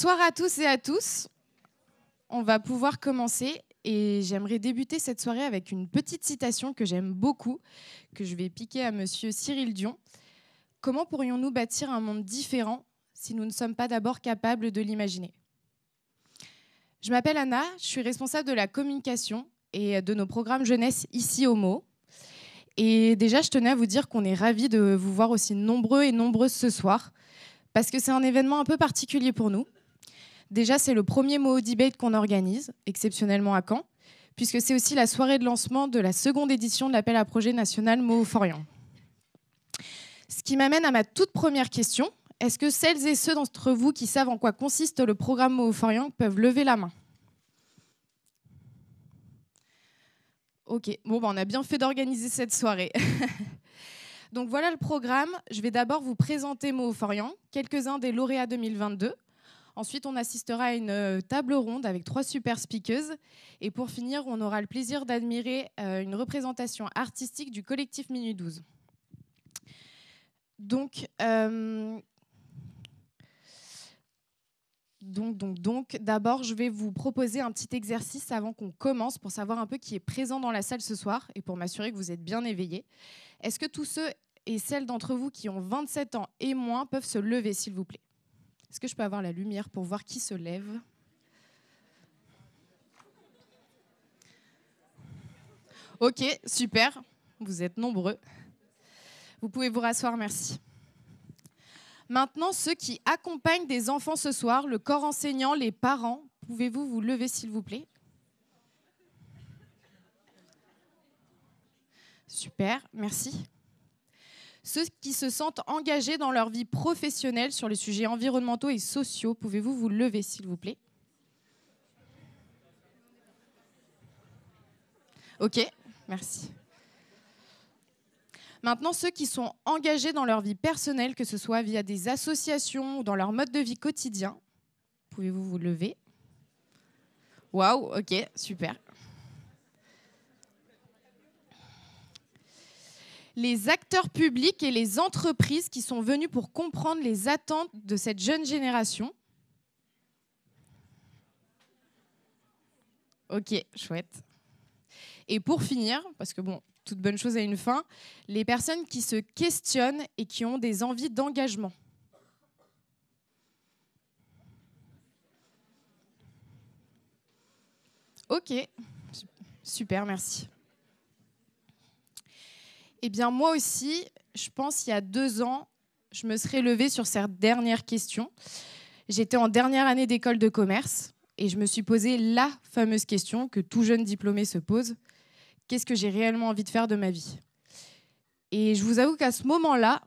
Bonsoir à tous et à tous. On va pouvoir commencer et j'aimerais débuter cette soirée avec une petite citation que j'aime beaucoup, que je vais piquer à monsieur Cyril Dion. Comment pourrions-nous bâtir un monde différent si nous ne sommes pas d'abord capables de l'imaginer? Je m'appelle Anna, je suis responsable de la communication et de nos programmes jeunesse ici au MO. Et déjà, je tenais à vous dire qu'on est ravis de vous voir aussi nombreux et nombreuses ce soir, parce que c'est un événement un peu particulier pour nous. Déjà, c'est le premier Mo Debate qu'on organise, exceptionnellement à Caen, puisque c'est aussi la soirée de lancement de la seconde édition de l'appel à projet national Mo Forian. Ce qui m'amène à ma toute première question. Est-ce que celles et ceux d'entre vous qui savent en quoi consiste le programme Mo Forian peuvent lever la main? Ok, bon, bah, on a bien fait d'organiser cette soirée. Donc voilà le programme. Je vais d'abord vous présenter Mo Forian, quelques-uns des lauréats 2022. Ensuite, on assistera à une euh, table ronde avec trois super speakers. Et pour finir, on aura le plaisir d'admirer euh, une représentation artistique du collectif Minuit 12. Donc, euh, donc, donc, d'abord, je vais vous proposer un petit exercice avant qu'on commence pour savoir un peu qui est présent dans la salle ce soir et pour m'assurer que vous êtes bien éveillés. Est-ce que tous ceux et celles d'entre vous qui ont 27 ans et moins peuvent se lever, s'il vous plaît? Est-ce que je peux avoir la lumière pour voir qui se lève? Ok, super. Vous êtes nombreux. Vous pouvez vous rasseoir, merci. Maintenant, ceux qui accompagnent des enfants ce soir, le corps enseignant, les parents, pouvez-vous vous lever s'il vous plaît? Super, merci. Ceux qui se sentent engagés dans leur vie professionnelle sur les sujets environnementaux et sociaux, pouvez-vous vous lever s'il vous plaît? Ok, merci. Maintenant, ceux qui sont engagés dans leur vie personnelle, que ce soit via des associations ou dans leur mode de vie quotidien, pouvez-vous vous lever? Waouh, ok, super. Les acteurs publics et les entreprises qui sont venus pour comprendre les attentes de cette jeune génération. Ok, chouette. Et pour finir, parce que toute bonne chose a une fin, les personnes qui se questionnent et qui ont des envies d'engagement. Ok, super, merci. Eh bien, moi aussi, je pense il y a deux ans, je me serais levée sur cette dernière question. J'étais en dernière année d'école de commerce et je me suis posé la fameuse question que tout jeune diplômé se pose qu'est-ce que j'ai réellement envie de faire de ma vie? Et je vous avoue qu'à ce moment-là,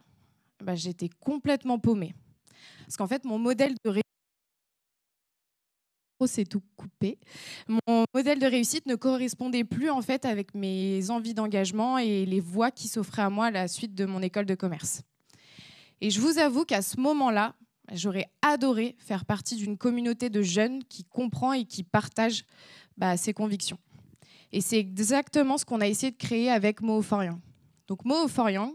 bah, j'étais complètement paumée. Parce qu'en fait, mon modèle de c'est tout coupé. Mon modèle de réussite ne correspondait plus en fait avec mes envies d'engagement et les voies qui s'offraient à moi à la suite de mon école de commerce. Et je vous avoue qu'à ce moment-là, j'aurais adoré faire partie d'une communauté de jeunes qui comprend et qui partage bah, ses convictions. Et c'est exactement ce qu'on a essayé de créer avec Mo Young. Donc Mo Young,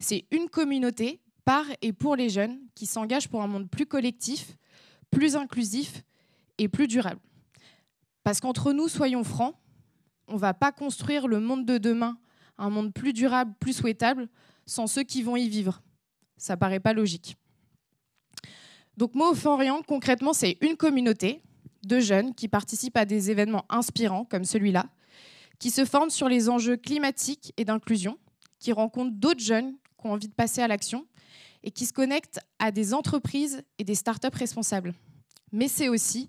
c'est une communauté par et pour les jeunes qui s'engagent pour un monde plus collectif, plus inclusif et plus durable. Parce qu'entre nous, soyons francs, on ne va pas construire le monde de demain, un monde plus durable, plus souhaitable, sans ceux qui vont y vivre. Ça paraît pas logique. Donc Mo Young, concrètement, c'est une communauté de jeunes qui participent à des événements inspirants comme celui-là, qui se forment sur les enjeux climatiques et d'inclusion, qui rencontrent d'autres jeunes qui ont envie de passer à l'action et qui se connectent à des entreprises et des startups responsables. Mais c'est aussi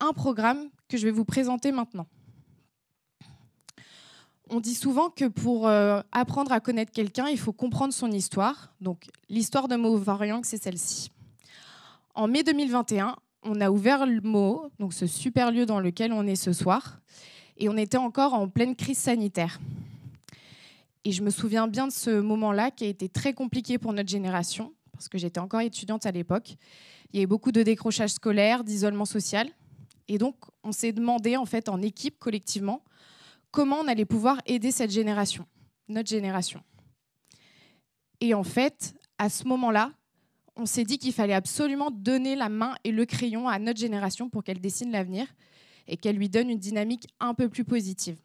un programme que je vais vous présenter maintenant. On dit souvent que pour euh, apprendre à connaître quelqu'un, il faut comprendre son histoire. Donc l'histoire de Mo Variant, c'est celle-ci. En mai 2021, on a ouvert le Mo, donc ce super lieu dans lequel on est ce soir et on était encore en pleine crise sanitaire. Et je me souviens bien de ce moment-là qui a été très compliqué pour notre génération, parce que j'étais encore étudiante à l'époque. Il y avait beaucoup de décrochage scolaire, d'isolement social. Et donc, on s'est demandé, en fait, en équipe, collectivement, comment on allait pouvoir aider cette génération, notre génération. Et en fait, à ce moment-là, on s'est dit qu'il fallait absolument donner la main et le crayon à notre génération pour qu'elle dessine l'avenir et qu'elle lui donne une dynamique un peu plus positive.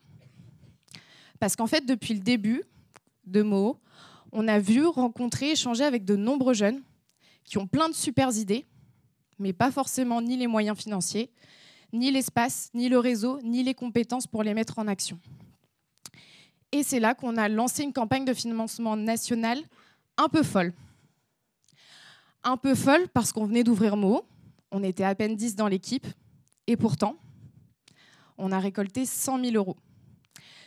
Parce qu'en fait, depuis le début de Mo, on a vu, rencontré, échanger avec de nombreux jeunes qui ont plein de super idées, mais pas forcément ni les moyens financiers, ni l'espace, ni le réseau, ni les compétences pour les mettre en action. Et c'est là qu'on a lancé une campagne de financement national un peu folle. Un peu folle parce qu'on venait d'ouvrir Mo, on était à peine 10 dans l'équipe, et pourtant, on a récolté 100 000 euros.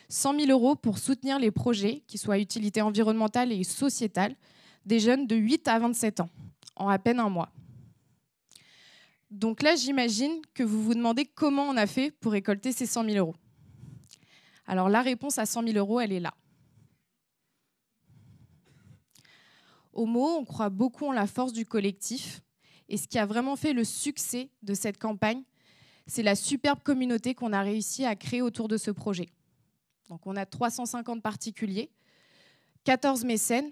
100 000 euros pour soutenir les projets qui soient utilité environnementale et sociétale des jeunes de 8 à 27 ans, en à peine un mois. Donc là, j'imagine que vous vous demandez comment on a fait pour récolter ces 100 000 euros. Alors la réponse à 100 000 euros, elle est là. Au mot, on croit beaucoup en la force du collectif. Et ce qui a vraiment fait le succès de cette campagne, c'est la superbe communauté qu'on a réussi à créer autour de ce projet. Donc on a 350 particuliers, 14 mécènes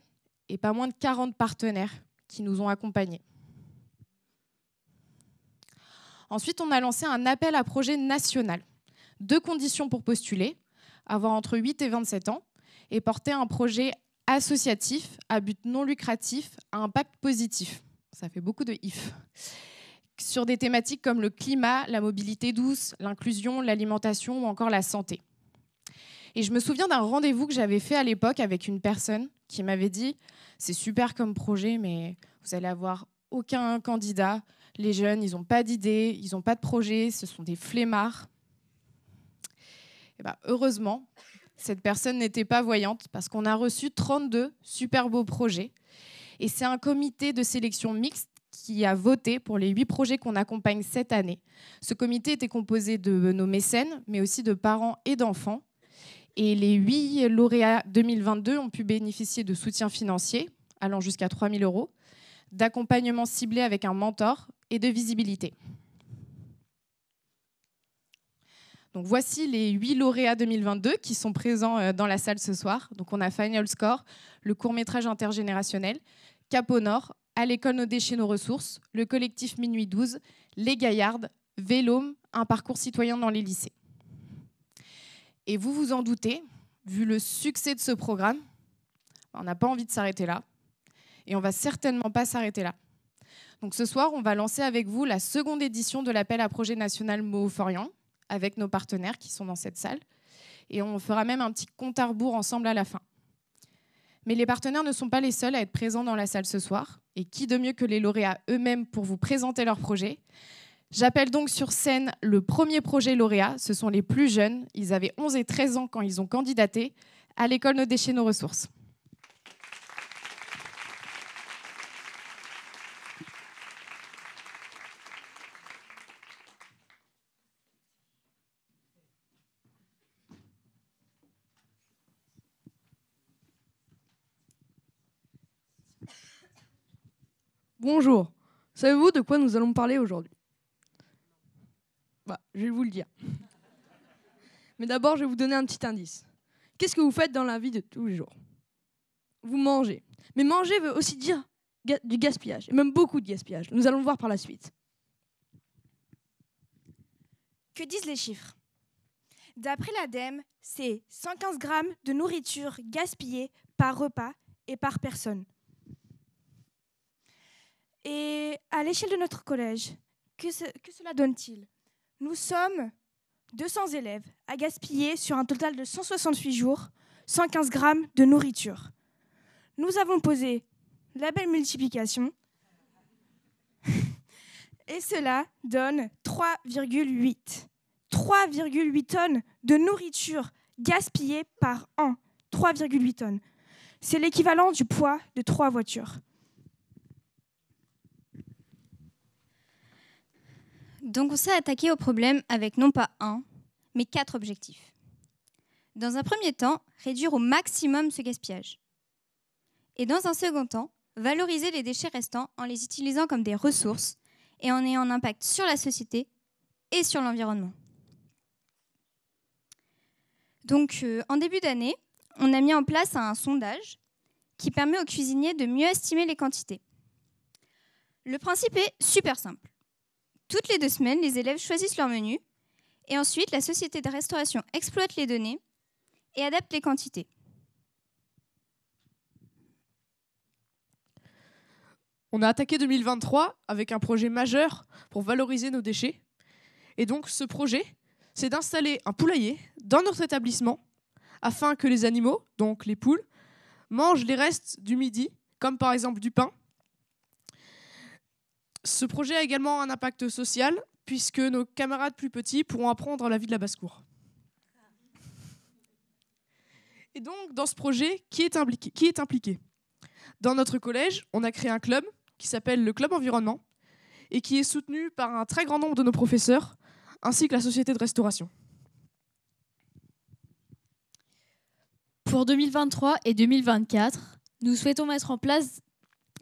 et pas moins de 40 partenaires qui nous ont accompagnés. Ensuite, on a lancé un appel à projet national. Deux conditions pour postuler, avoir entre 8 et 27 ans et porter un projet associatif à but non lucratif à impact positif. Ça fait beaucoup de if. Sur des thématiques comme le climat, la mobilité douce, l'inclusion, l'alimentation ou encore la santé. Et je me souviens d'un rendez-vous que j'avais fait à l'époque avec une personne qui m'avait dit C'est super comme projet, mais vous allez avoir aucun candidat. Les jeunes, ils n'ont pas d'idées, ils n'ont pas de projet, ce sont des flemmards. Et ben, heureusement, cette personne n'était pas voyante parce qu'on a reçu 32 super beaux projets. Et c'est un comité de sélection mixte qui a voté pour les huit projets qu'on accompagne cette année. Ce comité était composé de nos mécènes, mais aussi de parents et d'enfants. Et les huit lauréats 2022 ont pu bénéficier de soutien financier, allant jusqu'à 3 000 euros, d'accompagnement ciblé avec un mentor et de visibilité. Donc voici les huit lauréats 2022 qui sont présents euh, dans la salle ce soir. Donc on a Final Score, le court métrage intergénérationnel, Cap au Nord, à l'école Nos déchets, nos ressources, le collectif Minuit 12, Les Gaillardes, Vélôme, un parcours citoyen dans les lycées. Et vous vous en doutez, vu le succès de ce programme, on n'a pas envie de s'arrêter là. Et on va certainement pas s'arrêter là. Donc ce soir, on va lancer avec vous la seconde édition de l'appel à projet national Mo-Forian avec nos partenaires qui sont dans cette salle. Et on fera même un petit compte à rebours ensemble à la fin. Mais les partenaires ne sont pas les seuls à être présents dans la salle ce soir. Et qui de mieux que les lauréats eux-mêmes pour vous présenter leur projet? J'appelle donc sur scène le premier projet lauréat. Ce sont les plus jeunes. Ils avaient 11 et 13 ans quand ils ont candidaté à l'école Nos déchets, nos ressources. Bonjour. Savez-vous de quoi nous allons parler aujourd'hui? Bah, Je vais vous le dire. Mais d'abord, je vais vous donner un petit indice. Qu'est-ce que vous faites dans la vie de tous les jours? Vous mangez. Mais manger veut aussi dire du gaspillage, et même beaucoup de gaspillage. Nous allons voir par la suite. Que disent les chiffres? D'après l'ADEME, c'est 115 grammes de nourriture gaspillée par repas et par personne. Et à l'échelle de notre collège, que, cela donne-t-il? Nous sommes 200 élèves à gaspiller sur un total de 168 jours 115 grammes de nourriture. Nous avons posé la belle multiplication et cela donne 3,8. 3,8 tonnes de nourriture gaspillée par an. 3,8 tonnes. C'est l'équivalent du poids de trois voitures. Donc on s'est attaqué au problème avec non pas un, mais quatre objectifs. Dans un premier temps, réduire au maximum ce gaspillage. Et dans un second temps, valoriser les déchets restants en les utilisant comme des ressources et en ayant un impact sur la société et sur l'environnement. Donc euh, en début d'année, on a mis en place un sondage qui permet aux cuisiniers de mieux estimer les quantités. Le principe est super simple. Toutes les deux semaines, les élèves choisissent leur menu et ensuite la société de restauration exploite les données et adapte les quantités. On a attaqué 2023 avec un projet majeur pour valoriser nos déchets. Et donc ce projet, c'est d'installer un poulailler dans notre établissement afin que les animaux, donc les poules, mangent les restes du midi, comme par exemple du pain. Ce projet a également un impact social puisque nos camarades plus petits pourront apprendre la vie de la basse-cour. Et donc, dans ce projet, qui est, impliqué, qui est impliqué? Dans notre collège, on a créé un club qui s'appelle le Club Environnement et qui est soutenu par un très grand nombre de nos professeurs ainsi que la société de restauration. Pour 2023 et 2024, nous souhaitons mettre en place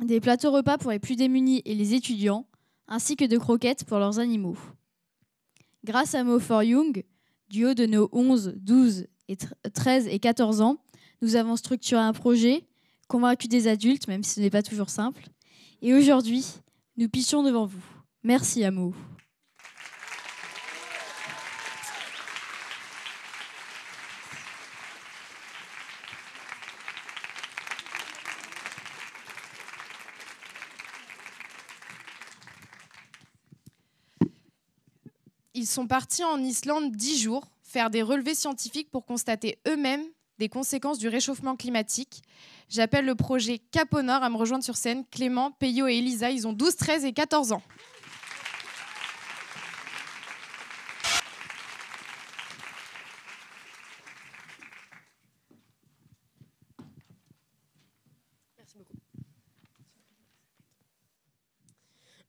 des plateaux repas pour les plus démunis et les étudiants, ainsi que de croquettes pour leurs animaux. Grâce à Mo for Young, du haut de nos 11, 12, et 13 et 14 ans, nous avons structuré un projet, convaincu des adultes, même si ce n'est pas toujours simple. Et aujourd'hui, nous pichons devant vous. Merci Amo. Ils sont partis en Islande dix jours faire des relevés scientifiques pour constater eux-mêmes des conséquences du réchauffement climatique. J'appelle le projet Cap Nord à me rejoindre sur scène. Clément, Peyo et Elisa, ils ont 12, 13 et 14 ans.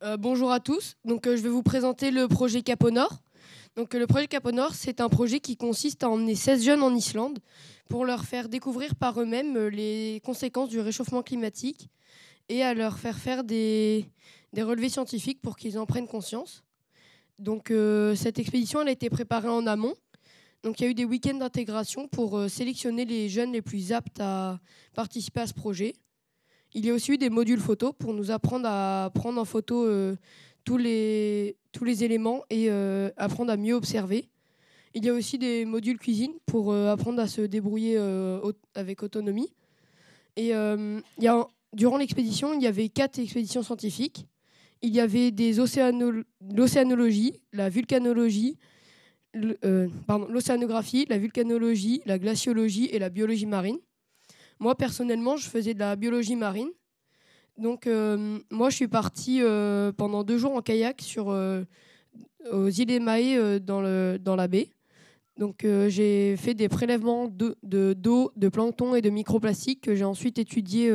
Euh, bonjour à tous. Donc, euh, je vais vous présenter le projet Cap Nord. Euh, le projet Cap c'est un projet qui consiste à emmener 16 jeunes en Islande pour leur faire découvrir par eux-mêmes les conséquences du réchauffement climatique et à leur faire faire des, relevés scientifiques pour qu'ils en prennent conscience. Donc, cette expédition, a été préparée en amont. Il y a eu des week-ends d'intégration pour sélectionner les jeunes les plus aptes à participer à ce projet. Il y a aussi eu des modules photo pour nous apprendre à prendre en photo euh, tous, les, tous les éléments et euh, apprendre à mieux observer. Il y a aussi des modules cuisine pour euh, apprendre à se débrouiller avec autonomie. Et il y a, durant l'expédition, il y avait quatre expéditions scientifiques. Il y avait l'océanologie, la vulcanologie, l'océanographie, la vulcanologie, la glaciologie et la biologie marine. Moi, personnellement, je faisais de la biologie marine. Donc, euh, moi, je suis partie euh, pendant deux jours en kayak sur, euh, aux îles Émaées dans, dans la baie. Donc, j'ai fait des prélèvements d'eau, de, de, plancton et de microplastiques que j'ai ensuite étudié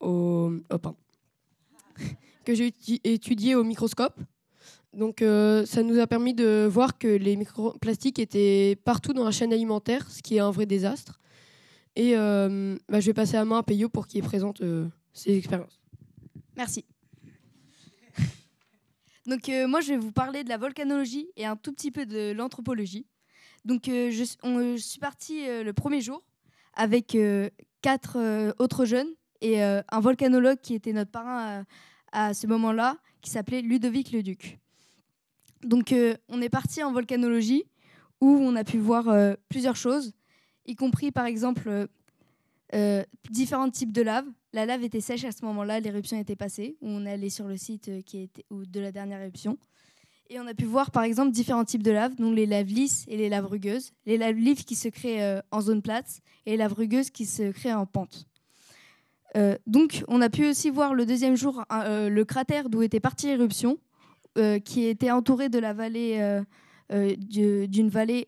au, que j'ai étudié au microscope. Donc, ça nous a permis de voir que les microplastiques étaient partout dans la chaîne alimentaire, ce qui est un vrai désastre. Et bah, je vais passer la main à Peyo pour qu'il présente euh, ses expériences. Merci. Donc euh, moi, je vais vous parler de la volcanologie et un tout petit peu de l'anthropologie. Donc je, suis partie le premier jour avec quatre autres jeunes et un volcanologue qui était notre parrain à, à ce moment-là, qui s'appelait Ludovic Leduc. Donc on est parti en volcanologie où on a pu voir plusieurs choses y compris par exemple euh, euh, différents types de lave. La lave était sèche à ce moment-là, l'éruption était passée, on est allé sur le site euh, qui de la dernière éruption. Et on a pu voir par exemple différents types de lave, donc les laves lisses et les laves rugueuses. Les laves lisses qui se créent en zone plate et les laves rugueuses qui se créent en pente. donc on a pu aussi voir le deuxième jour le cratère d'où était partie l'éruption, qui était entouré de la vallée, d'une vallée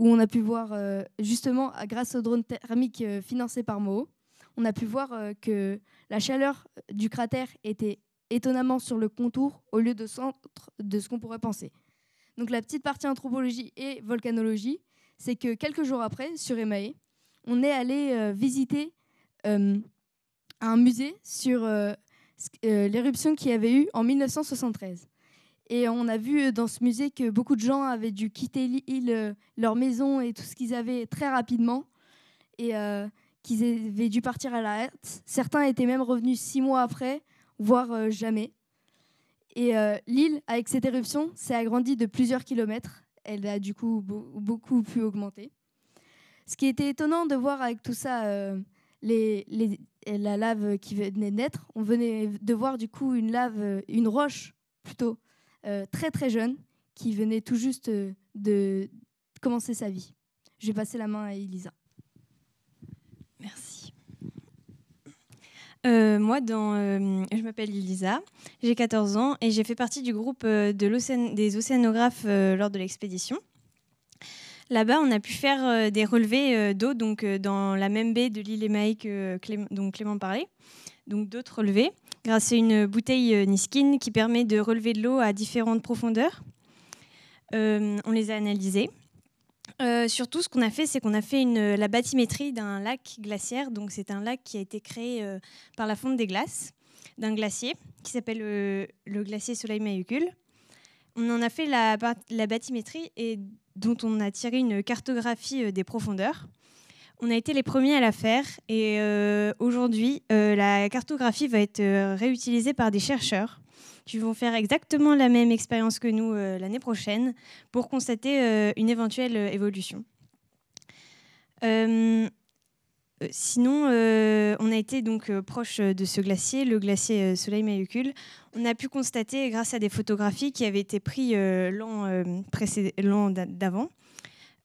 où on a pu voir, euh, justement, grâce au drone thermique euh, financé par Moho, on a pu voir euh, que la chaleur du cratère était étonnamment sur le contour au lieu de centre de ce qu'on pourrait penser. Donc la petite partie anthropologie et volcanologie, c'est que quelques jours après, sur Emae, on est allé visiter un musée sur l'éruption qu'il y avait eu en 1973. Et on a vu euh, dans ce musée que beaucoup de gens avaient dû quitter l'île, euh, leur maison et tout ce qu'ils avaient très rapidement. Et euh, qu'ils avaient dû partir à la hâte. Certains étaient même revenus six mois après, voire euh, jamais. Et euh, l'île, avec cette éruption, s'est agrandie de plusieurs kilomètres. Elle a du coup beau- beaucoup pu augmenter. Ce qui était étonnant de voir avec tout ça, euh, les, la lave qui venait de naître, on venait de voir du coup une lave, une roche plutôt, très très jeune, qui venait tout juste de commencer sa vie. Je vais passer la main à Elisa. Merci. Euh, moi, dans, euh, je m'appelle Elisa, j'ai 14 ans et j'ai fait partie du groupe euh, des océanographes lors de l'expédition. Là-bas, on a pu faire des relevés d'eau donc, dans la même baie de l'île Émaï que dont Clément parlait. Donc d'autres relevés, grâce à une bouteille Niskin qui permet de relever de l'eau à différentes profondeurs. On les a analysés. Euh, surtout, ce qu'on a fait, c'est qu'on a fait la bathymétrie d'un lac glaciaire. Donc, c'est un lac qui a été créé euh, par la fonte des glaces d'un glacier qui s'appelle euh, le glacier Soleil Mayucul. On en a fait la, la bathymétrie et dont on a tiré une cartographie des profondeurs. On a été les premiers à la faire et euh, aujourd'hui, euh, la cartographie va être euh, réutilisée par des chercheurs qui vont faire exactement la même expérience que nous l'année prochaine pour constater une éventuelle évolution. Sinon, on a été donc proche de ce glacier, le glacier Soleil Mayucul. On a pu constater, grâce à des photographies qui avaient été prises l'an d'avant,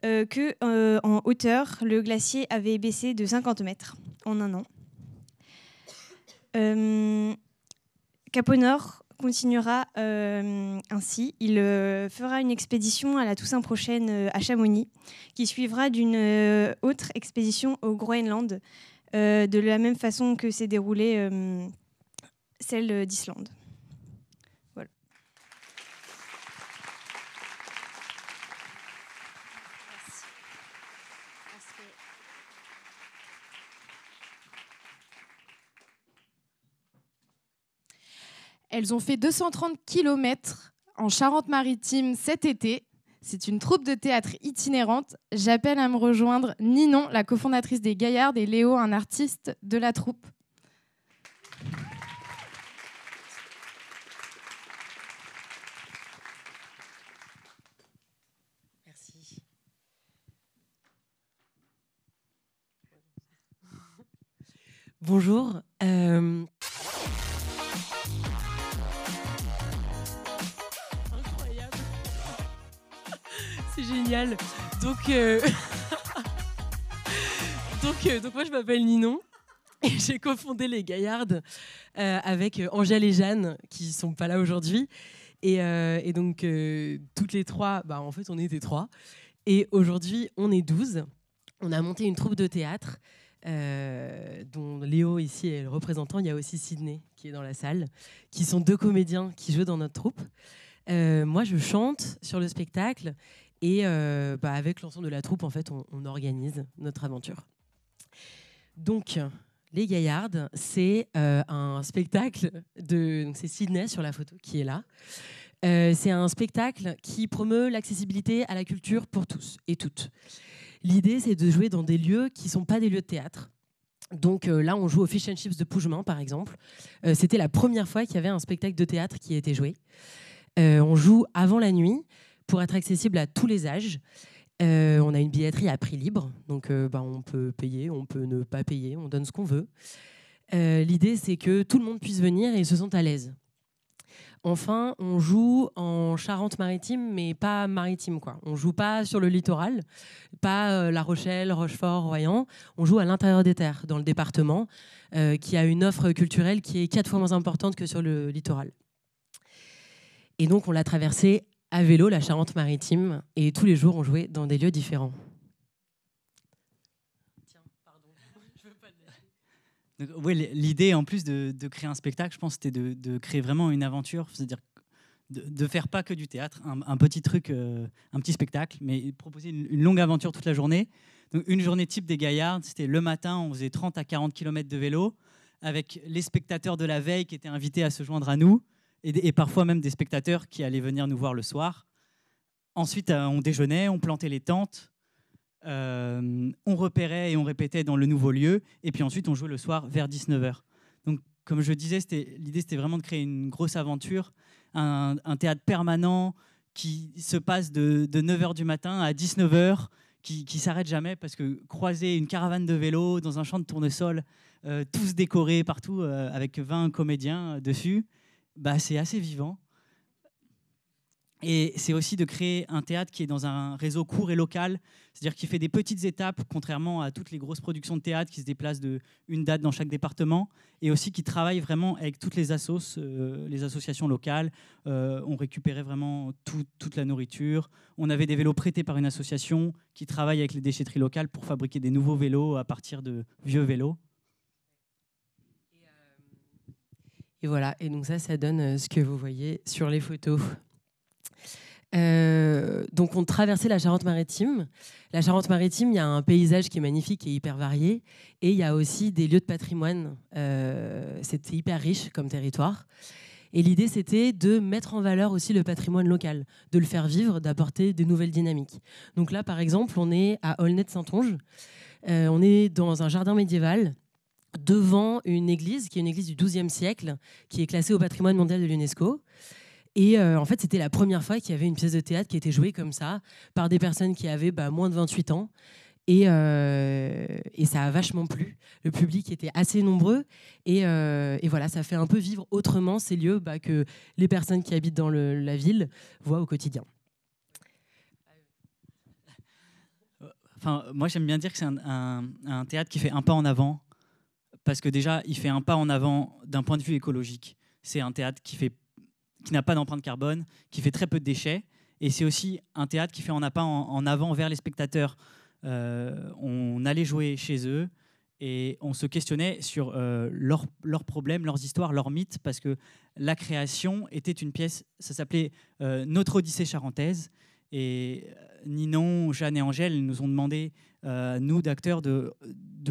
euh, que euh, en hauteur, le glacier avait baissé de 50 mètres en un an. Euh, Cap au Nord continuera ainsi. Il fera une expédition à la Toussaint prochaine à Chamonix, qui suivra d'une autre expédition au Groenland, de la même façon que s'est déroulée celle d'Islande. Voilà. Elles ont fait 230 km en Charente-Maritime cet été. C'est une troupe de théâtre itinérante. J'appelle à me rejoindre Ninon, la cofondatrice des Gaillardes, et Léo, un artiste de la troupe. Merci. Bonjour. euh, C'est génial. Donc, euh, donc, euh, donc moi je m'appelle Ninon et j'ai cofondé les Gaillardes euh, avec Angèle et Jeanne qui sont pas là aujourd'hui. Et, donc toutes les trois, bah, en fait on était trois. Et aujourd'hui on est 12. On a monté une troupe de théâtre dont Léo ici est le représentant. Il y a aussi Sydney qui est dans la salle, qui sont deux comédiens qui jouent dans notre troupe. Moi, je chante sur le spectacle et euh, bah, avec l'ensemble de la troupe, en fait, on, organise notre aventure. Donc, les Gaillardes, c'est euh, un spectacle de. C'est Sydney sur la photo qui est là. Euh, c'est un spectacle qui promeut l'accessibilité à la culture pour tous et toutes. L'idée, c'est de jouer dans des lieux qui ne sont pas des lieux de théâtre. Donc là, on joue au Fish and Chips de Pougemin, par exemple. C'était la première fois qu'il y avait un spectacle de théâtre qui a été joué. On joue avant la nuit pour être accessible à tous les âges. Euh, on a une billetterie à prix libre, donc euh, bah, on peut payer, on peut ne pas payer, on donne ce qu'on veut. Euh, L'idée, c'est que tout le monde puisse venir et se sente à l'aise. Enfin, on joue en Charente-Maritime, mais pas maritime. Quoi. On joue pas sur le littoral, pas La Rochelle, Rochefort, Royan. On joue à l'intérieur des terres, dans le département, qui a une offre culturelle qui est quatre fois moins importante que sur le littoral. Et donc, on l'a traversé à vélo, la Charente-Maritime, et tous les jours, on jouait dans des lieux différents. Ouais, l'idée, en plus de, créer un spectacle, je pense, c'était de, créer vraiment une aventure, c'est-à-dire de, faire pas que du théâtre, un, un petit truc, euh, un petit spectacle, mais proposer une, une longue aventure toute la journée. Donc, une journée type des Gaillards, c'était le matin, on faisait 30 à 40 km de vélo, avec les spectateurs de la veille qui étaient invités à se joindre à nous, et, parfois même des spectateurs qui allaient venir nous voir le soir. Ensuite, euh, on déjeunait, on plantait les tentes, euh, on repérait et on répétait dans le nouveau lieu, et puis ensuite on jouait le soir vers 19h. Donc comme je disais, l'idée c'était vraiment de créer une grosse aventure, un, théâtre permanent qui se passe de, 9h du matin à 19h, qui, qui s'arrête jamais parce que croiser une caravane de vélos dans un champ de tournesol, euh, tous décorés partout avec 20 comédiens dessus, bah, c'est assez vivant. Et c'est aussi de créer un théâtre qui est dans un réseau court et local, c'est-à-dire qui fait des petites étapes, contrairement à toutes les grosses productions de théâtre qui se déplacent de une date dans chaque département, et aussi qui travaille vraiment avec toutes les euh, associations locales. Euh, on récupérait vraiment tout- toute la nourriture. On avait des vélos prêtés par une association qui travaille avec les déchetteries locales pour fabriquer des nouveaux vélos à partir de vieux vélos. Et voilà, et donc ça, ça donne euh, ce que vous voyez sur les photos. Euh, donc on traversait la Charente-Maritime. La Charente-Maritime, il y a un paysage qui est magnifique et hyper varié, et il y a aussi des lieux de patrimoine. Euh, C'était hyper riche comme territoire. Et l'idée, c'était de mettre en valeur aussi le patrimoine local, de le faire vivre, d'apporter de nouvelles dynamiques. Donc là, par exemple, on est à Aulnay-de-Saintonge. Euh, on est dans un jardin médiéval devant une église qui est une église du XIIe siècle, qui est classée au patrimoine mondial de l'UNESCO. Et euh, en fait, c'était la première fois qu'il y avait une pièce de théâtre qui était jouée comme ça par des personnes qui avaient bah, moins de 28 ans. Et, euh, et ça a vachement plu. Le public était assez nombreux. Et, euh, et voilà, ça fait un peu vivre autrement ces lieux bah, que les personnes qui habitent dans la ville voient au quotidien. Enfin, moi, j'aime bien dire que c'est un théâtre qui fait un pas en avant, parce que déjà, il fait un pas en avant d'un point de vue écologique. C'est un théâtre qui fait, qui n'a pas d'empreinte carbone, qui fait très peu de déchets, et c'est aussi un théâtre qui fait un pas en, avant vers les spectateurs. Euh, on allait jouer chez eux et on se questionnait sur euh, leurs leurs problèmes, leurs histoires, leurs mythes, parce que la création était une pièce, ça s'appelait euh, Notre Odyssée charentaise. Et euh, Ninon, Jeanne et Angèle nous ont demandé, euh, nous d'acteurs, de,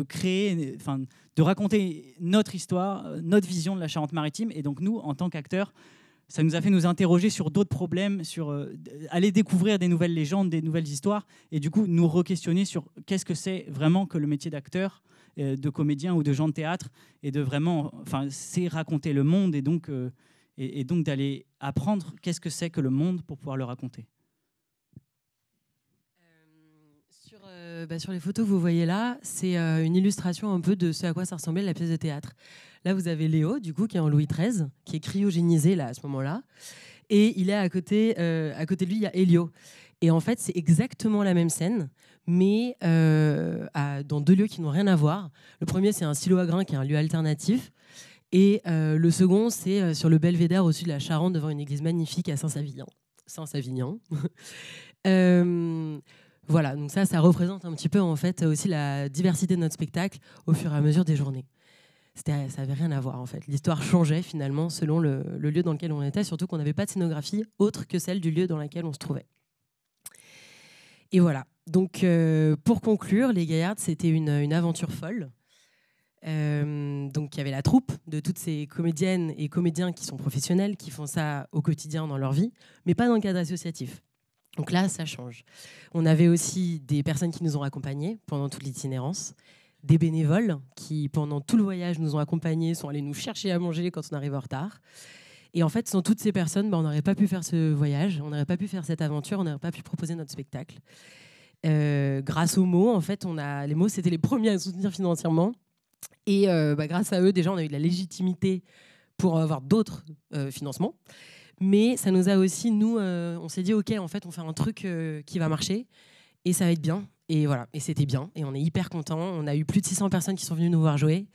créer, enfin, de raconter notre histoire, euh, notre vision de la Charente-Maritime. Et donc nous, en tant qu'acteurs, ça nous a fait nous interroger sur d'autres problèmes, sur euh, aller découvrir des nouvelles légendes, des nouvelles histoires, et du coup nous re-questionner sur qu'est-ce que c'est vraiment que le métier d'acteur, de comédien ou de gens de théâtre, et de vraiment, enfin, c'est raconter le monde, et donc, et donc d'aller apprendre qu'est-ce que c'est que le monde pour pouvoir le raconter. Sur, euh, bah, sur les photos que vous voyez là, c'est euh, une illustration un peu de ce à quoi ça ressemblait la pièce de théâtre. Là, vous avez Léo, du coup, qui est en Louis XIII, qui est cryogénisé là à ce moment-là, et il est à côté, euh, à côté de lui, il y a Elio. Et en fait, c'est exactement la même scène, mais dans deux lieux qui n'ont rien à voir. Le premier, c'est un silo à grains qui est un lieu alternatif. Et le second, c'est sur le belvédère au sud de la Charente, devant une église magnifique à Saint-Savignan. Saint-Savignan. Voilà, donc ça, ça représente un petit peu en fait aussi la diversité de notre spectacle au fur et à mesure des journées. Ça avait rien à voir en fait. L'histoire changeait finalement selon le, lieu dans lequel on était, surtout qu'on n'avait pas de scénographie autre que celle du lieu dans lequel on se trouvait. Et voilà. Donc euh, pour conclure, les Gaillards, c'était une, une aventure folle. Euh, donc il y avait la troupe de toutes ces comédiennes et comédiens qui sont professionnels, qui font ça au quotidien dans leur vie, mais pas dans le cadre associatif. Donc là, ça change. On avait aussi des personnes qui nous ont accompagnés pendant toute l'itinérance, des bénévoles qui, pendant tout le voyage, nous ont accompagnés, sont allés nous chercher à manger quand on arrive en retard. Et en fait, sans toutes ces personnes, ben, on n'aurait pas pu faire ce voyage, on n'aurait pas pu faire cette aventure, on n'aurait pas pu proposer notre spectacle. Euh, grâce aux mots, en fait, on a, les mots, c'était les premiers à soutenir financièrement. Et euh, bah, grâce à eux, déjà, on a eu de la légitimité pour avoir d'autres euh, financements. Mais ça nous a aussi, nous, euh, on s'est dit, OK, en fait, on fait un truc euh, qui va marcher et ça va être bien. Et voilà, et c'était bien. Et on est hyper contents. On a eu plus de 600 personnes qui sont venues nous voir jouer.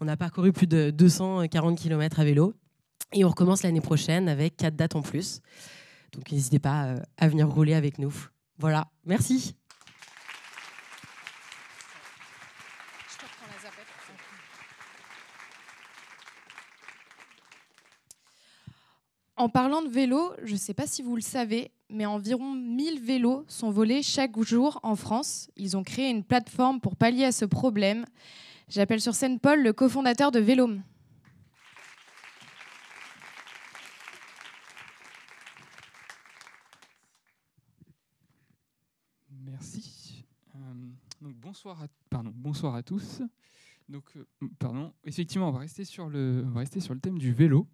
On a parcouru plus de 240 km à vélo. Et on recommence l'année prochaine avec quatre dates en plus. Donc n'hésitez pas euh, à venir rouler avec nous. Voilà, merci. En parlant de vélo, je ne sais pas si vous le savez, mais environ 1000 vélos sont volés chaque jour en France. Ils ont créé une plateforme pour pallier à ce problème. J'appelle sur scène Paul, le cofondateur de Vélome. Merci. Euh, bonsoir, à, tous. Donc, euh, effectivement, on va rester sur le thème du vélo.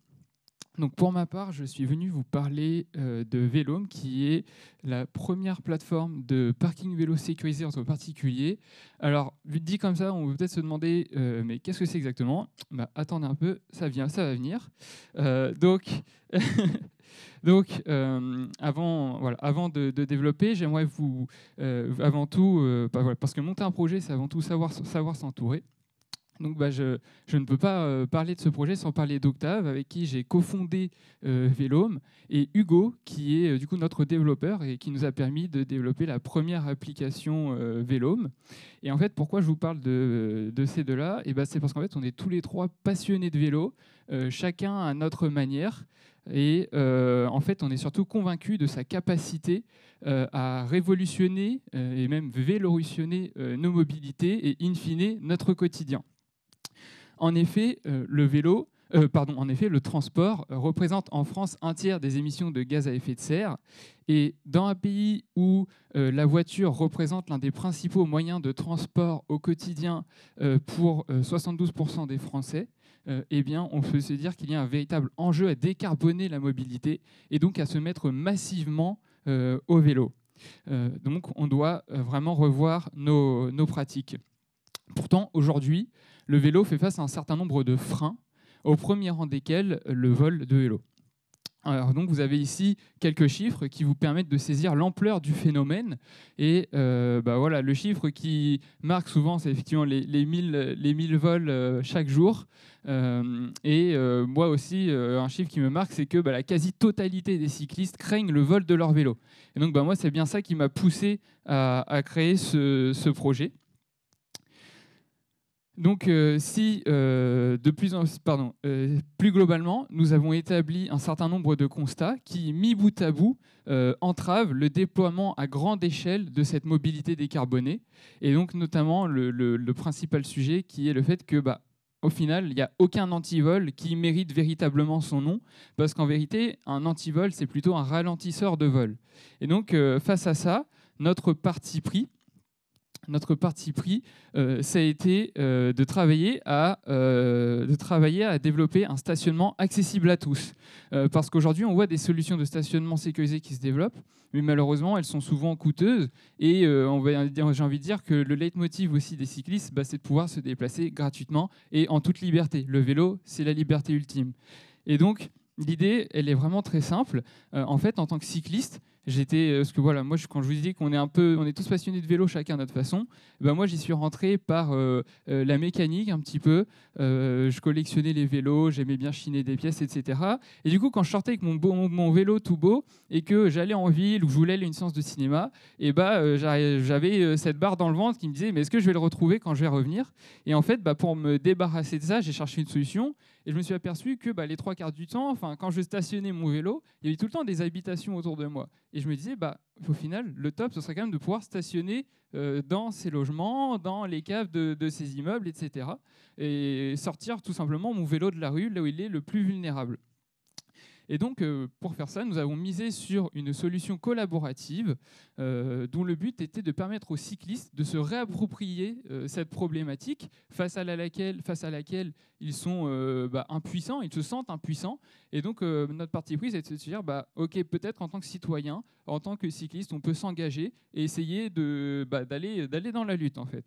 Donc pour ma part, je suis venu vous parler euh, de Vélome, qui est la première plateforme de parking vélo sécurisé entre particuliers. Alors, dit comme ça, on peut peut-être se demander, euh, mais qu'est-ce que c'est exactement? Bah, Attendez un peu, ça vient, ça va venir. Euh, donc, donc avant, voilà, avant de, développer, j'aimerais vous, avant tout, bah, parce que monter un projet, c'est avant tout savoir, savoir s'entourer. Donc bah, je, ne peux pas euh, parler de ce projet sans parler d'Octave, avec qui j'ai cofondé euh, Vélome, et Hugo, qui est euh, du coup notre développeur et qui nous a permis de développer la première application euh, Vélome. Et en fait, pourquoi je vous parle de, ces deux-là? Et bah, C'est parce qu'en fait, on est tous les trois passionnés de vélo, chacun à notre manière. Et en fait, on est surtout convaincus de sa capacité à révolutionner et même vélorutionner nos mobilités et in fine notre quotidien. En effet, euh, le vélo, euh, pardon, en effet, le transport euh, représente en France un tiers des émissions de gaz à effet de serre. Et dans un pays où la voiture représente l'un des principaux moyens de transport au quotidien pour 72% des Français, eh bien, on peut se dire qu'il y a un véritable enjeu à décarboner la mobilité et donc à se mettre massivement au vélo. donc, on doit vraiment revoir nos, nos pratiques. Pourtant, aujourd'hui, le vélo fait face à un certain nombre de freins, au premier rang desquels le vol de vélo. Alors donc vous avez ici quelques chiffres qui vous permettent de saisir l'ampleur du phénomène. Et euh, bah le chiffre qui marque souvent, c'est effectivement les, les, 1000, les 1000 vols euh, chaque jour. Euh, et moi aussi, un chiffre qui me marque, c'est que bah, la quasi-totalité des cyclistes craignent le vol de leur vélo. Et donc bah, c'est bien ça qui m'a poussé à, créer ce projet. Donc, euh, si euh, de plus, en, euh, plus globalement, nous avons établi un certain nombre de constats qui, mis bout à bout, entravent le déploiement à grande échelle de cette mobilité décarbonée, et donc notamment le, principal sujet qui est le fait que, bah, au final, il n'y a aucun antivol qui mérite véritablement son nom, parce qu'en vérité, un antivol, c'est plutôt un ralentisseur de vol. Et donc, face à ça, notre parti pris, notre parti pris, euh, ça a été euh, de, travailler à, euh, de travailler à développer un stationnement accessible à tous. parce qu'aujourd'hui, on voit des solutions de stationnement sécurisé qui se développent, mais malheureusement, elles sont souvent coûteuses. Et j'ai envie de dire que le leitmotiv aussi des cyclistes, bah, c'est de pouvoir se déplacer gratuitement et en toute liberté. Le vélo, c'est la liberté ultime. Et donc, l'idée, elle est vraiment très simple. en fait, en tant que cycliste, j'étais euh, parce que voilà moi quand je vous dis qu'on est un peu on est tous passionnés de vélo chacun à notre façon eh ben moi j'y suis rentré par euh, euh, la mécanique un petit peu. Je collectionnais les vélos j'aimais bien chiner des pièces etc et du coup quand je sortais avec mon, mon vélo tout beau et que j'allais en ville ou je voulais aller une séance de cinéma et eh ben j'avais cette barre dans le ventre qui me disait mais est-ce que je vais le retrouver quand je vais revenir? Et en fait bah, pour me débarrasser de ça j'ai cherché une solution et je me suis aperçu que bah, les trois quarts du temps, enfin, quand je stationnais mon vélo, il y avait tout le temps des habitations autour de moi. Et je me disais, bah, au final, le top, ce serait quand même de pouvoir stationner euh, dans ces logements, dans les caves de, de, ces immeubles, etc. Et sortir tout simplement mon vélo de la rue, là où il est le plus vulnérable. Et donc, euh, pour faire ça, nous avons misé sur une solution collaborative euh, dont le but était de permettre aux cyclistes de se réapproprier euh, cette problématique face à, laquelle, ils sont bah, impuissants, ils se sentent impuissants. Et donc, notre partie prise est de se dire, bah, OK, peut-être en tant que citoyen, en tant que cycliste, on peut s'engager et essayer bah, d'aller dans la lutte, en fait.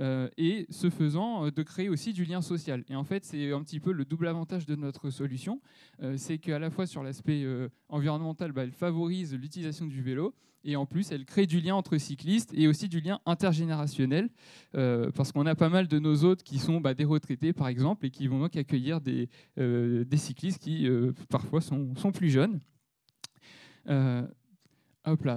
Euh, et ce faisant, euh, de créer aussi du lien social. Et en fait, c'est un petit peu le double avantage de notre solution, euh, c'est qu'à la fois sur l'aspect environnemental, bah, elle favorise l'utilisation du vélo, et en plus, elle crée du lien entre cyclistes et aussi du lien intergénérationnel, parce qu'on a pas mal de nos hôtes qui sont bah, des retraités, par exemple, et qui vont donc accueillir des, cyclistes qui, parfois, sont, plus jeunes.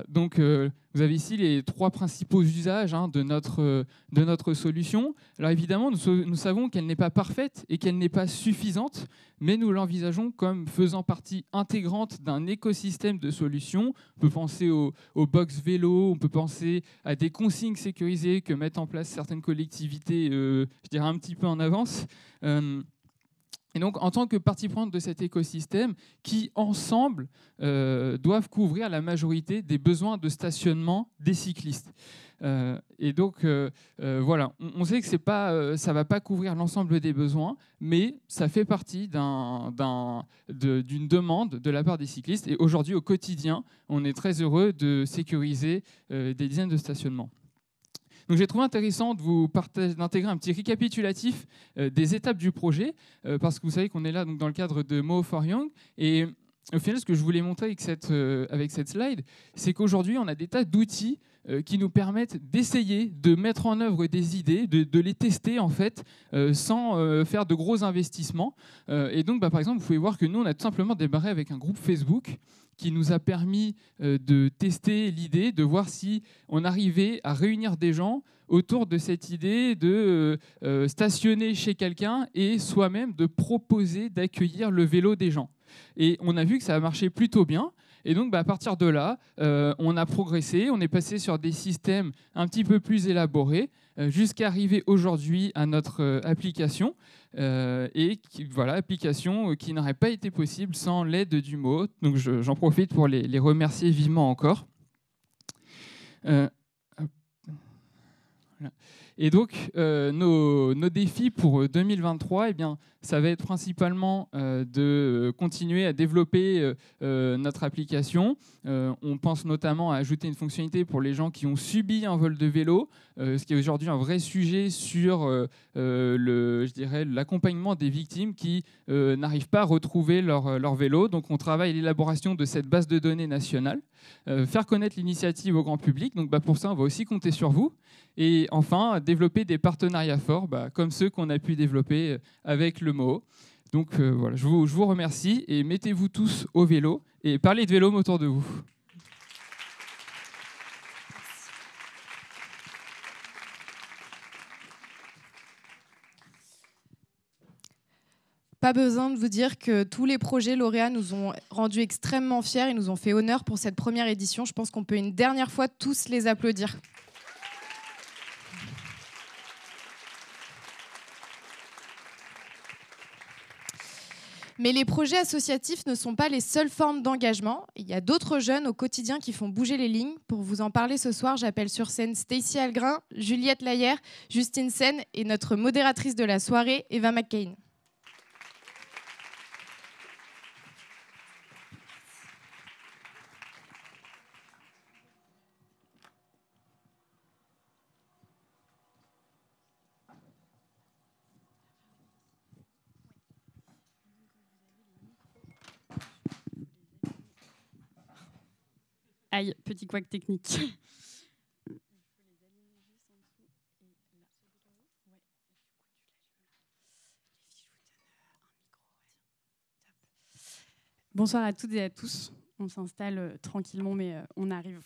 Donc, euh, vous avez ici les trois principaux usages hein, de, notre, euh, de notre solution. Alors, évidemment, nous, savons qu'elle n'est pas parfaite et qu'elle n'est pas suffisante, mais nous l'envisageons comme faisant partie intégrante d'un écosystème de solutions. On peut penser aux au box vélo, on peut penser à des consignes sécurisées que mettent en place certaines collectivités, euh, je dirais un petit peu en avance. Et donc, en tant que partie prenante de cet écosystème, qui ensemble euh, doivent couvrir la majorité des besoins de stationnement des cyclistes. Euh, et donc, euh, voilà, on, sait que pas, ça ne va pas couvrir l'ensemble des besoins, mais ça fait partie d'une demande de la part des cyclistes. Et aujourd'hui, au quotidien, on est très heureux de sécuriser des dizaines de stationnements. J'ai trouvé intéressant de vous d'intégrer un petit récapitulatif euh, des étapes du projet, euh, parce que vous savez qu'on est là donc, dans le cadre de Mo for Young. Et au final, ce que je voulais montrer avec cette, euh, slide, c'est qu'aujourd'hui, on a des tas d'outils qui nous permettent d'essayer de mettre en œuvre des idées, de, les tester en fait, sans faire de gros investissements. Et donc, bah, par exemple, vous pouvez voir que nous, on a tout simplement démarré avec un groupe Facebook qui nous a permis euh, de tester l'idée, de voir si on arrivait à réunir des gens autour de cette idée de euh, euh, stationner chez quelqu'un et soi-même de proposer d'accueillir le vélo des gens. Et on a vu que ça a marché plutôt bien. Et donc, bah, à partir de là, euh, on a progressé, on est passé sur des systèmes un petit peu plus élaborés, euh, jusqu'à arriver aujourd'hui à notre euh, application. Et voilà, application qui n'aurait pas été possible sans l'aide du mot. Donc, je- j'en profite pour les, les remercier vivement encore. Voilà. Et donc, euh, nos, défis pour 2023, eh bien, ça va être principalement euh, de continuer à développer euh, euh, notre application. Euh, on pense notamment à ajouter une fonctionnalité pour les gens qui ont subi un vol de vélo, euh, ce qui est aujourd'hui un vrai sujet sur euh, euh, le, je dirais, l'accompagnement des victimes qui euh, n'arrivent pas à retrouver leur, vélo. Donc, on travaille l'élaboration de cette base de données nationale, Euh, faire connaître l'initiative au grand public. Donc, bah, pour ça, on va aussi compter sur vous. Et enfin, développer des partenariats forts, bah, comme ceux qu'on a pu développer euh, avec le MO. Donc euh, voilà, je vous, je vous remercie et mettez-vous tous au vélo et parlez de vélo autour de vous. Pas besoin de vous dire que tous les projets lauréats nous ont rendus extrêmement fiers et nous ont fait honneur pour cette première édition. Je pense qu'on peut une dernière fois tous les applaudir. Mais les projets associatifs ne sont pas les seules formes d'engagement. Il y a d'autres jeunes au quotidien qui font bouger les lignes. Pour vous en parler ce soir, j'appelle sur scène Stacy Algrin, Juliette Layer, Justine Sen et notre modératrice de la soirée, Eva McCain. Aïe, petit couac technique. Bonsoir à toutes et à tous. On s'installe euh, tranquillement, mais euh, on arrive.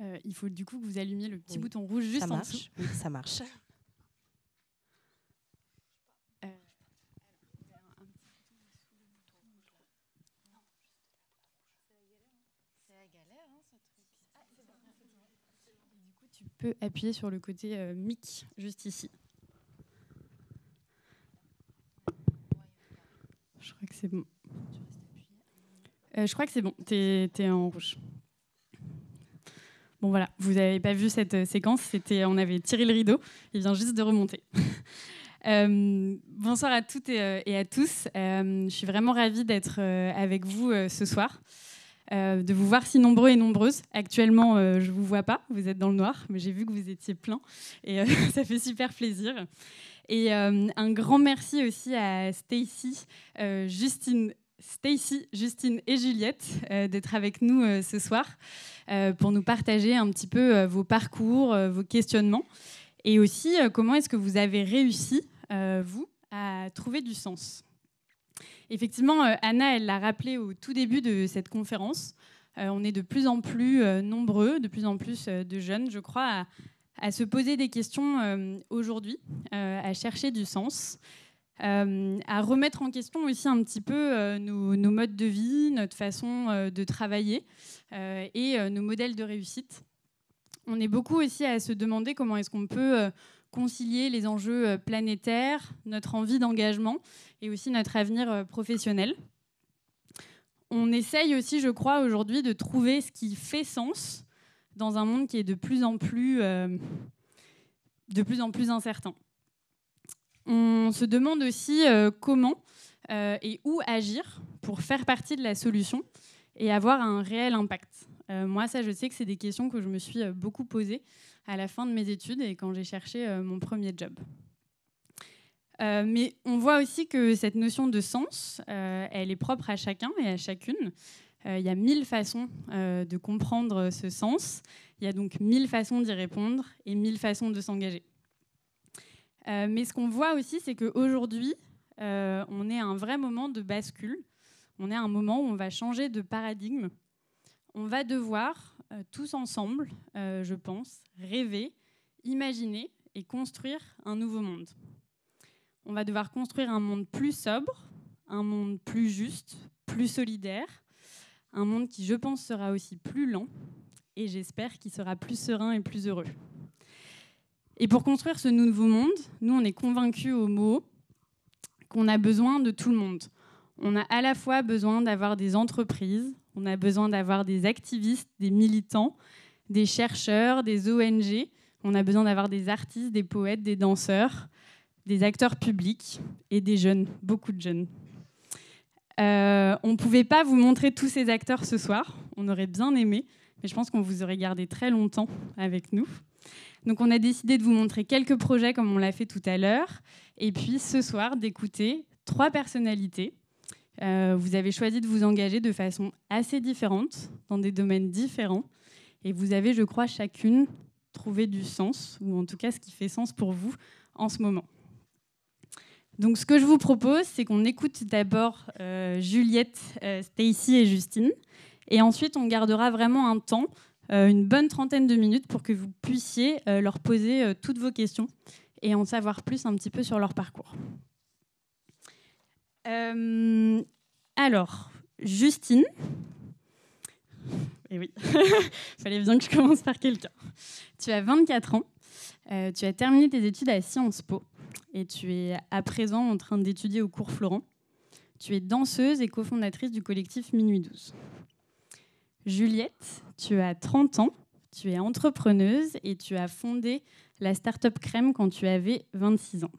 Euh, il faut du coup que vous allumiez le petit Oui, bouton rouge juste ça en marche. dessous. Oui, ça marche. Tu appuyer sur le côté euh, mic juste ici. Je crois que c'est bon. Euh, je crois que c'est bon. T'es es en rouge. Bon voilà, vous n'avez pas vu cette euh, séquence. C'était, on avait tiré le rideau. Il vient juste de remonter. Bonsoir à toutes et, à tous. Je suis vraiment ravie d'être avec vous ce soir, euh, de vous voir si nombreux et nombreuses. Actuellement, euh, je vous vois pas, vous êtes dans le noir, mais j'ai vu que vous étiez plein et euh, ça fait super plaisir. Et un grand merci aussi à Stacy, Justine. Stacy, Justine et Juliette d'être avec nous ce soir pour nous partager un petit peu vos parcours, vos questionnements et aussi comment est-ce que vous avez réussi, vous, à trouver du sens. Effectivement, euh, Anna, elle l'a rappelé au tout début de cette conférence, euh, on est de plus en plus euh, nombreux, de plus en plus de jeunes, je crois, à, se poser des questions aujourd'hui, à chercher du sens, à remettre en question aussi un petit peu nos, nos modes de vie, notre façon de travailler et nos modèles de réussite. On est beaucoup aussi à se demander comment est-ce qu'on peut concilier les enjeux euh, planétaires, notre envie d'engagement et aussi notre avenir euh, professionnel. On essaye aussi, je crois, aujourd'hui de trouver ce qui fait sens dans un monde qui est de plus en plus, euh, de plus, en plus incertain. On se demande aussi comment et où agir pour faire partie de la solution et avoir un réel impact. Moi, ça, je sais que c'est des questions que je me suis beaucoup posées à la fin de mes études et quand j'ai cherché euh, mon premier job. Euh, mais on voit aussi que cette notion de sens, euh, elle est propre à chacun et à chacune. Il y a mille façons de comprendre ce sens. Il y a donc mille façons d'y répondre et mille façons de s'engager. Mais ce qu'on voit aussi, c'est qu'aujourd'hui, on est à un vrai moment de bascule. On est à un moment où on va changer de paradigme. On va devoir, euh, tous ensemble, euh, je pense, rêver, imaginer et construire un nouveau monde. On va devoir construire un monde plus sobre, un monde plus juste, plus solidaire, un monde qui, je pense, sera aussi plus lent et j'espère qu'il sera plus serein et plus heureux. Et pour construire ce nouveau monde, nous, on est convaincus au mot qu'on a besoin de tout le monde. On a à la fois besoin d'avoir des entreprises, on a besoin d'avoir des activistes, des militants, des chercheurs, des ONG, on a besoin d'avoir des artistes, des poètes, des danseurs, des acteurs publics et des jeunes, beaucoup de jeunes. Euh, on ne pouvait pas vous montrer tous ces acteurs ce soir, on aurait bien aimé, mais je pense qu'on vous aurait gardé très longtemps avec nous. Donc on a décidé de vous montrer quelques projets comme on l'a fait tout à l'heure, et puis ce soir d'écouter trois personnalités. Euh, vous avez choisi de vous engager de façon assez différente, dans des domaines différents, et vous avez, je crois, chacune trouvé du sens, ou en tout cas ce qui fait sens pour vous en ce moment. Donc ce que je vous propose, c'est qu'on écoute d'abord euh, Juliette, euh, Stacy et Justine, et ensuite on gardera vraiment un temps une bonne trentaine de minutes pour que vous puissiez leur poser toutes vos questions et en savoir plus un petit peu sur leur parcours. Euh, alors, Justine. Et oui, il fallait bien que je commence par quelqu'un. Tu as 24 ans, euh, tu as terminé tes études à Sciences Po et tu es à présent en train d'étudier au cours Florent. Tu es danseuse et cofondatrice du collectif Minuit 12. Juliette, tu as 30 ans, tu es entrepreneuse et tu as fondé la start-up Crème quand tu avais 26 ans.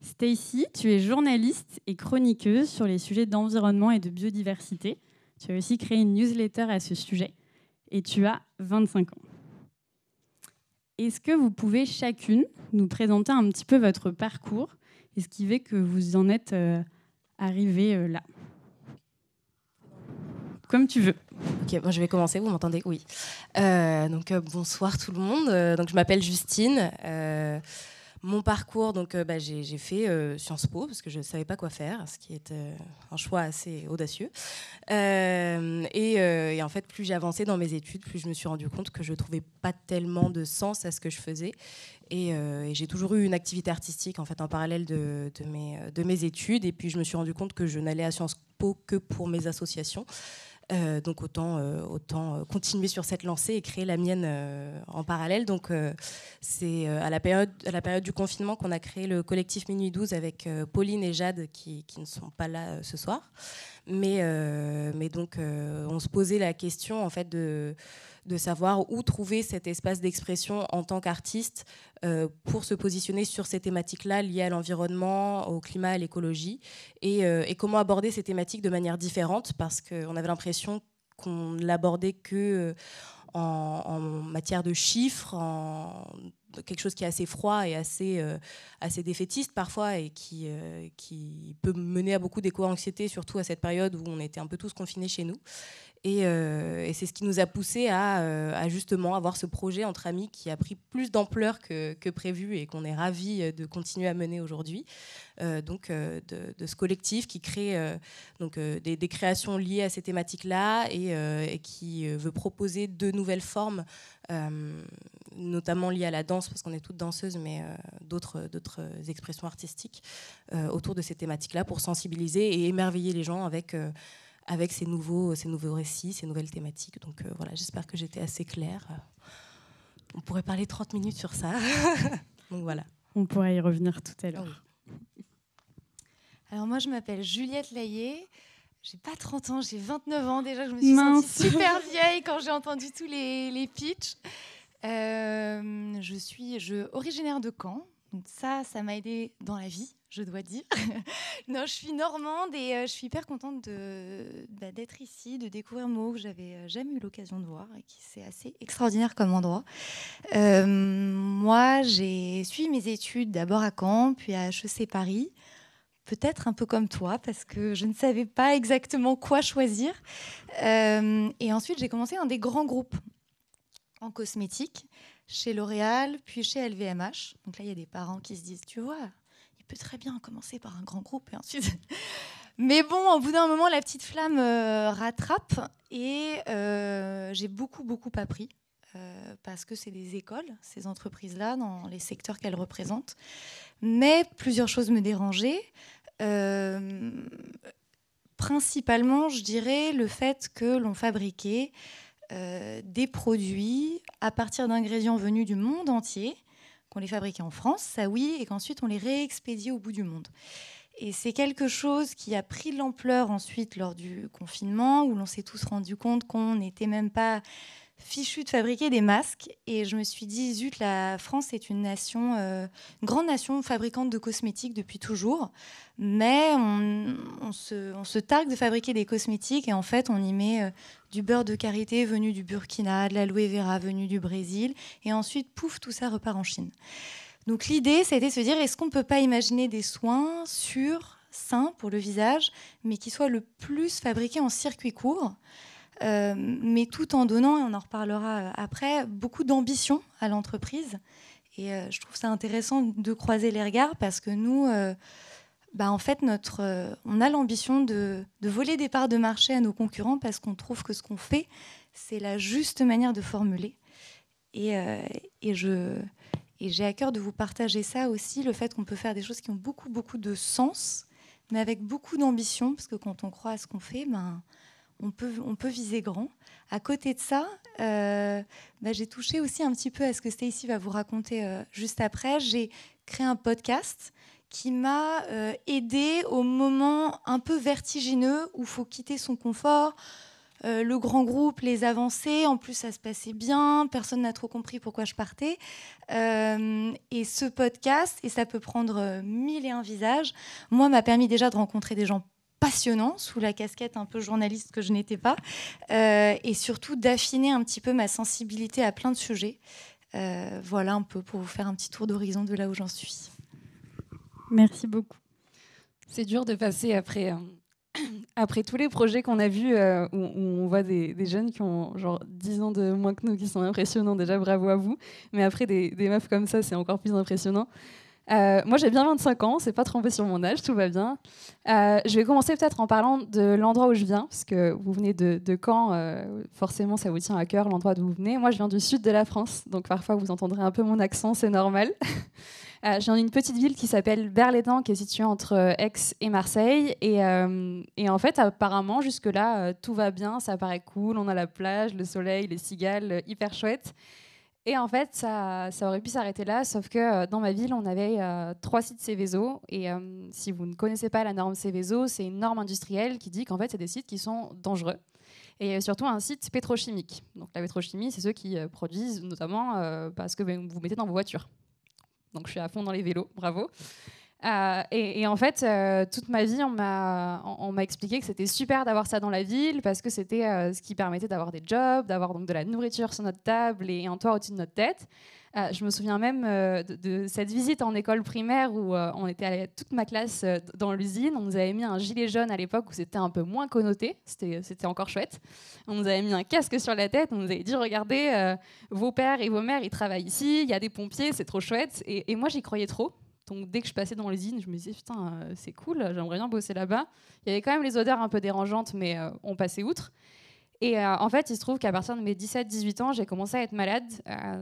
Stacy, tu es journaliste et chroniqueuse sur les sujets d'environnement et de biodiversité. Tu as aussi créé une newsletter à ce sujet et tu as 25 ans. Est-ce que vous pouvez chacune nous présenter un petit peu votre parcours et ce qui fait que vous en êtes euh, arrivé euh, là? Comme tu veux. Ok, bon, je vais commencer, vous m'entendez? Oui. Euh, donc, euh, bonsoir tout le monde. Donc, je m'appelle Justine. Mon parcours, donc, euh, bah, j'ai fait euh, Sciences Po parce que je ne savais pas quoi faire, ce qui est euh, un choix assez audacieux. Et, et en fait, plus j'ai avancé dans mes études, plus je me suis rendu compte que je ne trouvais pas tellement de sens à ce que je faisais. Et, j'ai toujours eu une activité artistique en fait en parallèle de mes, de mes études. Et puis je me suis rendu compte que je n'allais à Sciences Po que pour mes associations. Euh, donc autant, euh, autant euh, continuer sur cette lancée et créer la mienne en parallèle. Donc c'est à, la période, à la période du confinement qu'on a créé le collectif Minuit 12 avec Pauline et Jade qui, qui ne sont pas là ce soir. Mais, mais donc on se posait la question en fait de, de savoir où trouver cet espace d'expression en tant qu'artiste euh, pour se positionner sur ces thématiques-là liées à l'environnement, au climat, à l'écologie, et, euh, comment aborder ces thématiques de manière différente, parce qu'on avait l'impression qu'on l'abordait que euh, en, matière de chiffres, en quelque chose qui est assez froid et assez, assez défaitiste parfois et qui, qui peut mener à beaucoup d'éco-anxiété, surtout à cette période où on était un peu tous confinés chez nous. Et, euh, et c'est ce qui nous a poussé à, euh, à justement avoir ce projet entre amis qui a pris plus d'ampleur que, prévu et qu'on est ravis de continuer à mener aujourd'hui. Euh, donc de, ce collectif qui crée donc, des, créations liées à ces thématiques-là et, qui veut proposer de nouvelles formes, notamment liées à la danse, parce qu'on est toutes danseuses, mais d'autres expressions artistiques autour de ces thématiques-là pour sensibiliser et émerveiller les gens avec avec ces nouveaux, ces nouveaux récits, ces nouvelles thématiques. Donc euh, voilà, j'espère que j'étais assez claire. On pourrait parler 30 minutes sur ça. Donc voilà. On pourra y revenir tout à l'heure. Alors moi, je m'appelle Juliette Layet. J'ai pas 30 ans, j'ai 29 ans déjà. Je me suis Mince. sentie super vieille quand j'ai entendu tous les, les pitchs. Euh, je suis je, originaire de Caen. Donc ça, ça m'a aidé dans la vie, je dois dire. non, je suis normande et euh, je suis hyper contente bah, d'être ici, de découvrir Meaux que j'avais euh, jamais eu l'occasion de voir et qui c'est assez extraordinaire comme endroit. Euh, moi, j'ai suivi mes études d'abord à Caen, puis à HEC Paris peut-être un peu comme toi, parce que je ne savais pas exactement quoi choisir. Et ensuite, j'ai commencé dans des grands groupes en cosmétique, chez L'Oréal, puis chez LVMH. Donc là, il y a des parents qui se disent, tu vois, peut très bien commencer par un grand groupe et ensuite... Mais bon, au bout d'un moment, la petite flamme euh, rattrape et euh, j'ai beaucoup, beaucoup appris. euh, parce que c'est des écoles, ces entreprises-là, dans les secteurs qu'elles représentent. Mais plusieurs choses me dérangeaient. Principalement, je dirais, le fait que l'on fabriquait des produits à partir d'ingrédients venus du monde entier, qu'on les fabriquait en France, ça oui, et qu'ensuite on les réexpédiait au bout du monde. Et c'est quelque chose qui a pris de l'ampleur ensuite lors du confinement, où l'on s'est tous rendu compte qu'on n'était même pas fichu de fabriquer des masques. Et je me suis dit, zut, la France est une nation, euh, grande nation fabricante de cosmétiques depuis toujours. Mais on, se, targue de fabriquer des cosmétiques et en fait, on y met euh, du beurre de karité venu du Burkina, de l'aloe vera venu du Brésil. Et ensuite, pouf, tout ça repart en Chine. Donc l'idée, été de se dire, est-ce qu'on ne peut pas imaginer des soins sûrs, sains pour le visage, mais qui soient le plus fabriqués en circuit court? Euh, mais tout en donnant, et on en reparlera euh, après, beaucoup d'ambition à l'entreprise. Et euh, je trouve ça intéressant de croiser les regards parce que nous, bah, en fait, notre, on a l'ambition de, de voler des parts de marché à nos concurrents parce qu'on trouve que ce qu'on fait, c'est la juste manière de formuler. Et, et je, et j'ai à cœur de vous partager ça aussi, le fait qu'on peut faire des choses qui ont beaucoup, beaucoup de sens, mais avec beaucoup d'ambition, parce que quand on croit à ce qu'on fait, ben, on, peut, viser grand. À côté de ça, euh, bah, j'ai touché aussi un petit peu à ce que Stacy va vous raconter euh, juste après. J'ai créé un podcast qui m'a euh, aidé au moment un peu vertigineux où il faut quitter son confort, euh, le grand groupe, les avancées. En plus, ça se passait bien. Personne n'a trop compris pourquoi je partais. Et ce podcast, et ça peut prendre mille et un visages, moi, m'a permis déjà de rencontrer des gens passionnants sous la casquette un peu journaliste que je n'étais pas, euh, et surtout d'affiner un petit peu ma sensibilité à plein de sujets. Euh, voilà un peu pour vous faire un petit tour d'horizon de là où j'en suis. Merci beaucoup. C'est dur de passer après, euh, après tous les projets qu'on a vus euh, où, où on voit des, des jeunes qui ont genre 10 ans de moins que nous qui sont impressionnants. Déjà, bravo à vous. Mais après, des, des meufs comme ça, c'est encore plus impressionnant. Euh, moi, j'ai bien 25 ans, c'est pas trompé sur mon âge, tout va bien. Euh, je vais commencer peut-être en parlant de l'endroit où je viens, parce que vous venez de, de Caen, euh, forcément ça vous tient à cœur l'endroit d'où vous venez. Moi, je viens du sud de la France, donc parfois vous entendrez un peu mon accent, c'est normal. Je viens d'une petite ville qui s'appelle Berlédan, qui est située entre Aix et Marseille. Et, et en fait, apparemment, jusque-là, tout va bien, ça paraît cool. On a la plage, le soleil, les cigales, hyper chouette. Et en fait, ça, aurait pu s'arrêter là, sauf que euh, dans ma ville, on avait euh, trois sites Céveso. Et euh, si vous ne connaissez pas la norme Céveso, c'est une norme industrielle qui dit qu'en fait, c'est des sites qui sont dangereux. Et surtout un site pétrochimique. Donc la pétrochimie, c'est ceux qui produisent notamment parce que vous mettez dans vos voitures. Donc je suis à fond dans les vélos, bravo. Euh, et, en fait, euh, toute ma vie, on m'a expliqué que c'était super d'avoir ça dans la ville parce que c'était euh, ce qui permettait d'avoir des jobs, d'avoir donc de la nourriture sur notre table et un toit au-dessus de notre tête. Je me souviens même de, cette visite en école primaire où on était allé toute ma classe dans l'usine. On nous avait mis un gilet jaune à l'époque où c'était un peu moins connoté. C'était encore chouette. On nous avait mis un casque sur la tête. On nous avait dit regardez, vos pères et vos mères, ils travaillent ici. Il y a des pompiers, c'est trop chouette. Et, et moi, j'y croyais trop. Donc dès que je passais dans l'usine, je me disais putain, euh, c'est cool, j'aimerais bien bosser là-bas. Il y avait quand même les odeurs un peu dérangeantes, mais euh, on passait outre. Et euh, en fait, il se trouve qu'à partir de mes 17-18 ans, j'ai commencé à être malade.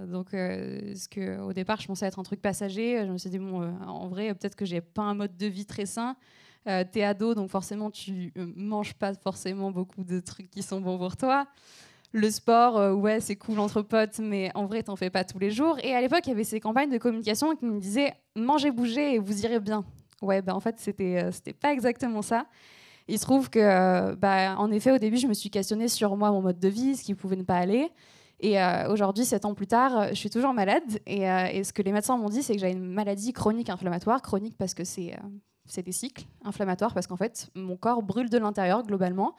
Donc, ce que, au départ, je pensais être un truc passager. Je me suis dit, bon, en vrai, peut-être que j'ai pas un mode de vie très sain. T'es ado, donc forcément, tu manges pas forcément beaucoup de trucs qui sont bons pour toi. Le sport, euh, ouais, c'est cool entre potes, mais en vrai, t'en fais pas tous les jours. Et à l'époque, il y avait ces campagnes de communication qui me disaient mangez, bougez et vous irez bien. Ouais, ben en fait, c'était euh, pas exactement ça. Il se trouve que, euh, bah, en effet, au début, je me suis questionnée sur moi, mon mode de vie, ce qui pouvait ne pas aller. Et euh, aujourd'hui, sept ans plus tard, je suis toujours malade. Et, ce que les médecins m'ont dit, c'est que j'avais une maladie chronique inflammatoire. Chronique parce que c'est c'est des cycles inflammatoires, parce qu'en fait, mon corps brûle de l'intérieur globalement.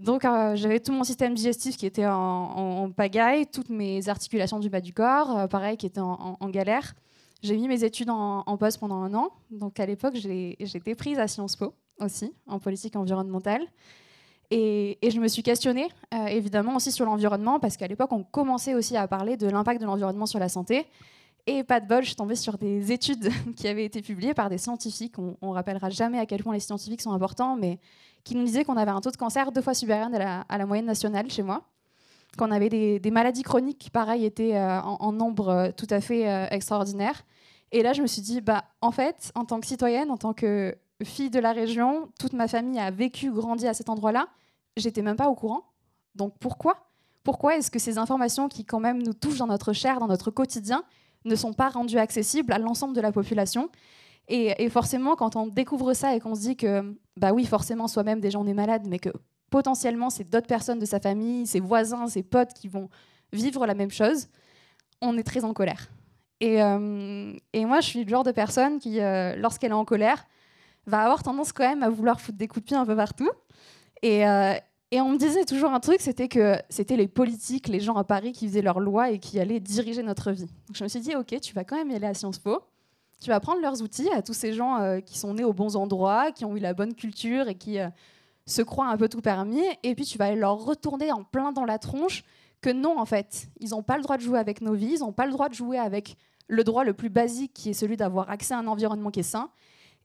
Donc, euh, j'avais tout mon système digestif qui était en, pagaille, toutes mes articulations du bas du corps, euh, pareil, qui étaient en, galère. J'ai mis mes études en, poste pendant un an. Donc, à l'époque, j'étais prise à Sciences Po aussi, en politique environnementale. Et, et je me suis questionnée, euh, évidemment, aussi sur l'environnement, parce qu'à l'époque, on commençait aussi à parler de l'impact de l'environnement sur la santé. Et pas de bol, je suis tombée sur des études qui avaient été publiées par des scientifiques. On, on rappellera jamais à quel point les scientifiques sont importants, mais qui nous disaient qu'on avait un taux de cancer deux fois supérieur à la, moyenne nationale chez moi, qu'on avait des, maladies chroniques qui, pareil, étaient euh, en, en nombre euh, tout à fait euh, extraordinaire. Et là, je me suis dit, bah, en fait, en tant que citoyenne, en tant que fille de la région, toute ma famille a vécu, grandi à cet endroit-là, j'étais même pas au courant. Donc pourquoi? Pourquoi est-ce que ces informations qui quand même nous touchent dans notre chair, dans notre quotidien, ne sont pas rendues accessibles à l'ensemble de la population et, et forcément, quand on découvre ça et qu'on se dit que, bah oui, forcément, soi-même, déjà, on est malade, mais que potentiellement, c'est d'autres personnes de sa famille, ses voisins, ses potes qui vont vivre la même chose, on est très en colère. Et, euh, et moi, je suis le genre de personne qui, euh, lorsqu'elle est en colère, va avoir tendance quand même à vouloir foutre des coups de pied un peu partout. Et, euh, et on me disait toujours un truc, c'était que c'était les politiques, les gens à Paris qui faisaient leurs lois et qui allaient diriger notre vie. Donc je me suis dit, ok, tu vas quand même y aller à Sciences Po. Tu vas prendre leurs outils à tous ces gens euh, qui sont nés aux bons endroits, qui ont eu la bonne culture et qui euh, se croient un peu tout permis. Et puis tu vas leur retourner en plein dans la tronche que non, en fait, ils n'ont pas le droit de jouer avec nos vies, ils n'ont pas le droit de jouer avec le droit le plus basique qui est celui d'avoir accès à un environnement qui est sain.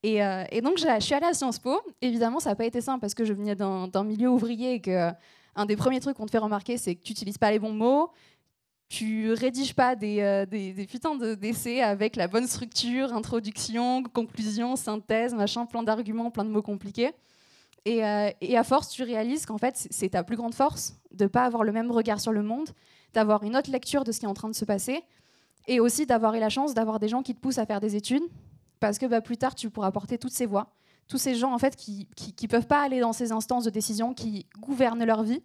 Et, euh, et donc, je, suis allée à Sciences Po. Évidemment, ça n'a pas été simple parce que je venais d'un milieu ouvrier et que euh, un des premiers trucs qu'on te fait remarquer, c'est que tu n'utilises pas les bons mots, tu rédiges pas des, euh, putains de- d'essais avec la bonne structure, introduction, conclusion, synthèse, machin, plein d'arguments, plein de mots compliqués. Et, euh, et à force, tu réalises qu'en fait, c'est ta plus grande force de ne pas avoir le même regard sur le monde, d'avoir une autre lecture de ce qui est en train de se passer, et aussi d'avoir eu la chance d'avoir des gens qui te poussent à faire des études, parce que bah, plus tard, tu pourras porter toutes ces voix, tous ces gens en fait qui ne peuvent pas aller dans ces instances de décision qui gouvernent leur vie.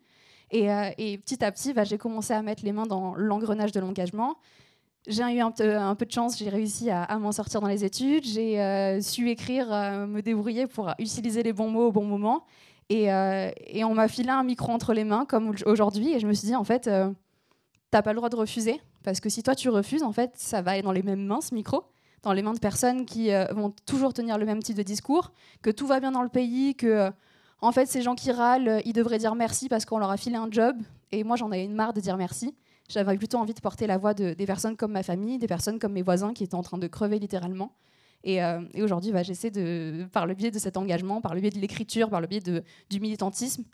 Et, euh, et petit à petit, bah, j'ai commencé à mettre les mains dans l'engrenage de l'engagement. J'ai eu un, peu- un peu de chance, j'ai réussi à, m'en sortir dans les études. J'ai euh, su écrire, euh, me débrouiller pour utiliser les bons mots au bon moment. Et, euh, on m'a filé un micro entre les mains, comme aujourd'hui. Et je me suis dit, en fait, euh, t'as pas le droit de refuser. Parce que si toi, tu refuses, en fait, ça va aller dans les mêmes mains, ce micro. Dans les mains de personnes qui euh, vont toujours tenir le même type de discours, que tout va bien dans le pays, que, euh, en fait, ces gens qui râlent, euh, ils devraient dire merci parce qu'on leur a filé un job. Et moi, j'en avais une marre de dire merci. J'avais plutôt envie de porter la voix de, des personnes comme ma famille, des personnes comme mes voisins qui étaient en train de crever littéralement. Et, aujourd'hui, bah, j'essaie de, par le biais de cet engagement, par le biais de l'écriture, par le biais du militantisme,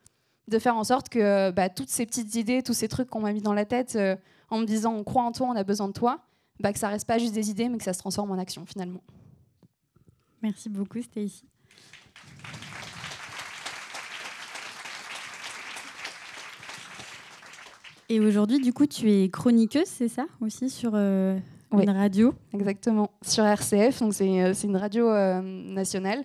de faire en sorte que bah, toutes ces petites idées, tous ces trucs qu'on m'a mis dans la tête en me disant on croit en toi, on a besoin de toi, bah, que ça reste pas juste des idées, mais que ça se transforme en action finalement. Merci beaucoup, Stacy. Et aujourd'hui, du coup, tu es chroniqueuse, c'est ça aussi, sur euh, Oui. une radio? Exactement, sur RCF, donc c'est euh, c'est une radio euh, nationale.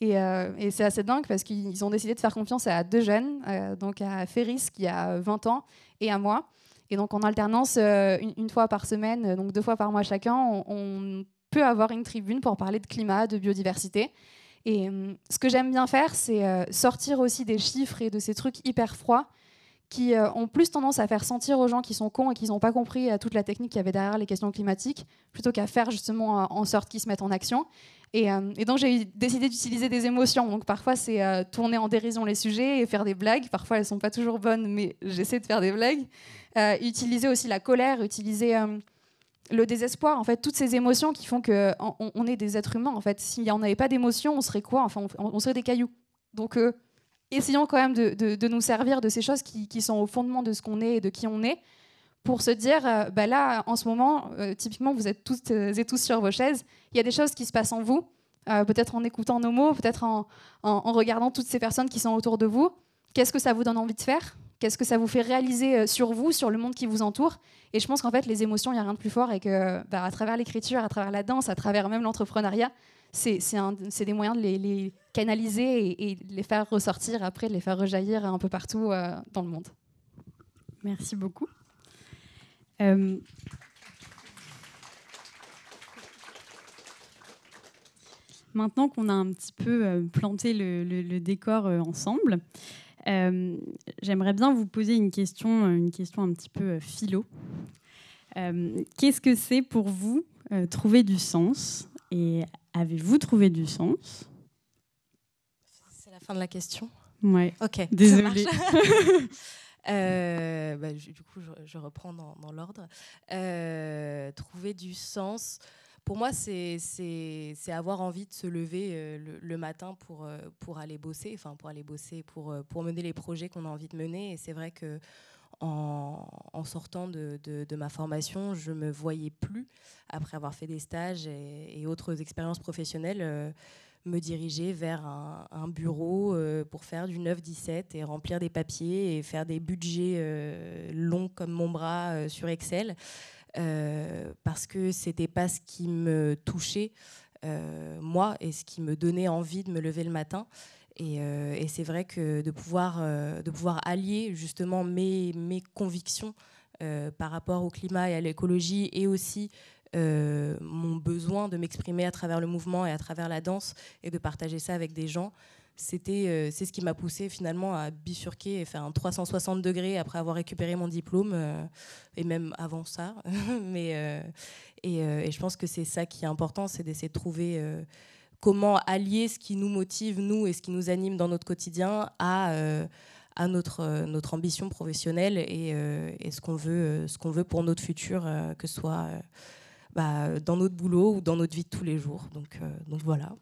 Et, euh, et c'est assez dingue parce qu'ils ont décidé de faire confiance à deux jeunes, donc à Ferris qui a 20 ans et à moi. Et donc en alternance, euh, une, fois par semaine, euh, donc deux fois par mois chacun, on, peut avoir une tribune pour parler de climat, de biodiversité. Et hum, ce que j'aime bien faire, c'est euh, sortir aussi des chiffres et de ces trucs hyper froids qui euh, ont plus tendance à faire sentir aux gens qui sont cons et qui n'ont pas compris euh, toute la technique qu'il y avait derrière les questions climatiques, plutôt qu'à faire justement euh, en sorte qu'ils se mettent en action. Et, euh, et donc j'ai décidé d'utiliser des émotions. Donc parfois c'est euh, tourner en dérision les sujets et faire des blagues. Parfois elles sont pas toujours bonnes, mais j'essaie de faire des blagues. Euh, utiliser aussi la colère, utiliser le désespoir, en fait, toutes ces émotions qui font qu'on on, est des êtres humains. En fait, s'il n'y en avait pas d'émotions, on serait quoi? Enfin, on, serait des cailloux. Donc essayons quand même de, nous servir de ces choses qui sont au fondement de ce qu'on est et de qui on est pour se dire, euh, bah là, en ce moment, euh, typiquement, vous êtes toutes euh, et tous sur vos chaises, il y a des choses qui se passent en vous, peut-être en écoutant nos mots, peut-être en, regardant toutes ces personnes qui sont autour de vous. Qu'est-ce que ça vous donne envie de faire? Qu'est-ce que ça vous fait réaliser sur vous, sur le monde qui vous entoure? Et je pense qu'en fait, les émotions, il n'y a rien de plus fort et que bah, à travers l'écriture, à travers la danse, à travers même l'entrepreneuriat, c'est des moyens de les, canaliser et, les faire ressortir après, de les faire rejaillir un peu partout dans le monde. Merci beaucoup. Maintenant qu'on a un petit peu euh, planté le, décor euh, ensemble, euh, j'aimerais bien vous poser une question, une question un petit peu philo. Qu'est-ce que c'est pour vous trouver du sens Et avez-vous trouvé du sens? C'est la fin de la question? Ouais. Ok. Désolée. bah, du coup, je, reprends dans, l'ordre. trouver du sens pour moi, c'est avoir envie de se lever euh, le, matin pour, euh, aller bosser, enfin pour aller bosser, pour, euh, mener les projets qu'on a envie de mener. Et c'est vrai que en, sortant de, de, ma formation, je me voyais plus, après avoir fait des stages et, autres expériences professionnelles, me diriger vers un, bureau pour faire du 9-17 et remplir des papiers et faire des budgets longs comme mon bras sur Excel. Euh, parce que c'était pas ce qui me touchait euh, moi et ce qui me donnait envie de me lever le matin. Et, euh, c'est vrai que de pouvoir, de pouvoir allier justement mes, mes convictions par rapport au climat et à l'écologie et aussi mon besoin de m'exprimer à travers le mouvement et à travers la danse et de partager ça avec des gens, c'était euh, c'est ce qui m'a poussé finalement à bifurquer et faire un 360 degrés après avoir récupéré mon diplôme euh, et même avant ça. Mais euh, et, je pense que c'est ça qui est important c'est d'essayer de trouver comment allier ce qui nous motive nous et ce qui nous anime dans notre quotidien à à notre, notre ambition professionnelle et, et ce qu'on veut, ce qu'on veut pour notre futur, que ce soit bah, dans notre boulot ou dans notre vie de tous les jours. Donc, donc voilà.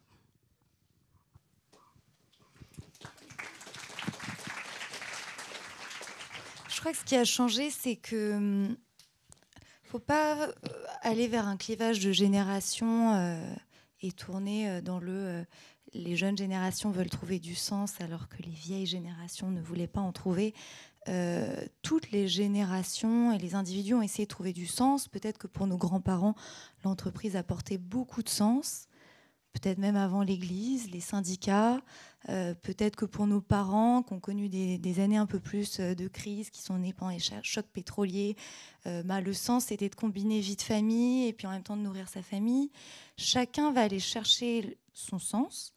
Je crois que ce qui a changé, c'est que hum, faut pas euh, aller vers un clivage de génération euh, et tourner euh, dans le les jeunes générations veulent trouver du sens alors que les vieilles générations ne voulaient pas en trouver. Toutes les générations et les individus ont essayé de trouver du sens. Peut-être que pour nos grands-parents, l'entreprise apportait beaucoup de sens peut-être même avant l'Église, les syndicats, euh, peut-être que pour nos parents qui ont connu des, années un peu plus euh, de crise, qui sont nés pendant les chocs pétroliers, euh, bah, le sens c'était de combiner vie de famille et puis en même temps de nourrir sa famille. Chacun va aller chercher son sens.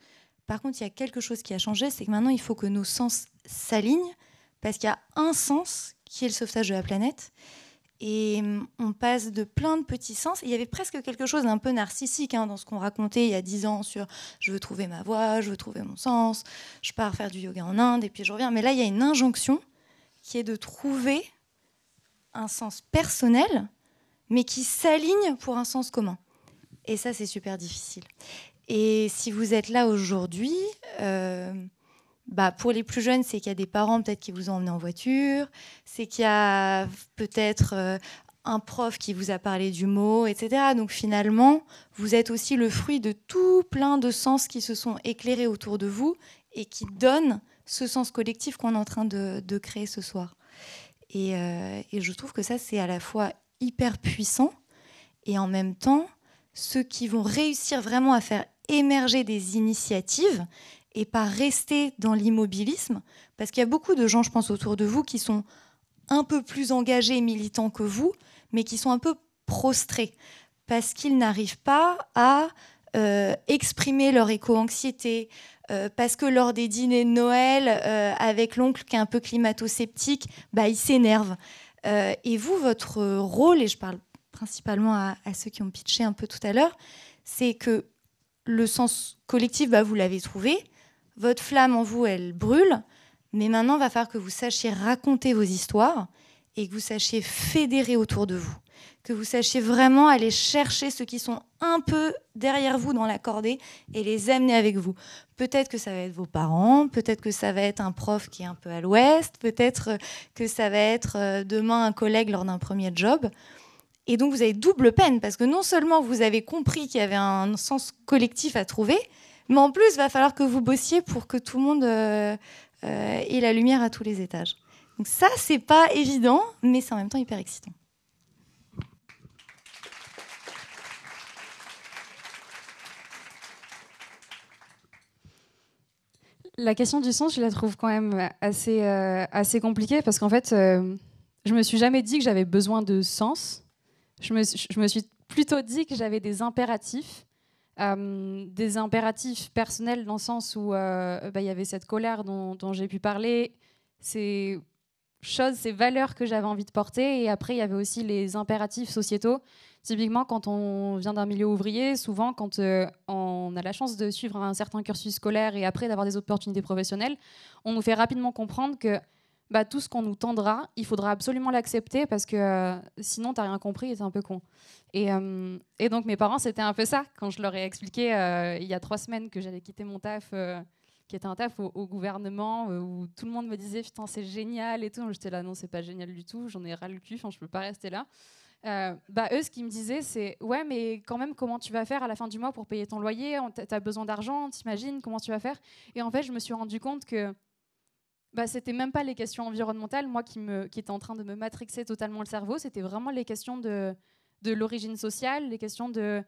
Par contre, il y a quelque chose qui a changé, c'est que maintenant il faut que nos sens s'alignent parce qu'il y a un sens qui est le sauvetage de la planète. Et hum, on passe de plein de petits sens. Il y avait presque quelque chose d'un peu narcissique hein, dans ce qu'on racontait il y a dix ans sur je veux trouver ma voie, je veux trouver mon sens, je pars faire du yoga en Inde et puis je reviens. Mais là, il y a une injonction qui est de trouver un sens personnel, mais qui s'aligne pour un sens commun. Et ça, c'est super difficile. Et si vous êtes là aujourd'hui, euh, bah, pour les plus jeunes, c'est qu'il y a des parents peut-être qui vous ont emmené en voiture, c'est qu'il y a peut-être euh, un prof qui vous a parlé du mot, etc. Donc finalement, vous êtes aussi le fruit de tout plein de sens qui se sont éclairés autour de vous et qui donnent ce sens collectif qu'on est en train de, créer ce soir. Euh, et je trouve que ça, c'est à la fois hyper puissant et en même temps, ceux qui vont réussir vraiment à faire émerger des initiatives et pas rester dans l'immobilisme, parce qu'il y a beaucoup de gens, je pense, autour de vous qui sont un peu plus engagés et militants que vous, mais qui sont un peu prostrés, parce qu'ils n'arrivent pas à euh, exprimer leur éco-anxiété, euh, parce que lors des dîners de Noël, euh, avec l'oncle qui est un peu climato-sceptique, bah, il s'énerve. et vous, votre rôle, et je parle principalement à, ceux qui ont pitché un peu tout à l'heure, c'est que le sens collectif, bah, vous l'avez trouvé, votre flamme en vous, elle brûle, mais maintenant, il va falloir que vous sachiez raconter vos histoires et que vous sachiez fédérer autour de vous, que vous sachiez vraiment aller chercher ceux qui sont un peu derrière vous dans la cordée et les amener avec vous. Peut-être que ça va être vos parents, peut-être que ça va être un prof qui est un peu à l'ouest, peut-être que ça va être euh, demain un collègue lors d'un premier job. Et donc vous avez double peine parce que non seulement vous avez compris qu'il y avait un sens collectif à trouver, mais en plus, il va falloir que vous bossiez pour que tout le monde euh, euh, ait la lumière à tous les étages. Donc ça, c'est pas évident, mais c'est en même temps hyper excitant. La question du sens, je la trouve quand même assez, euh, assez compliquée parce qu'en fait, euh, je me suis jamais dit que j'avais besoin de sens. Je me, je me suis plutôt dit que j'avais des impératifs, euh, des impératifs personnels dans le sens où euh, bah, il y avait cette colère dont, j'ai pu parler, ces choses, ces valeurs que j'avais envie de porter, et après il y avait aussi les impératifs sociétaux. Typiquement, quand on vient d'un milieu ouvrier, souvent quand euh, on a la chance de suivre un certain cursus scolaire et après d'avoir des opportunités professionnelles, on nous fait rapidement comprendre que bah, tout ce qu'on nous tendra, il faudra absolument l'accepter parce que euh, sinon, tu n'as rien compris et c'est un peu con. Et, euh, et, donc, mes parents, c'était un peu ça. Quand je leur ai expliqué euh, il y a trois semaines que j'allais quitter mon taf, euh, qui était un taf au, gouvernement, où tout le monde me disait Putain, c'est génial et tout. J'étais là, non, c'est pas génial du tout, j'en ai ras le cul, je peux pas rester là. Bah, eux, ce qu'ils me disaient, c'est Ouais, mais quand même, comment tu vas faire à la fin du mois pour payer ton loyer? Tu as besoin d'argent, t'imagines comment tu vas faire? Et en fait, je me suis rendu compte que bah, c'était même pas les questions environnementales, moi qui était en train de me matrixer totalement le cerveau, c'était vraiment les questions de, de l'origine sociale, les questions de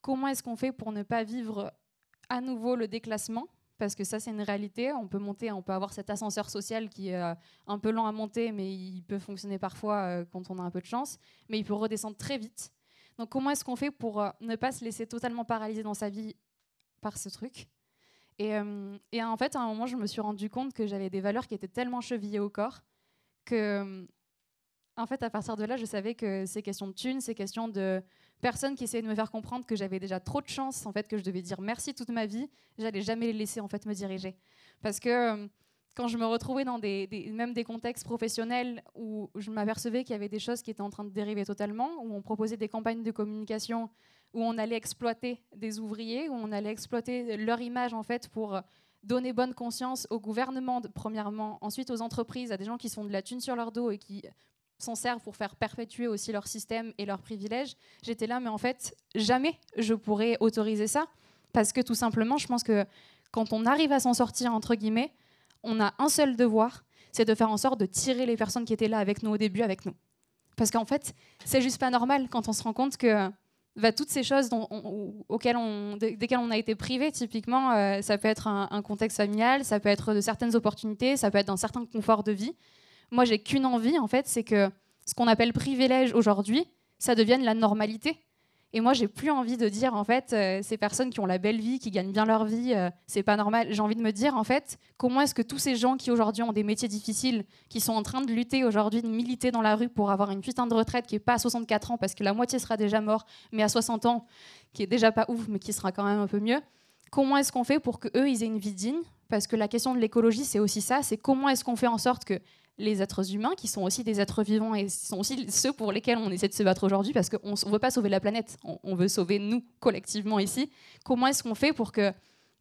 comment est-ce qu'on fait pour ne pas vivre à nouveau le déclassement, parce que ça c'est une réalité, on peut monter, on peut avoir cet ascenseur social qui est euh, un peu lent à monter, mais il peut fonctionner parfois euh, quand on a un peu de chance, mais il peut redescendre très vite. Donc comment est-ce qu'on fait pour euh, ne pas se laisser totalement paralyser dans sa vie par ce truc? Et, et, en fait, à un moment, je me suis rendu compte que j'avais des valeurs qui étaient tellement chevillées au corps que, en fait, à partir de là, je savais que ces questions de thunes, ces questions de personnes qui essayaient de me faire comprendre que j'avais déjà trop de chance, en fait, que je devais dire merci toute ma vie, j'allais jamais les laisser en fait me diriger, parce que euh, quand je me retrouvais dans des, même des contextes professionnels où je m'apercevais qu'il y avait des choses qui étaient en train de dériver totalement, où on proposait des campagnes de communication où on allait exploiter des ouvriers, où on allait exploiter leur image en fait pour donner bonne conscience au gouvernement premièrement, ensuite aux entreprises, à des gens qui sont de la thune sur leur dos et qui s'en servent pour faire perpétuer aussi leur système et leurs privilèges. J'étais là, mais en fait, jamais je pourrais autoriser ça parce que tout simplement, je pense que quand on arrive à s'en sortir entre guillemets, on a un seul devoir, c'est de faire en sorte de tirer les personnes qui étaient là avec nous au début avec nous. Parce qu'en fait, c'est juste pas normal quand on se rend compte que bah, toutes ces choses dont on, auxquelles desquelles on a été privé, typiquement, euh, ça peut être un, un, contexte familial, ça peut être de certaines opportunités, ça peut être dans certains conforts de vie. Moi, j'ai qu'une envie, en fait, c'est que ce qu'on appelle privilège aujourd'hui, ça devienne la normalité. Et moi, j'ai plus envie de dire, en fait, euh, ces personnes qui ont la belle vie, qui gagnent bien leur vie, euh, c'est pas normal. J'ai envie de me dire, en fait, comment est-ce que tous ces gens qui aujourd'hui ont des métiers difficiles, qui sont en train de lutter aujourd'hui, de militer dans la rue pour avoir une putain de retraite qui est pas à 64 ans, parce que la moitié sera déjà mort, mais à 60 ans, qui est déjà pas ouf, mais qui sera quand même un peu mieux. Comment est-ce qu'on fait pour que eux, ils aient une vie digne? Parce que la question de l'écologie, c'est aussi ça. C'est comment est-ce qu'on fait en sorte que les êtres humains, qui sont aussi des êtres vivants et sont aussi ceux pour lesquels on essaie de se battre aujourd'hui, parce qu'on ne veut pas sauver la planète, on, veut sauver nous collectivement ici. Comment est-ce qu'on fait pour que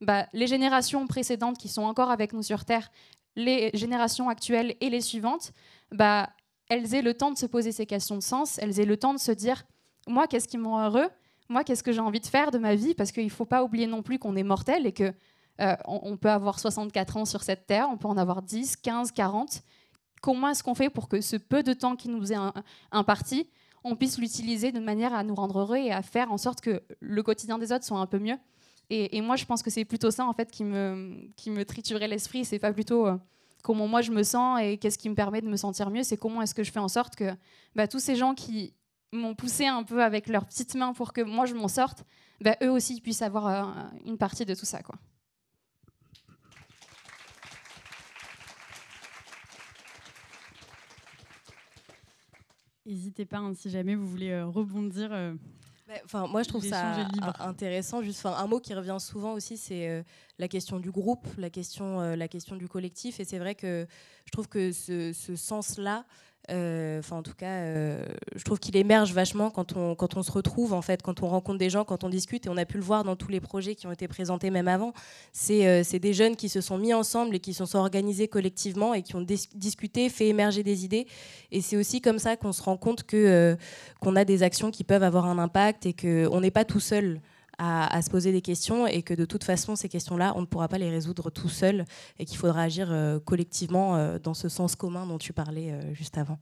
bah, les générations précédentes qui sont encore avec nous sur Terre, les générations actuelles et les suivantes, bah, elles aient le temps de se poser ces questions de sens, elles aient le temps de se dire, moi, qu'est-ce qui me rend heureux? Moi, qu'est-ce que j'ai envie de faire de ma vie? Parce qu'il ne faut pas oublier non plus qu'on est mortel et que euh, on peut avoir 64 ans sur cette Terre, on peut en avoir 10, 15, 40 comment est-ce qu'on fait pour que ce peu de temps qui nous est imparti, on puisse l'utiliser de manière à nous rendre heureux et à faire en sorte que le quotidien des autres soit un peu mieux. Et, moi, je pense que c'est plutôt ça en fait qui me, qui me triturait l'esprit. C'est pas plutôt euh, comment moi je me sens et qu'est-ce qui me permet de me sentir mieux. C'est comment est-ce que je fais en sorte que bah, tous ces gens qui m'ont poussé un peu avec leurs petites mains pour que moi je m'en sorte, bah, eux aussi puissent avoir euh, une partie de tout ça, quoi. N'hésitez pas, hein, si jamais vous voulez euh, rebondir. Euh, Enfin, moi, je trouve ça intéressant. Juste, un mot qui revient souvent aussi, c'est euh, la question du groupe, la question, euh, la question du collectif. Et c'est vrai que je trouve que ce, ce sens-là, enfin, en tout cas, euh, je trouve qu'il émerge vachement quand on, quand on se retrouve, en fait, quand on rencontre des gens, quand on discute. Et on a pu le voir dans tous les projets qui ont été présentés même avant. C'est euh, des jeunes qui se sont mis ensemble et qui se sont organisés collectivement et qui ont discuté, fait émerger des idées. Et c'est aussi comme ça qu'on se rend compte qu'on a des actions qui peuvent avoir un impact et qu'on n'est pas tout seul à, se poser des questions et que de toute façon, ces questions-là, on ne pourra pas les résoudre tout seul et qu'il faudra agir collectivement dans ce sens commun dont tu parlais juste avant.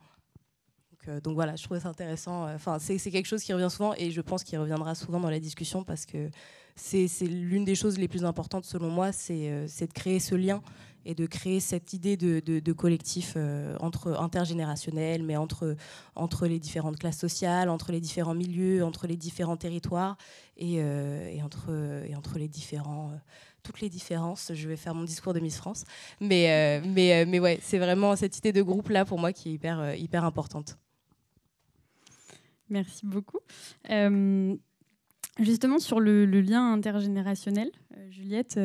Donc, voilà, je trouvais ça intéressant. Enfin, c'est quelque chose qui revient souvent et je pense qu'il reviendra souvent dans la discussion parce que c'est l'une des choses les plus importantes selon moi, c'est de créer ce lien et de créer cette idée de, collectif euh, entre intergénérationnel, mais entre, entre les différentes classes sociales, entre les différents milieux, entre les différents territoires et, euh, entre, et entre les différents euh, toutes les différences. Je vais faire mon discours de Miss France. Mais, mais, mais ouais, c'est vraiment cette idée de groupe-là, pour moi, qui est hyper, hyper importante. Merci beaucoup. justement, sur le, lien intergénérationnel, Juliette,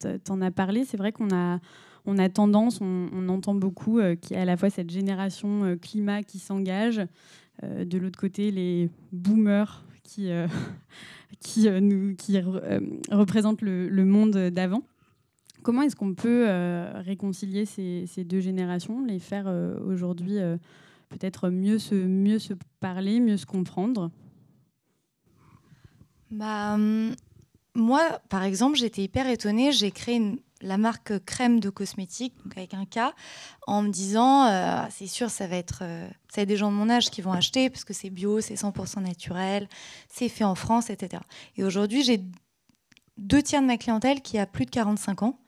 tu en as parlé. C'est vrai qu'on a on a tendance, on, entend beaucoup euh, qu'il y a à la fois cette génération euh, climat qui s'engage, euh, de l'autre côté les boomers qui, qui, nous, qui représentent le, monde d'avant. Comment est-ce qu'on peut réconcilier ces, deux générations, les faire aujourd'hui peut-être mieux se, mieux se parler, mieux se comprendre bah, hum, Moi, par exemple, j'étais hyper étonnée. J'ai créé la marque crème de cosmétiques, avec un K, en me disant, euh, c'est sûr, ça va être, ça des gens de mon âge qui vont acheter parce que c'est bio, c'est 100% naturel, c'est fait en France, etc. Et aujourd'hui, j'ai deux tiers de ma clientèle qui a plus de 45 ans.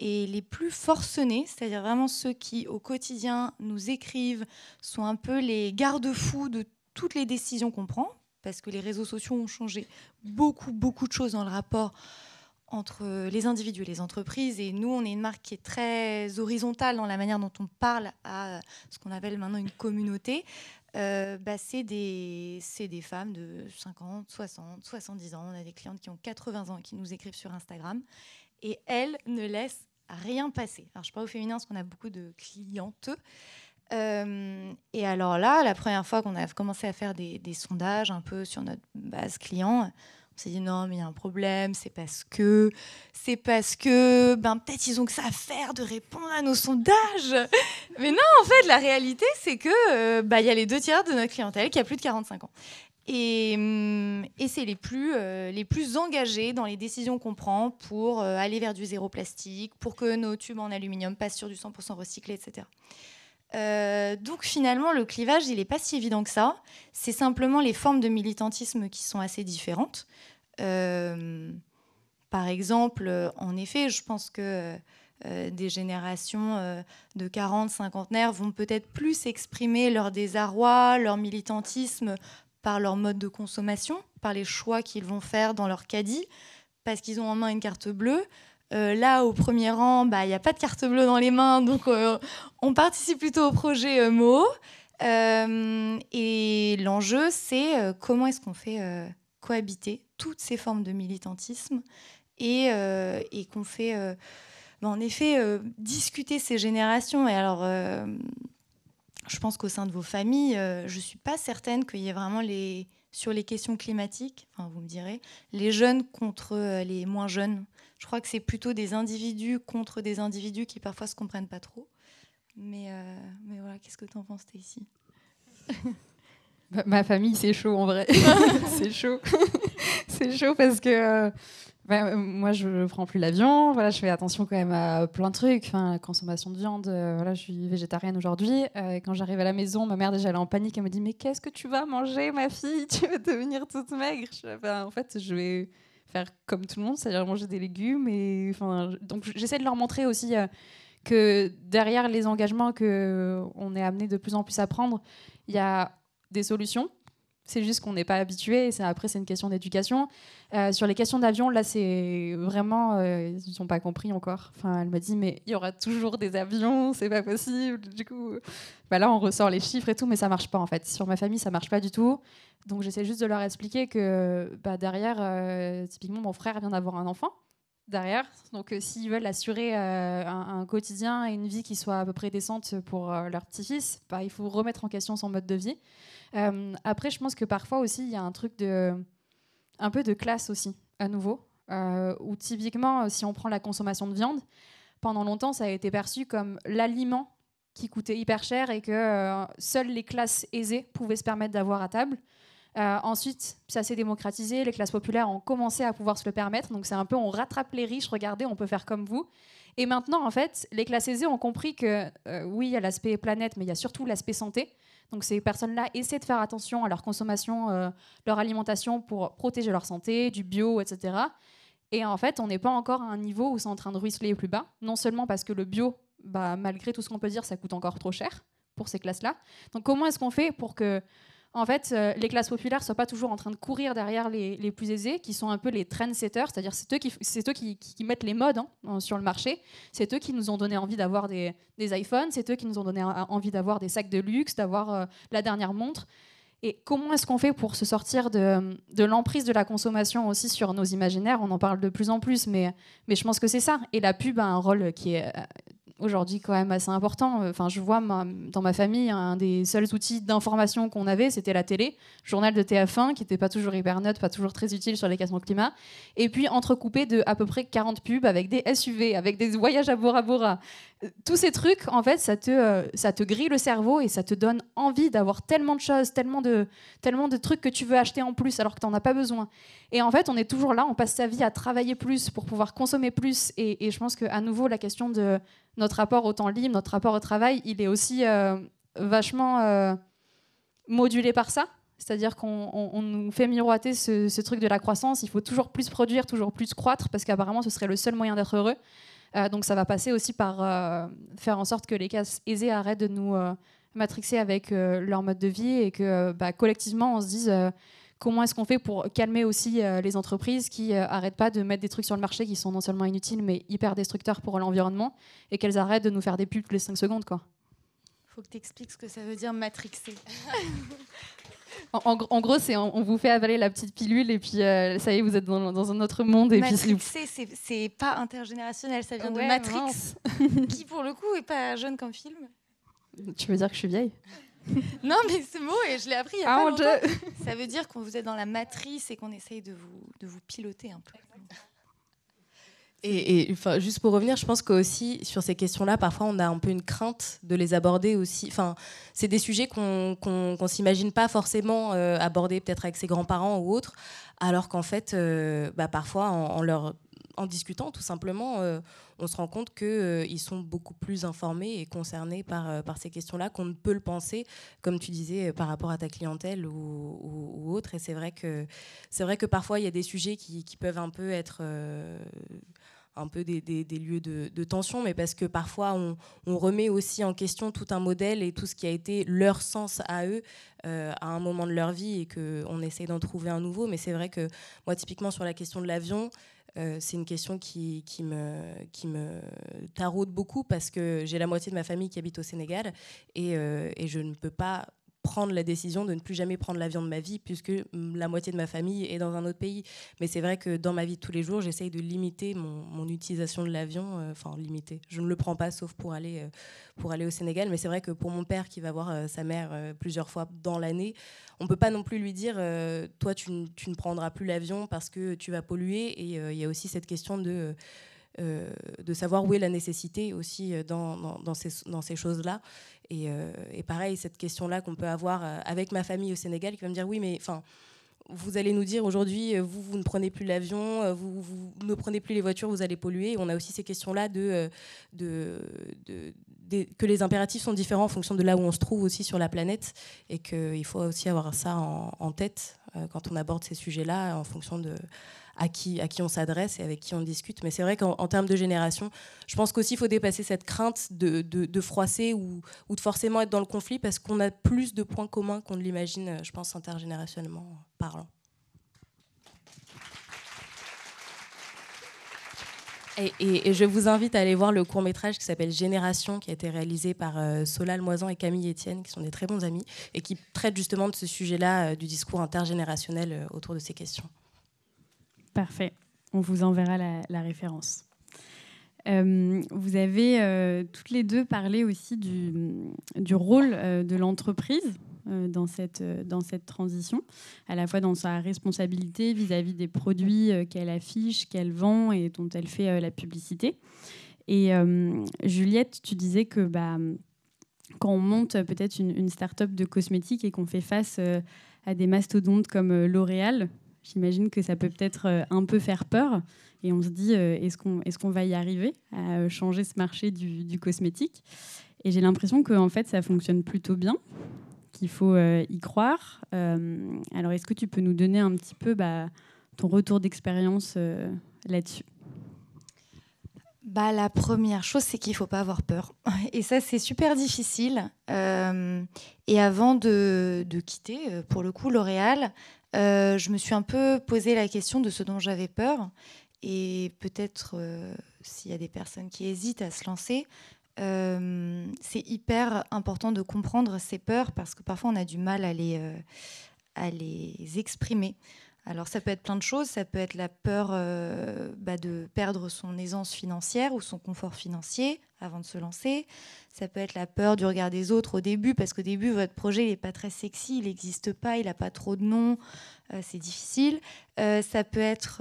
Et les plus forcenés, c'est-à-dire vraiment ceux qui au quotidien nous écrivent, sont un peu les garde-fous de toutes les décisions qu'on prend, parce que les réseaux sociaux ont changé beaucoup, beaucoup de choses dans le rapport entre les individus et les entreprises. Et nous, on est une marque qui est très horizontale dans la manière dont on parle à ce qu'on appelle maintenant une communauté. Euh, bah, c'est des, des femmes de 50, 60, 70 ans. On a des clientes qui ont 80 ans et qui nous écrivent sur Instagram. Et elles ne laissent rien passer. Alors, je parle au féminin parce qu'on a beaucoup de clientes. Euh, et alors là, la première fois qu'on a commencé à faire des, des sondages un peu sur notre base client, on s'est dit non, mais il y a un problème, c'est parce que, c'est parce que, ben peut-être ils ont que ça à faire de répondre à nos sondages. mais non, en fait, la réalité, c'est que, euh, bah, il y a les deux tiers de notre clientèle qui a plus de 45 ans. Et, hum, et c'est les plus, euh, les plus engagés dans les décisions qu'on prend pour euh, aller vers du zéro plastique, pour que nos tubes en aluminium passent sur du 100% recyclé, etc. donc finalement, le clivage, il n'est pas si évident que ça. C'est simplement les formes de militantisme qui sont assez différentes. Euh, par exemple, euh, en effet, je pense que euh, des générations de 40, 50 vont peut-être plus exprimer leur désarroi, leur militantisme par leur mode de consommation, par les choix qu'ils vont faire dans leur caddie, parce qu'ils ont en main une carte bleue. là, au premier rang, bah, il n'y a pas de carte bleue dans les mains, donc on participe plutôt au projet MO. et l'enjeu, c'est comment est-ce qu'on fait cohabiter toutes ces formes de militantisme et, euh, qu'on fait, euh, ben, en effet, euh, discuter ces générations. Et alors, je pense qu'au sein de vos familles, je ne suis pas certaine qu'il y ait vraiment les sur les questions climatiques, enfin, vous me direz, les jeunes contre les moins jeunes. Je crois que c'est plutôt des individus contre des individus qui parfois se comprennent pas trop. Mais, mais voilà, qu'est-ce que tu en penses, ici Ma famille, c'est chaud en vrai. c'est chaud. c'est chaud parce que euh, bah, moi, je prends plus l'avion. Voilà, je fais attention quand même à plein de trucs. Enfin, la consommation de viande. Euh, voilà, je suis végétarienne aujourd'hui. Euh, quand j'arrive à la maison, ma mère déjà elle est en panique. Elle me dit mais qu'est-ce que tu vas manger, ma fille? Tu vas devenir toute maigre. en fait, je vais faire comme tout le monde, c'est-à-dire manger des légumes. Et enfin, donc j'essaie de leur montrer aussi que derrière les engagements que on est amené de plus en plus à prendre, il y a des solutions. C'est juste qu'on n'est pas habitué. Après, c'est une question d'éducation. Euh, sur les questions d'avion, là, c'est vraiment. Euh, ils n'ont pas compris encore. Enfin, elle m'a dit, mais il y aura toujours des avions, c'est pas possible. Du coup, bah là, on ressort les chiffres et tout, mais ça marche pas en fait. Sur ma famille, ça marche pas du tout. Donc, j'essaie juste de leur expliquer que bah, derrière, euh, typiquement, mon frère vient d'avoir un enfant derrière. Donc, s'ils veulent assurer un, quotidien et une vie qui soit à peu près décente pour leur petit-fils, bah, il faut remettre en question son mode de vie. Euh, après, je pense que parfois aussi, il y a un truc de. un peu de classe aussi, à nouveau. Euh, où typiquement, si on prend la consommation de viande, pendant longtemps, ça a été perçu comme l'aliment qui coûtait hyper cher et que euh, seules les classes aisées pouvaient se permettre d'avoir à table. Euh, ensuite, ça s'est démocratisé, les classes populaires ont commencé à pouvoir se le permettre. Donc c'est un peu, on rattrape les riches, regardez, on peut faire comme vous. Et maintenant, en fait, les classes aisées ont compris que euh, oui, il y a l'aspect planète, mais il y a surtout l'aspect santé. Donc ces personnes-là essaient de faire attention à leur consommation, euh, leur alimentation pour protéger leur santé, du bio, etc. Et en fait, on n'est pas encore à un niveau où c'est en train de ruisseler plus bas. Non seulement parce que le bio, bah, malgré tout ce qu'on peut dire, ça coûte encore trop cher pour ces classes-là. Donc comment est-ce qu'on fait pour que en fait, euh, les classes populaires ne soient pas toujours en train de courir derrière les, plus aisés, qui sont un peu les trendsetters, c'est-à-dire c'est eux, qui, eux qui, mettent les modes hein, sur le marché, c'est eux qui nous ont donné envie d'avoir des, iPhones, c'est eux qui nous ont donné envie d'avoir des sacs de luxe, d'avoir euh, la dernière montre. Et comment est-ce qu'on fait pour se sortir de, de l'emprise de la consommation aussi sur nos imaginaires? On en parle de plus en plus, mais, mais je pense que c'est ça. Et la pub a un rôle qui est euh, aujourd'hui quand même assez important. Enfin, je vois dans ma famille, un des seuls outils d'information qu'on avait, c'était la télé, journal de TF1, qui n'était pas toujours hyper neutre, pas toujours très utile sur les questions climat, et puis entrecoupé de à peu près 40 pubs avec des SUV, avec des voyages à Bora Bora. Tous ces trucs, en fait, ça te, euh, ça te grille le cerveau et ça te donne envie d'avoir tellement de choses, tellement de, tellement de trucs que tu veux acheter en plus alors que tu n'en as pas besoin. Et en fait, on est toujours là, on passe sa vie à travailler plus pour pouvoir consommer plus. Et, et je pense qu'à nouveau, la question de notre rapport au temps libre, notre rapport au travail, il est aussi euh, vachement euh, modulé par ça. C'est-à-dire qu'on nous fait miroiter ce, truc de la croissance. Il faut toujours plus produire, toujours plus croître, parce qu'apparemment, ce serait le seul moyen d'être heureux. Euh, donc ça va passer aussi par faire en sorte que les classes aisées arrêtent de nous matrixer avec leur mode de vie et que bah, collectivement, on se dise comment est-ce qu'on fait pour calmer aussi euh, les entreprises qui n'arrêtent euh, arrêtent pas de mettre des trucs sur le marché qui sont non seulement inutiles mais hyper destructeurs pour l'environnement et qu'elles arrêtent de nous faire des pubs toutes les 5 secondes quoi. Faut que tu expliques ce que ça veut dire matrixer. en, gros, c'est on, vous fait avaler la petite pilule et puis euh, ça y est, vous êtes dans, un autre monde. Et Matrixer, c'est pas intergénérationnel, ça vient de Matrix, qui pour le coup est pas jeune comme film. Tu veux dire que je suis vieille? non, mais ce mot, et je l'ai appris il y a ah, pas longtemps. Ça veut dire qu'on vous êtes dans la matrice et qu'on essaye de vous, de vous piloter un peu. Et, enfin, juste pour revenir, je pense qu'aussi sur ces questions-là, parfois on a un peu une crainte de les aborder aussi. Enfin, c'est des sujets qu'on ne s'imagine pas forcément euh, aborder peut-être avec ses grands-parents ou autres, alors qu'en fait, euh, bah, parfois en, leur en discutant tout simplement, euh, on se rend compte qu'ils euh, sont beaucoup plus informés et concernés par, euh, par ces questions-là qu'on ne peut le penser, comme tu disais, par rapport à ta clientèle ou, autre. Et c'est vrai, que, vrai que parfois, il y a des sujets qui, peuvent un peu être un peu des, lieux de, tension, mais parce que parfois on, remet aussi en question tout un modèle et tout ce qui a été leur sens à eux à un moment de leur vie et qu'on essaye d'en trouver un nouveau. Mais c'est vrai que moi, typiquement sur la question de l'avion, euh, c'est une question qui, me, qui taraude beaucoup parce que j'ai la moitié de ma famille qui habite au Sénégal et, euh, et je ne peux pas prendre la décision de ne plus jamais prendre l'avion de ma vie puisque la moitié de ma famille est dans un autre pays. Mais c'est vrai que dans ma vie de tous les jours, j'essaye de limiter mon, utilisation de l'avion. Euh, enfin, limiter. Je ne le prends pas sauf pour aller, pour aller au Sénégal. Mais c'est vrai que pour mon père qui va voir sa mère plusieurs fois dans l'année, on peut pas non plus lui dire euh, toi tu, ne prendras plus l'avion parce que tu vas polluer et euh, il y a aussi cette question de euh, de savoir où est la nécessité aussi dans, dans, ces, choses-là. Et, et, pareil, cette question-là qu'on peut avoir avec ma famille au Sénégal qui va me dire oui, mais enfin, vous allez nous dire aujourd'hui, vous, vous ne prenez plus l'avion, vous, ne prenez plus les voitures, vous allez polluer. on a aussi ces questions-là de, que les impératifs sont différents en fonction de là où on se trouve aussi sur la planète et qu'il faut aussi avoir ça en, tête euh, quand on aborde ces sujets-là en fonction de à qui, on s'adresse et avec qui on discute. Mais c'est vrai qu'en termes de génération, je pense qu'aussi il faut dépasser cette crainte de, froisser ou, de forcément être dans le conflit parce qu'on a plus de points communs qu'on ne l'imagine, je pense, intergénérationnellement parlant. Et, je vous invite à aller voir le court métrage qui s'appelle Génération, qui a été réalisé par euh, Solal Moisan et Camille Etienne, qui sont des très bons amis, et qui traite justement de ce sujet-là, euh, du discours intergénérationnel euh, autour de ces questions. Parfait. On vous enverra la, référence. vous avez toutes les deux parlé aussi du, rôle de l'entreprise euh, dans, cette, euh, transition, à la fois dans sa responsabilité vis-à-vis des produits euh, qu'elle affiche, qu'elle vend et dont elle fait la publicité. Et Juliette, tu disais que bah, quand on monte euh, peut-être une, une start-up de cosmétiques et qu'on fait face euh, à des mastodontes comme euh, L'Oréal, j'imagine que ça peut peut-être euh, un peu faire peur. Et on se dit, euh, est-ce qu'on est va y arriver à euh, changer ce marché du, cosmétique? Et j'ai l'impression que fait, ça fonctionne plutôt bien, qu'il faut y croire. Alors, est-ce que tu peux nous donner un petit peu bah, ton retour d'expérience là-dessus? Bah, la première chose, c'est qu'il ne faut pas avoir peur. Et ça, c'est super difficile. Et avant de, quitter, pour le coup, L'Oréal, euh, je me suis un peu posé la question de ce dont j'avais peur. Et peut-être, euh, s'il y a des personnes qui hésitent à se lancer, euh, c'est hyper important de comprendre ces peurs parce que parfois on a du mal à les, à les exprimer. Alors ça peut être plein de choses, ça peut être la peur euh, bah, de perdre son aisance financière ou son confort financier avant de se lancer. Ça peut être la peur du regard des autres au début parce qu'au début votre projet n'est pas très sexy, il n'existe pas, il n'a pas trop de noms, euh, c'est difficile. Euh, ça peut être...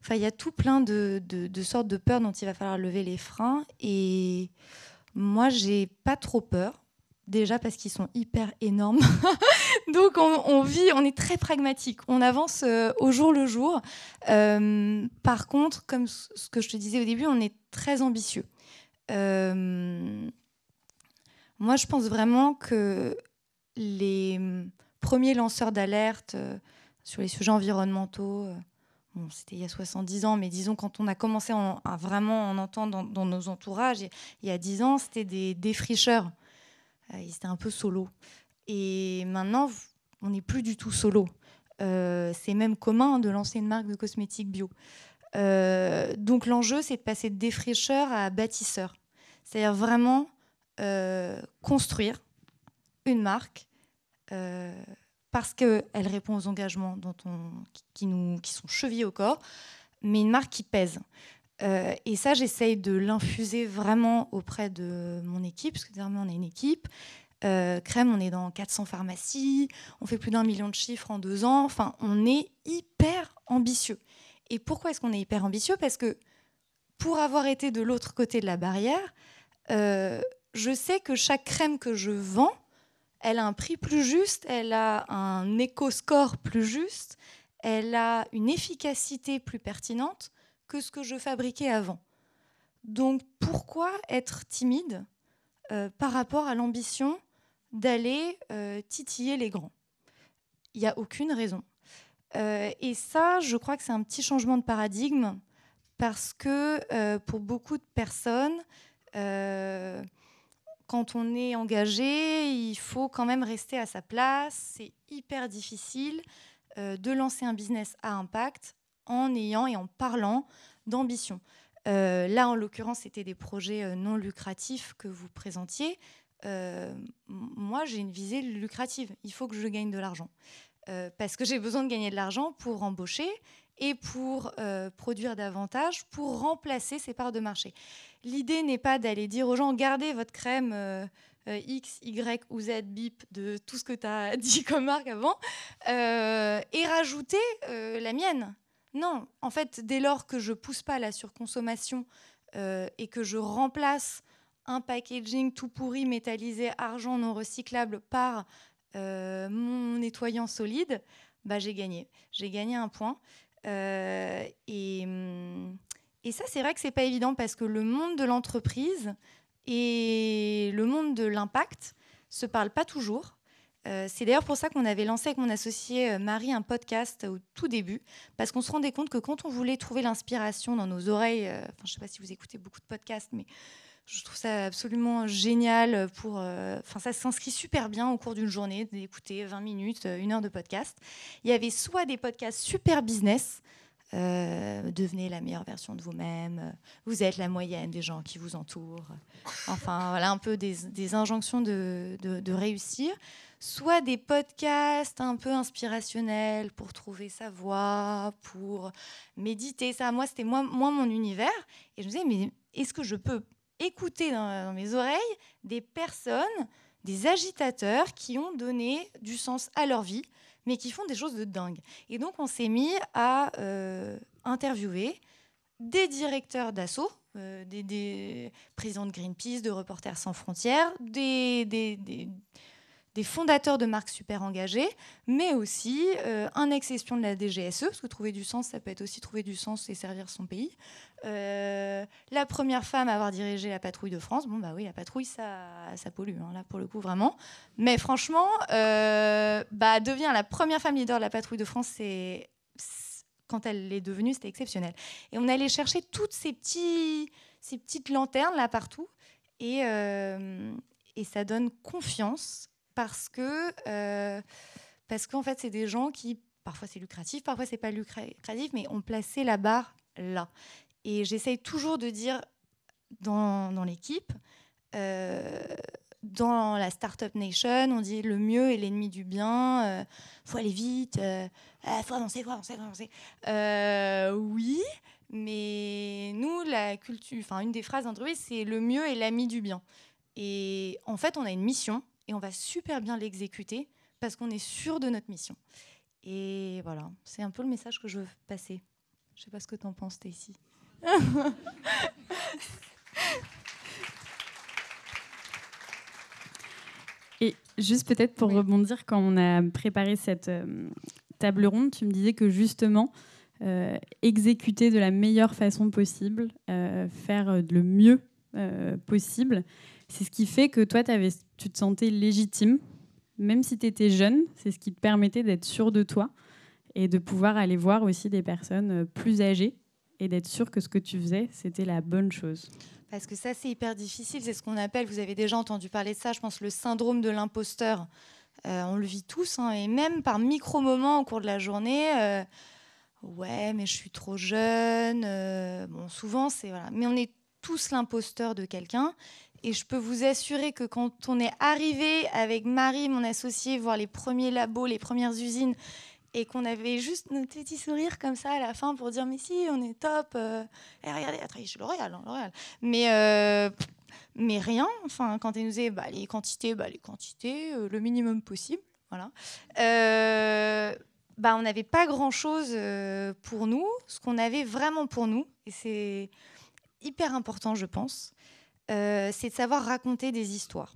Enfin, il y a tout plein de, de- de sortes de peurs dont il va falloir lever les freins. Et moi, j'ai pas trop peur. Déjà parce qu'ils sont hyper énormes. Donc on, vit, on est très pragmatique. On avance euh, au jour le jour. Euh, par contre, comme ce que je te disais au début, on est très ambitieux. Euh, moi, je pense vraiment que les hum, premiers lanceurs d'alerte sur les sujets environnementaux, bon, c'était il y a 70 ans, mais disons quand on a commencé en- à vraiment en entendre dans, dans nos entourages, il y a 10 ans, c'était des défricheurs. Euh, ils étaient un peu solo. Et maintenant, on n'est plus du tout solo. Euh, c'est même commun de lancer une marque de cosmétiques bio. Euh, donc l'enjeu, c'est de passer de défricheur à bâtisseur. C'est-à-dire vraiment construire une marque parce qu'elle répond aux engagements qui nous, qui sont chevillés au corps, mais une marque qui pèse. Euh, et ça, j'essaye de l'infuser vraiment auprès de mon équipe, parce que désormais, on a une équipe. Euh, Crème, on est dans 400 pharmacies, on fait plus d'un million de chiffres en deux ans. Enfin, on est hyper ambitieux. Et pourquoi est-ce qu'on est hyper ambitieux? Parce que pour avoir été de l'autre côté de la barrière, euh, je sais que chaque crème que je vends, elle a un prix plus juste, elle a un éco-score plus juste, elle a une efficacité plus pertinente que ce que je fabriquais avant. Donc pourquoi être timide euh, par rapport à l'ambition d'aller euh, titiller les grands? Il n'y a aucune raison. Euh, et ça, je crois que c'est un petit changement de paradigme parce que pour beaucoup de personnes, quand on est engagé, il faut quand même rester à sa place. C'est hyper difficile de lancer un business à impact en ayant et en parlant d'ambition. Euh, là, en l'occurrence, c'était des projets euh, non lucratifs que vous présentiez. Euh, moi, j'ai une visée lucrative. Il faut que je gagne de l'argent. Parce que j'ai besoin de gagner de l'argent pour embaucher et pour produire davantage, pour remplacer ces parts de marché. L'idée n'est pas d'aller dire aux gens, gardez votre crème X, Y ou Z, bip, de tout ce que tu as dit comme marque avant, et rajouter euh, la mienne. Non, en fait, dès lors que je pousse pas la surconsommation euh, et que je remplace un packaging tout pourri, métallisé, argent non recyclable par euh, mon nettoyant solide, bah, j'ai gagné. J'ai gagné un point. Euh, et, ça, c'est vrai que c'est pas évident parce que le monde de l'entreprise et le monde de l'impact se parlent pas toujours. Euh, c'est d'ailleurs pour ça qu'on avait lancé avec mon associé euh, Marie un podcast au tout début, parce qu'on se rendait compte que quand on voulait trouver l'inspiration dans nos oreilles, euh, je ne sais pas si vous écoutez beaucoup de podcasts, mais je trouve ça absolument génial pour. ça s'inscrit super bien au cours d'une journée d'écouter 20 minutes, une heure de podcast. Il y avait soit des podcasts super business. Euh, devenez la meilleure version de vous-même. Vous êtes la moyenne des gens qui vous entourent. Enfin, voilà un peu des, injonctions de, de- réussir. Soit des podcasts un peu inspirationnels pour trouver sa voie, pour méditer. Ça, moi, c'était moi, moi mon univers. Et je me disais, mais est-ce que je peux écouter dans mes oreilles des personnes, des agitateurs qui ont donné du sens à leur vie, mais qui font des choses de dingue. Et donc, on s'est mis à euh, interviewer des directeurs d'assaut, euh, des, présidents de Greenpeace, de Reporters sans frontières, des fondateurs de marques super engagées, mais aussi euh, un ex-espion de la DGSE, parce que trouver du sens, ça peut être aussi trouver du sens et servir son pays. Euh, la première femme à avoir dirigé la patrouille de France. Bon, bah oui, la patrouille, ça, ça pollue, hein, là, pour le coup, vraiment. Mais franchement, euh, bah, devient la première femme leader de la patrouille de France, c'est quand elle est devenue, c'était exceptionnel. Et on allait chercher toutes ces, petites lanternes là partout. Et, euh, et ça donne confiance parce que parce qu'en fait, c'est des gens qui, parfois c'est lucratif, parfois c'est pas lucratif, mais ont placé la barre là. Et j'essaye toujours de dire dans, l'équipe, euh, dans la Startup Nation, on dit le mieux est l'ennemi du bien, euh, faut aller vite, euh, ah, faut avancer, faut avancer, faut avancer. Euh, oui, mais nous, la culture, enfin une des phrases d'entreprise, c'est le mieux est l'ami du bien. Et en fait, on a une mission et on va super bien l'exécuter parce qu'on est sûr de notre mission. Et voilà, c'est un peu le message que je veux passer. Je sais pas ce que tu en penses, Stacy. Et juste peut-être pour rebondir, quand on a préparé cette euh, table ronde, tu me disais que justement, euh, exécuter de la meilleure façon possible, euh, faire le mieux possible, c'est ce qui fait que toi, tu te sentais légitime, même si tu étais jeune, c'est ce qui te permettait d'être sûr de toi et de pouvoir aller voir aussi des personnes plus âgées et d'être sûr que ce que tu faisais, c'était la bonne chose. Parce que ça, c'est hyper difficile. C'est ce qu'on appelle, vous avez déjà entendu parler de ça, je pense, le syndrome de l'imposteur. Euh, on le vit tous, hein, et même par micro-moments au cours de la journée. euh, ouais, mais je suis trop jeune. euh, bon, souvent, c'est. Voilà. Mais on est tous l'imposteur de quelqu'un. Et je peux vous assurer que quand on est arrivé avec Marie, mon associée, voir les premiers labos, les premières usines, et qu'on avait juste nos petits sourires comme ça à la fin pour dire mais si on est top euh, et regardez elle travaille chez L'Oréal, hein, mais euh, mais rien enfin quand elle nous disait bah, les quantités bah, les quantités euh, le minimum possible voilà. Euh, bah, on n'avait pas grand chose pour nous. Ce qu'on avait vraiment pour nous et c'est hyper important je pense c'est de savoir raconter des histoires.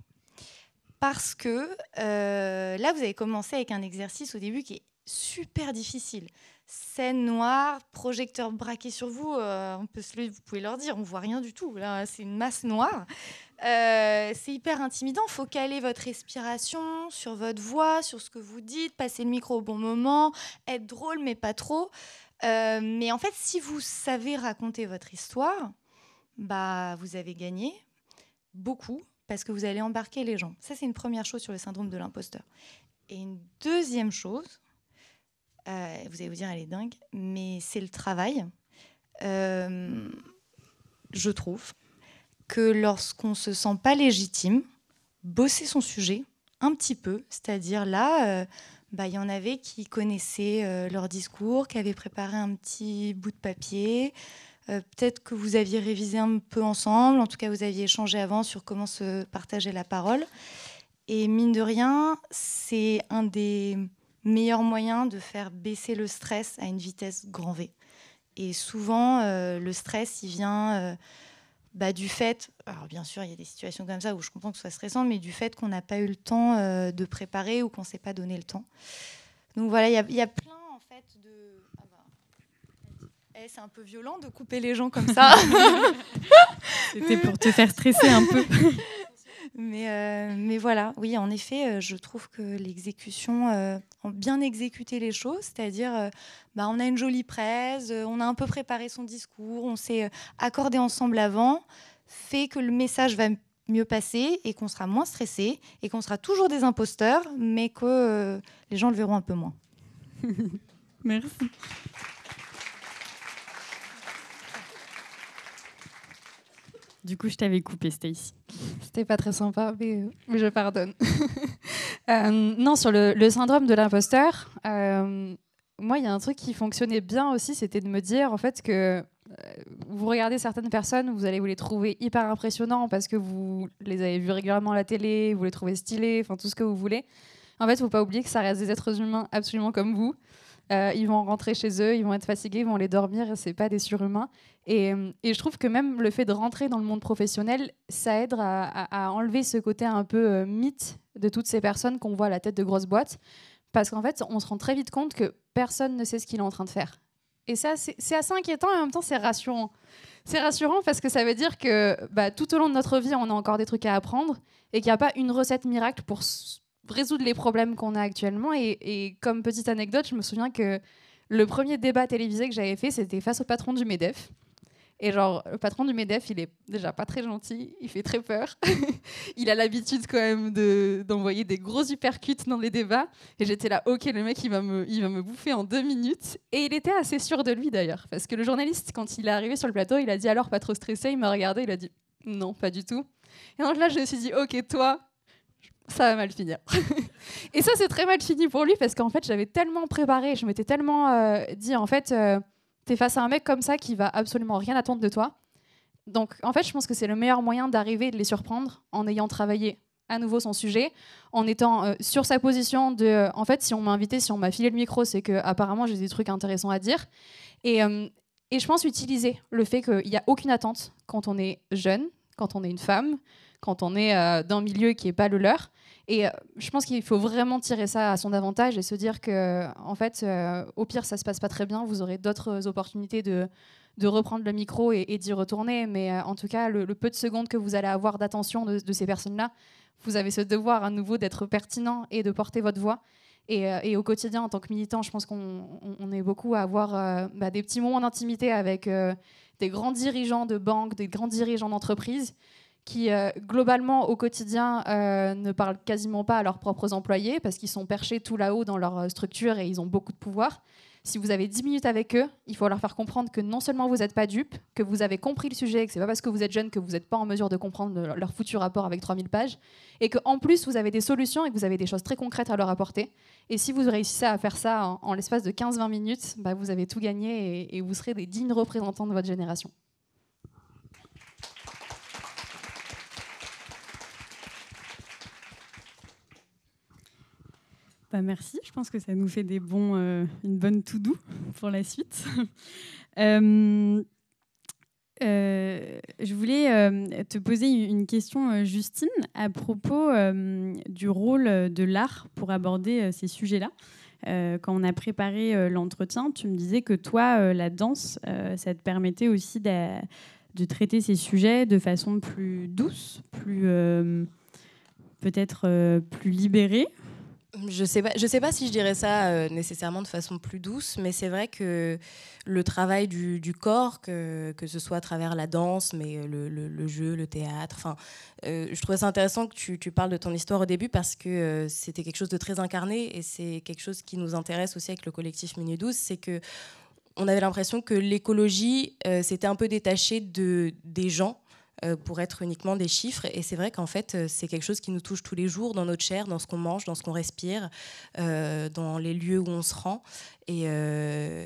Parce que là, vous avez commencé avec un exercice au début qui est super difficile. Scène noire, projecteur braqué sur vous, euh, on peut vous pouvez leur dire, on voit rien du tout. Là, c'est une masse noire. Euh, c'est hyper intimidant. Faut caler votre respiration sur votre voix, sur ce que vous dites, passer le micro au bon moment, être drôle mais pas trop. Euh, mais en fait, si vous savez raconter votre histoire, bah, vous avez gagné beaucoup parce que vous allez embarquer les gens. Ça, c'est une première chose sur le syndrome de l'imposteur. Et une deuxième chose, euh, vous allez vous dire, elle est dingue, mais c'est le travail. Euh, je trouve que lorsqu'on se sent pas légitime, bosser son sujet un petit peu, c'est-à-dire là, euh, bah, il y en avait qui connaissaient leur discours, qui avaient préparé un petit bout de papier, Peut-être que vous aviez révisé un peu ensemble, en tout cas vous aviez échangé avant sur comment se partager la parole. Et mine de rien, c'est un des meilleurs moyens de faire baisser le stress à une vitesse grand V. Et souvent, euh, le stress, il vient euh, bah, du fait, alors bien sûr, il y a des situations comme ça où je comprends que ce soit stressant, mais du fait qu'on n'a pas eu le temps euh, de préparer ou qu'on ne s'est pas donné le temps. Donc voilà, il y a, il y a plein en fait de... ah bah, eh, c'est un peu violent de couper les gens comme ça. C'était pour te faire stresser un peu. mais, euh, mais voilà, oui, en effet, euh, je trouve que l'exécution, euh, en bien exécuter les choses, c'est-à-dire, euh, bah, on a une jolie presse, on a un peu préparé son discours, on s'est accordé ensemble avant, fait que le message va mieux passer et qu'on sera moins stressé et qu'on sera toujours des imposteurs, mais que les gens le verront un peu moins. Merci. Du coup, je t'avais coupé, Stacy. C'était pas très sympa, mais, je pardonne. Euh, non, sur le, syndrome de l'imposteur, euh, moi, il y a un truc qui fonctionnait bien aussi, c'était de me dire en fait que euh, vous regardez certaines personnes, vous allez vous les trouver hyper impressionnants parce que vous les avez vus régulièrement à la télé, vous les trouvez stylés, enfin tout ce que vous voulez. En fait, faut pas oublier que ça reste des êtres humains absolument comme vous. Euh, ils vont rentrer chez eux, ils vont être fatigués, ils vont aller dormir, c'est pas des surhumains. Et, euh, et, je trouve que même le fait de rentrer dans le monde professionnel, ça aide à enlever ce côté un peu euh, mythe de toutes ces personnes qu'on voit à la tête de grosses boîtes. Parce qu'en fait, on se rend très vite compte que personne ne sait ce qu'il est en train de faire. Et ça, c'est assez inquiétant et en même temps, c'est rassurant. C'est rassurant parce que ça veut dire que bah, tout au long de notre vie, on a encore des trucs à apprendre et qu'il n'y a pas une recette miracle pour résoudre les problèmes qu'on a actuellement. Et, comme petite anecdote, je me souviens que le premier débat télévisé que j'avais fait, c'était face au patron du MEDEF. Et genre, le patron du MEDEF, il est déjà pas très gentil, il fait très peur. il a l'habitude quand même d'envoyer des gros uppercuts dans les débats. Et j'étais là, ok, le mec, il va, me, il va me bouffer en deux minutes. Et il était assez sûr de lui d'ailleurs. Parce que le journaliste, quand il est arrivé sur le plateau, il a dit alors, pas trop stressé. Il m'a regardé, il a dit non, pas du tout. Et donc là, je me suis dit, ok, toi, ça va mal finir. et ça, c'est très mal fini pour lui parce qu'en fait, j'avais tellement préparé, je m'étais tellement euh, dit, en fait, euh, t'es face à un mec comme ça qui va absolument rien attendre de toi. Donc, en fait, je pense que c'est le meilleur moyen d'arriver et de les surprendre en ayant travaillé à nouveau son sujet, en étant euh, sur sa position de, en fait, si on m'a invité, si on m'a filé le micro, c'est que apparemment j'ai des trucs intéressants à dire. Et, et je pense utiliser le fait qu'il n'y a aucune attente quand on est jeune, quand on est une femme, quand on est euh, d'un milieu qui n'est pas le leur. Et euh, je pense qu'il faut vraiment tirer ça à son avantage et se dire que, en fait, euh, au pire, ça se passe pas très bien. Vous aurez d'autres opportunités de, reprendre le micro et, d'y retourner. Mais euh, en tout cas, le, peu de secondes que vous allez avoir d'attention de, ces personnes-là, vous avez ce devoir à nouveau d'être pertinent et de porter votre voix. Et, au quotidien, en tant que militant, je pense qu'on on est beaucoup à avoir bah, des petits moments d'intimité avec des grands dirigeants de banques, des grands dirigeants d'entreprises qui, euh, globalement, au quotidien, euh, ne parlent quasiment pas à leurs propres employés parce qu'ils sont perchés tout là-haut dans leur euh, structure et ils ont beaucoup de pouvoir. Si vous avez 10 minutes avec eux, il faut leur faire comprendre que non seulement vous n'êtes pas dupes, que vous avez compris le sujet, que c'est pas parce que vous êtes jeune que vous n'êtes pas en mesure de comprendre leur foutu rapport avec 3000 pages, et qu'en plus vous avez des solutions et que vous avez des choses très concrètes à leur apporter. Et si vous réussissez à faire ça en, l'espace de 15-20 minutes, bah, vous avez tout gagné et, et vous serez des dignes représentants de votre génération. Bah merci, je pense que ça nous fait euh, une bonne tout doux pour la suite. euh, euh, je voulais te poser une question, Justine, à propos du rôle de l'art pour aborder ces sujets-là. quand on a préparé l'entretien, tu me disais que toi, la danse, ça te permettait aussi de, de, traiter ces sujets de façon plus douce, plus peut-être plus libérée. Je sais pas, je sais pas si je dirais ça euh, nécessairement de façon plus douce, mais c'est vrai que le travail du, corps, que, que ce soit à travers la danse, mais le, le, jeu, le théâtre, enfin, euh, je trouvais ça intéressant que tu, parles de ton histoire au début parce que euh, c'était quelque chose de très incarné et c'est quelque chose qui nous intéresse aussi avec le collectif Minute 12, c'est que on avait l'impression que l'écologie euh, s'était un peu détachée de, des gens euh, pour être uniquement des chiffres. Et c'est vrai qu'en fait, euh, c'est quelque chose qui nous touche tous les jours dans notre chair, dans ce qu'on mange, dans ce qu'on respire, euh, dans les lieux où on se rend. Et, euh,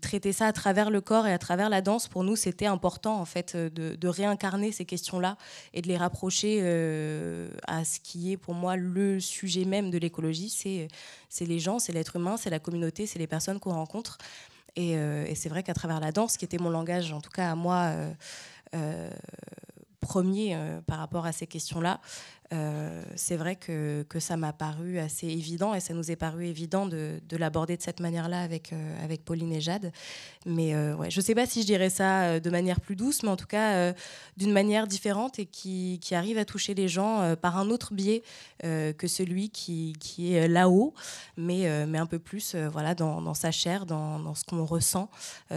traiter ça à travers le corps et à travers la danse, pour nous, c'était important en fait de, réincarner ces questions-là et de les rapprocher euh, à ce qui est pour moi le sujet même de l'écologie. C'est les gens, c'est l'être humain, c'est la communauté, c'est les personnes qu'on rencontre. Et, euh, c'est vrai qu'à travers la danse, qui était mon langage, en tout cas à moi, euh, premier euh, par rapport à ces questions-là, euh, c'est vrai que, ça m'a paru assez évident et ça nous est paru évident de, de l'aborder de cette manière-là avec, euh, Pauline et Jade. Mais euh, je ne sais pas si je dirais ça de manière plus douce, mais en tout cas d'une manière différente et qui, arrive à toucher les gens par un autre biais que celui qui, est là-haut, mais, un peu plus voilà, dans, sa chair, dans, ce qu'on ressent,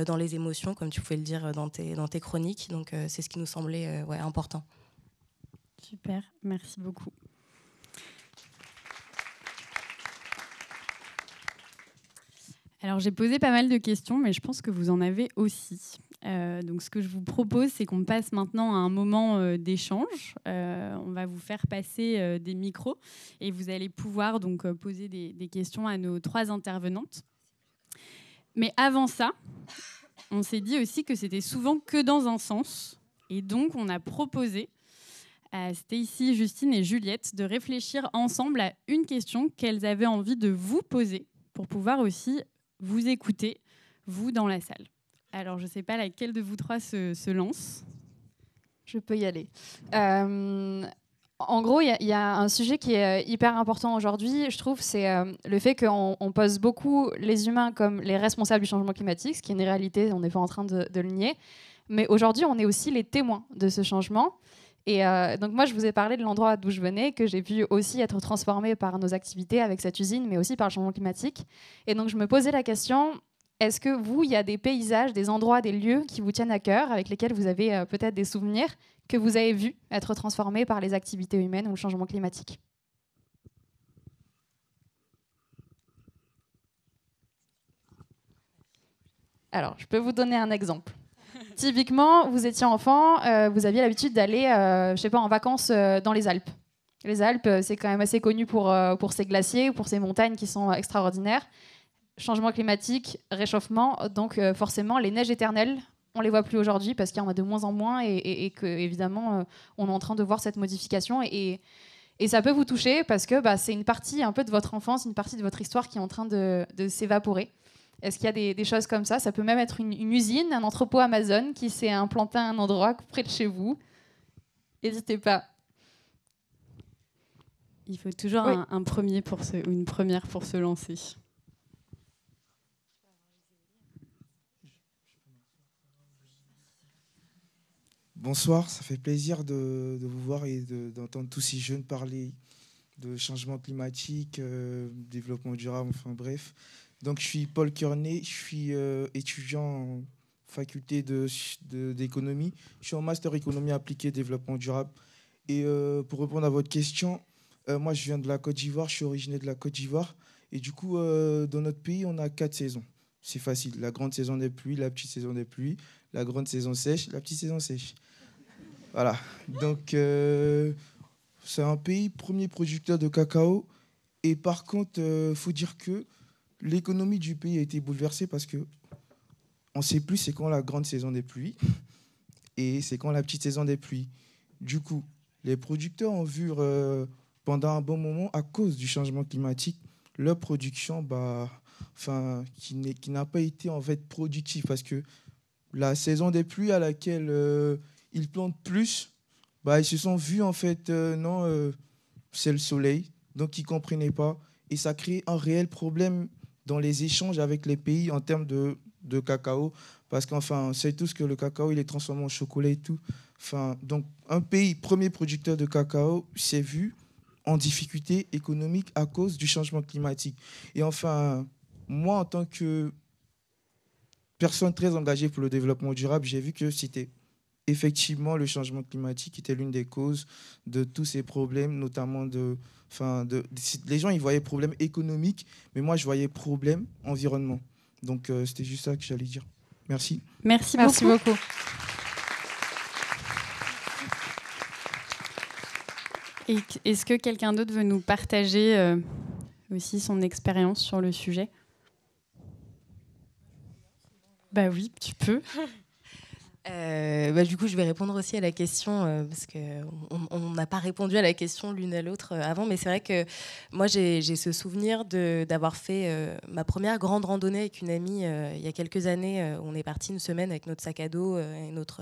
dans les émotions, comme tu pouvais le dire dans tes, chroniques. Donc c'est ce qui nous semblait important. Super, merci beaucoup. Alors j'ai posé pas mal de questions, mais je pense que vous en avez aussi. Euh, donc ce que je vous propose, c'est qu'on passe maintenant à un moment euh, d'échange. Euh, on va vous faire passer des micros et vous allez pouvoir donc poser des, questions à nos trois intervenantes. Mais avant ça, on s'est dit aussi que c'était souvent que dans un sens. Et donc on a proposé à Stacy, Justine et Juliette de réfléchir ensemble à une question qu'elles avaient envie de vous poser pour pouvoir aussi vous écouter, vous dans la salle. Alors, je ne sais pas laquelle de vous trois se, lance. Je peux y aller. Euh, en gros, il y, a un sujet qui est hyper important aujourd'hui, je trouve, c'est euh, le fait qu'on on pose beaucoup les humains comme les responsables du changement climatique, ce qui est une réalité, on n'est pas en train de le nier. Mais aujourd'hui, on est aussi les témoins de ce changement. Et euh, donc moi, je vous ai parlé de l'endroit d'où je venais, que j'ai pu aussi être transformé par nos activités avec cette usine, mais aussi par le changement climatique. Et donc je me posais la question, est-ce que vous, il y a des paysages, des endroits, des lieux qui vous tiennent à cœur, avec lesquels vous avez euh, peut-être des souvenirs que vous avez vus être transformés par les activités humaines ou le changement climatique? Alors, je peux vous donner un exemple. Typiquement, vous étiez enfant, euh, vous aviez l'habitude d'aller, euh, je sais pas, en vacances euh, dans les Alpes. Les Alpes, c'est quand même assez connu pour, euh, pour ces glaciers, pour ces montagnes qui sont extraordinaires. Changement climatique, réchauffement, donc euh, forcément, les neiges éternelles, on les voit plus aujourd'hui parce qu'il y en a de moins en moins et, et, que évidemment, euh, on est en train de voir cette modification et, ça peut vous toucher parce que bah, c'est une partie un peu de votre enfance, une partie de votre histoire qui est en train de s'évaporer. Est-ce qu'il y a des, des, choses comme ça? Ça peut même être une, une, usine, un entrepôt Amazon qui s'est implanté à un endroit près de chez vous. N'hésitez pas. Il faut toujours oui. un, un, premier pour se, une première pour se lancer. Bonsoir, ça fait plaisir de, de vous voir et d'entendre tous ces jeunes parler de changement climatique, euh, développement durable, enfin bref. Donc je suis Paul Kearney, je suis euh, étudiant en faculté d'économie. De, je suis en master économie appliquée développement durable. Et euh, pour répondre à votre question, euh, moi je viens de la Côte d'Ivoire, je suis originaire de la Côte d'Ivoire. Et du coup, dans notre pays, on a quatre saisons. C'est facile. La grande saison des pluies, la petite saison des pluies, la grande saison sèche, la petite saison sèche. Voilà. Donc, c'est un pays premier producteur de cacao. Et par contre, il faut dire que l'économie du pays a été bouleversée parce que on ne sait plus c'est quand la grande saison des pluies et c'est quand la petite saison des pluies. Du coup, les producteurs ont vu euh, pendant un bon moment, à cause du changement climatique, leur production, bah, enfin, qui n'a pas été en fait productive parce que la saison des pluies à laquelle euh, ils plantent plus, bah, ils se sont vus en fait, euh, non, c'est le soleil, donc ils ne comprenaient pas. Et ça crée un réel problème dans les échanges avec les pays en termes de, de cacao, parce qu'enfin, on sait tous que le cacao, il est transformé en chocolat et tout. Enfin, donc, un pays, premier producteur de cacao, s'est vu en difficulté économique à cause du changement climatique. Et enfin, moi, en tant que personne très engagée pour le développement durable, j'ai vu que c'était effectivement le changement climatique était l'une des causes de tous ces problèmes, notamment de, enfin, de, les gens ils voyaient problème économique, mais moi je voyais problème environnement. Donc euh, c'était juste ça que j'allais dire. Merci. Merci, Merci beaucoup. beaucoup. Est-ce que quelqu'un d'autre veut nous partager euh, aussi son expérience sur le sujet? Bah oui, tu peux. Euh, bah, du coup, je vais répondre aussi à la question euh, parce qu'on n'a pas répondu à la question l'une à l'autre euh, avant, mais c'est vrai que moi j'ai ce souvenir d'avoir fait euh, ma première grande randonnée avec une amie il y a quelques années. on est parti une semaine avec notre sac à dos et notre,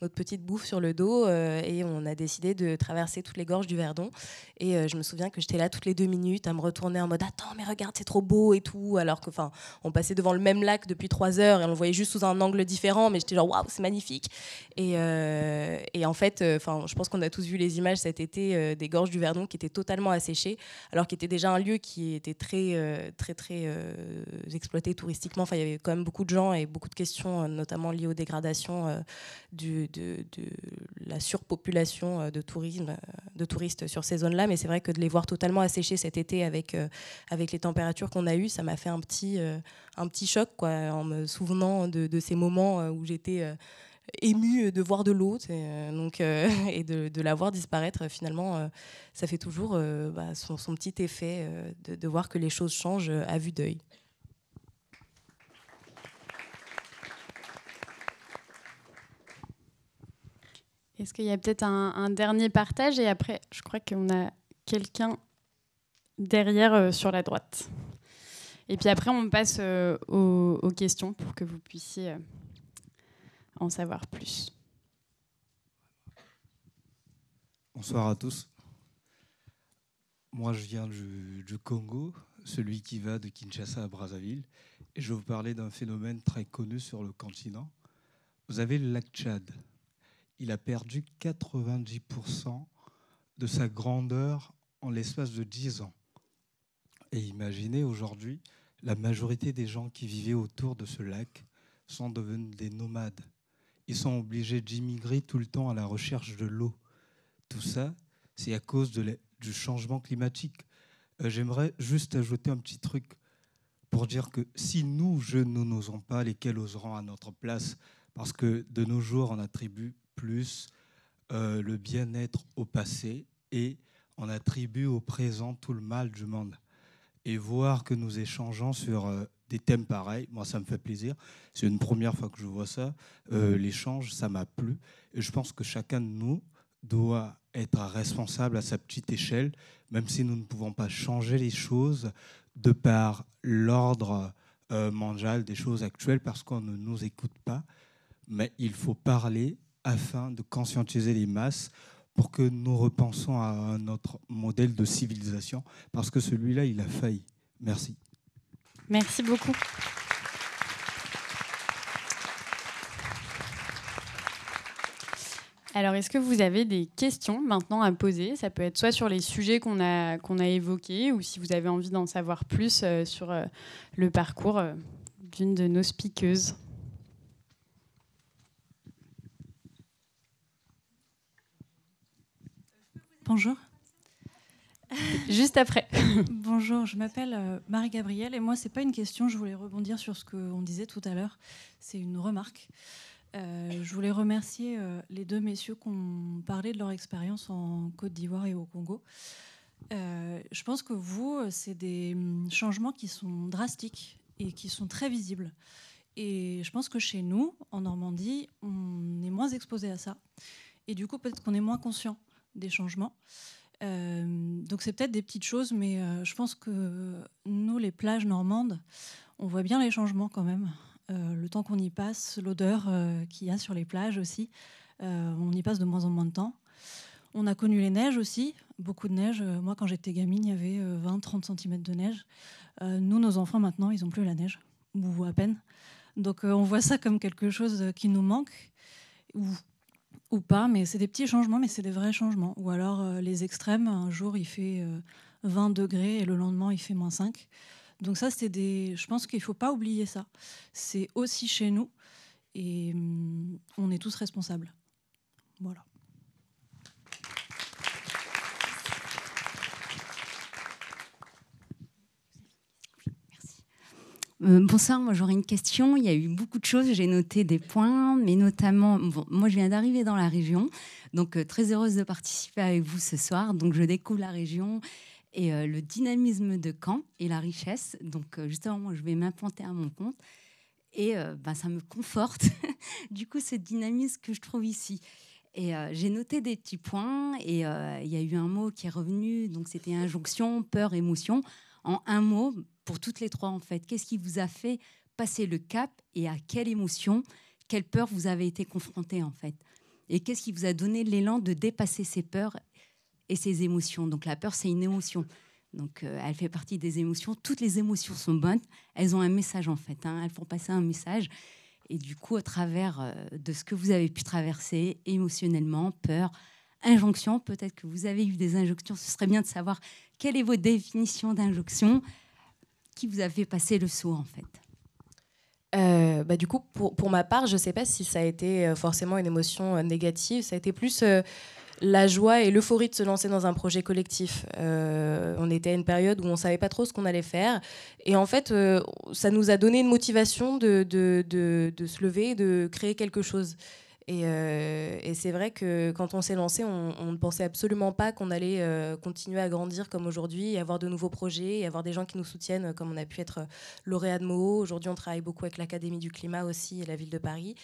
notre petite bouffe sur le dos et on a décidé de traverser toutes les gorges du Verdon. Et je me souviens que j'étais là toutes les deux minutes à me retourner en mode Attends, mais regarde, c'est trop beau et tout. Alors que, on passait devant le même lac depuis trois heures et on le voyait juste sous un angle différent, mais j'étais genre Waouh, c'est magnifique. Et, euh, et, en fait, enfin, euh, je pense qu'on a tous vu les images cet été euh, des gorges du Verdon qui étaient totalement asséchées, alors qu'il était déjà un lieu qui était très, très, très exploité touristiquement. Enfin, il y avait quand même beaucoup de gens et beaucoup de questions, notamment liées aux dégradations de, de, la surpopulation de tourisme, de touristes sur ces zones-là. Mais c'est vrai que de les voir totalement asséchés cet été avec, avec les températures qu'on a eues, ça m'a fait un petit, un petit choc, quoi, en me souvenant de, ces moments où j'étais ému de voir de l'eau euh, euh, et de, la voir disparaître finalement euh, ça fait toujours euh, bah, son, petit effet euh, de, voir que les choses changent à vue d'œil. Est-ce qu'il y a peut-être un, dernier partage? Et après je crois qu'on a quelqu'un derrière euh, sur la droite Et puis après, on passe euh, aux, questions pour que vous puissiez euh, en savoir plus. Bonsoir à tous. Moi, je viens du, du, Congo, celui qui va de Kinshasa à Brazzaville, et je vais vous parler d'un phénomène très connu sur le continent. Vous avez le lac Tchad. Il a perdu 90% de sa grandeur en l'espace de 10 ans. Et imaginez aujourd'hui, la majorité des gens qui vivaient autour de ce lac sont devenus des nomades. Ils sont obligés d'immigrer tout le temps à la recherche de l'eau. Tout ça, c'est à cause du changement climatique. Euh, J'aimerais juste ajouter un petit truc pour dire que si nous, jeunes, nous n'osons pas, lesquels oseront à notre place Parce que de nos jours, on attribue plus euh, le bien-être au passé et on attribue au présent tout le mal du monde. Et voir que nous échangeons sur euh, des thèmes pareils, moi ça me fait plaisir. C'est une première fois que je vois ça. Euh, L'échange, ça m'a plu. Et je pense que chacun de nous doit être responsable à sa petite échelle, même si nous ne pouvons pas changer les choses de par l'ordre euh, mondial des choses actuelles, parce qu'on ne nous écoute pas. Mais il faut parler afin de conscientiser les masses pour que nous repensons à notre modèle de civilisation, parce que celui-là, il a failli. Merci. Merci beaucoup. Alors, est-ce que vous avez des questions maintenant à poser? Ça peut être soit sur les sujets qu'on a, qu'on a évoqués, ou si vous avez envie d'en savoir plus euh, sur euh, le parcours euh, d'une de nos speakeuses. Bonjour. Juste après. Bonjour, je m'appelle euh, Marie-Gabrielle et moi, c'est pas une question, je voulais rebondir sur ce qu'on disait tout à l'heure, c'est une remarque. Euh, je voulais remercier euh, les deux messieurs qui ont parlé de leur expérience en Côte d'Ivoire et au Congo. Euh, je pense que vous, c'est des hum, changements qui sont drastiques et qui sont très visibles. Et je pense que chez nous, en Normandie, on est moins exposé à ça. Et du coup, peut-être qu'on est moins conscient des changements. Euh, donc c'est peut-être des petites choses, mais euh, je pense que nous, les plages normandes, on voit bien les changements quand même. Euh, le temps qu'on y passe, l'odeur qu'il y a sur les plages aussi, on y passe de moins en moins de temps. On a connu les neiges aussi, beaucoup de neige. Moi, quand j'étais gamine, il y avait 20-30 cm de neige. nous, nos enfants, maintenant, ils n'ont plus la neige, ou à peine. Donc on voit ça comme quelque chose qui nous manque, ou pas, mais c'est des petits changements, mais c'est des vrais changements. Ou alors euh, les extrêmes, un jour il fait 20 euh, degrés et le lendemain il fait moins 5. Donc ça, c'est des... Je pense qu'il ne faut pas oublier ça. C'est aussi chez nous et hum, on est tous responsables. Voilà. Euh, bonsoir, moi j'aurais une question. Il y a eu beaucoup de choses, j'ai noté des points, mais notamment, moi je viens d'arriver dans la région, donc euh, très heureuse de participer avec vous ce soir. Donc je découvre la région et euh, le dynamisme de Caen et la richesse. Donc justement, moi je vais m'implanter à mon compte et ben, ça me conforte du coup ce dynamisme que je trouve ici. Et j'ai noté des petits points et il y a eu un mot qui est revenu, donc c'était injonction, peur, émotion. En un mot, pour toutes les trois en fait. Qu'est-ce qui vous a fait passer le cap et à quelle émotion, quelle peur vous avez été confronté en fait? Et qu'est-ce qui vous a donné l'élan de dépasser ces peurs et ces émotions? Donc la peur, c'est une émotion. Donc euh, elle fait partie des émotions. Toutes les émotions sont bonnes. Elles ont un message en fait. Hein. Elles font passer un message. Et du coup, à travers euh, de ce que vous avez pu traverser émotionnellement, peur, injonction, peut-être que vous avez eu des injonctions. Ce serait bien de savoir quelle est votre définition d'injonction qui vous a fait passer le saut en fait euh, bah, du coup, pour, pour, ma part, je ne sais pas si ça a été euh, forcément une émotion euh, négative. Ça a été plus la joie et l'euphorie de se lancer dans un projet collectif. on était à une période où on ne savait pas trop ce qu'on allait faire. Et en fait, ça nous a donné une motivation de, de, de, de se lever, de créer quelque chose. Euh, et, c'est vrai que quand on s'est lancé, on, ne pensait absolument pas qu'on allait euh, continuer à grandir comme aujourd'hui, avoir de nouveaux projets, et avoir des gens qui nous soutiennent, comme on a pu être euh, lauréat de Moho. Aujourd'hui, on travaille beaucoup avec l'Académie du climat aussi et la ville de Paris.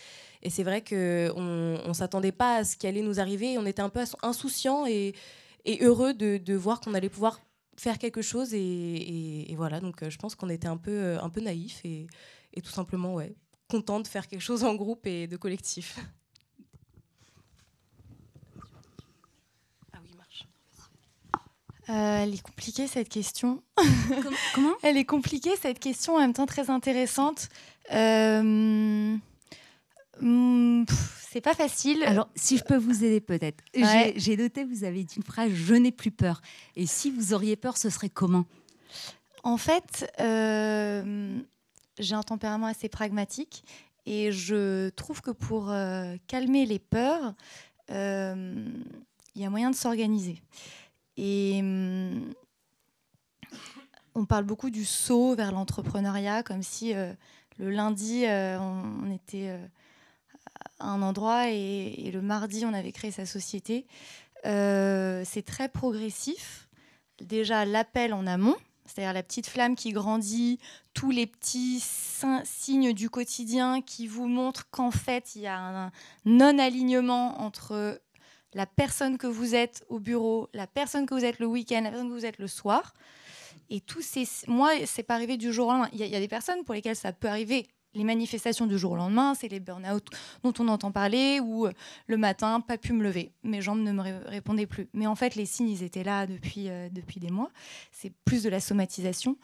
Et c'est vrai qu'on ne s'attendait pas à ce qui allait nous arriver. On était un peu insouciant et, heureux de, voir qu'on allait pouvoir faire quelque chose et, voilà. Donc, euh, je pense qu'on était un peu, euh, un naïfs et, tout simplement, ouais, content de faire quelque chose en groupe et de collectif. Euh, elle est compliquée cette question. Comment? Elle est compliquée cette question, en même temps très intéressante. Euh, hmm, c'est pas facile. Alors, si je peux vous aider peut-être. J'ai- Ouais. J'ai noté, vous avez dit une phrase Je n'ai plus peur. Et si vous auriez peur, ce serait comment? En fait, euh, j'ai un tempérament assez pragmatique et je trouve que pour calmer les peurs, il y a moyen de s'organiser. Et hum, on parle beaucoup du saut vers l'entrepreneuriat, comme si euh, le lundi, euh, on, était euh, à un endroit et, et le mardi, on avait créé sa société. C'est très progressif. Déjà, l'appel en amont, c'est-à-dire la petite flamme qui grandit, tous les petits signes du quotidien qui vous montrent qu'en fait, il y a un non-alignement entre la personne que vous êtes au bureau, la personne que vous êtes le week-end, la personne que vous êtes le soir. Et tous ces... Moi, c'est pas arrivé du jour au lendemain. Il y, a- des personnes pour lesquelles ça peut arriver. Les manifestations du jour au lendemain, c'est les burn-out dont on entend parler, ou euh, le matin, pas pu me lever. Mes jambes ne me ré- répondaient plus. Mais en fait, les signes, ils étaient là depuis, euh, depuis des mois. C'est plus de la somatisation.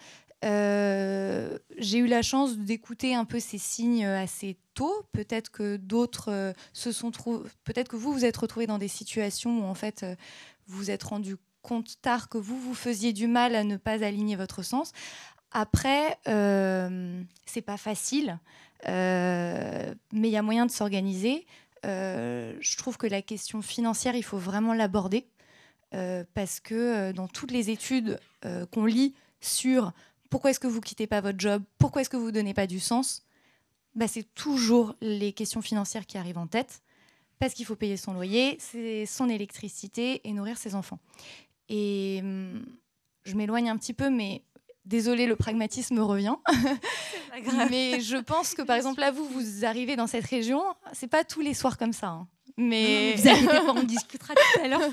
Euh, j'ai eu la chance d'écouter un peu ces signes assez tôt. Peut-être que d'autres euh, se sont trouvés. Peut-être que vous vous êtes retrouvés dans des situations où en fait euh, vous vous êtes rendu compte tard que vous vous faisiez du mal à ne pas aligner votre sens. Après, euh, c'est pas facile, euh, mais il y a moyen de s'organiser. Euh, je trouve que la question financière, il faut vraiment l'aborder euh, parce que euh, dans toutes les études euh, qu'on lit sur pourquoi est-ce que vous quittez pas votre job, pourquoi est-ce que vous donnez pas du sens, bah, c'est toujours les questions financières qui arrivent en tête parce qu'il faut payer son loyer, c'est son électricité et nourrir ses enfants. Et hum, je m'éloigne un petit peu, mais désolé, le pragmatisme revient. mais je pense que par exemple là, vous, vous arrivez dans cette région, c'est pas tous les soirs comme ça. hein. Mais Non, non, mais vous inquiétez pas, on discutera tout à l'heure.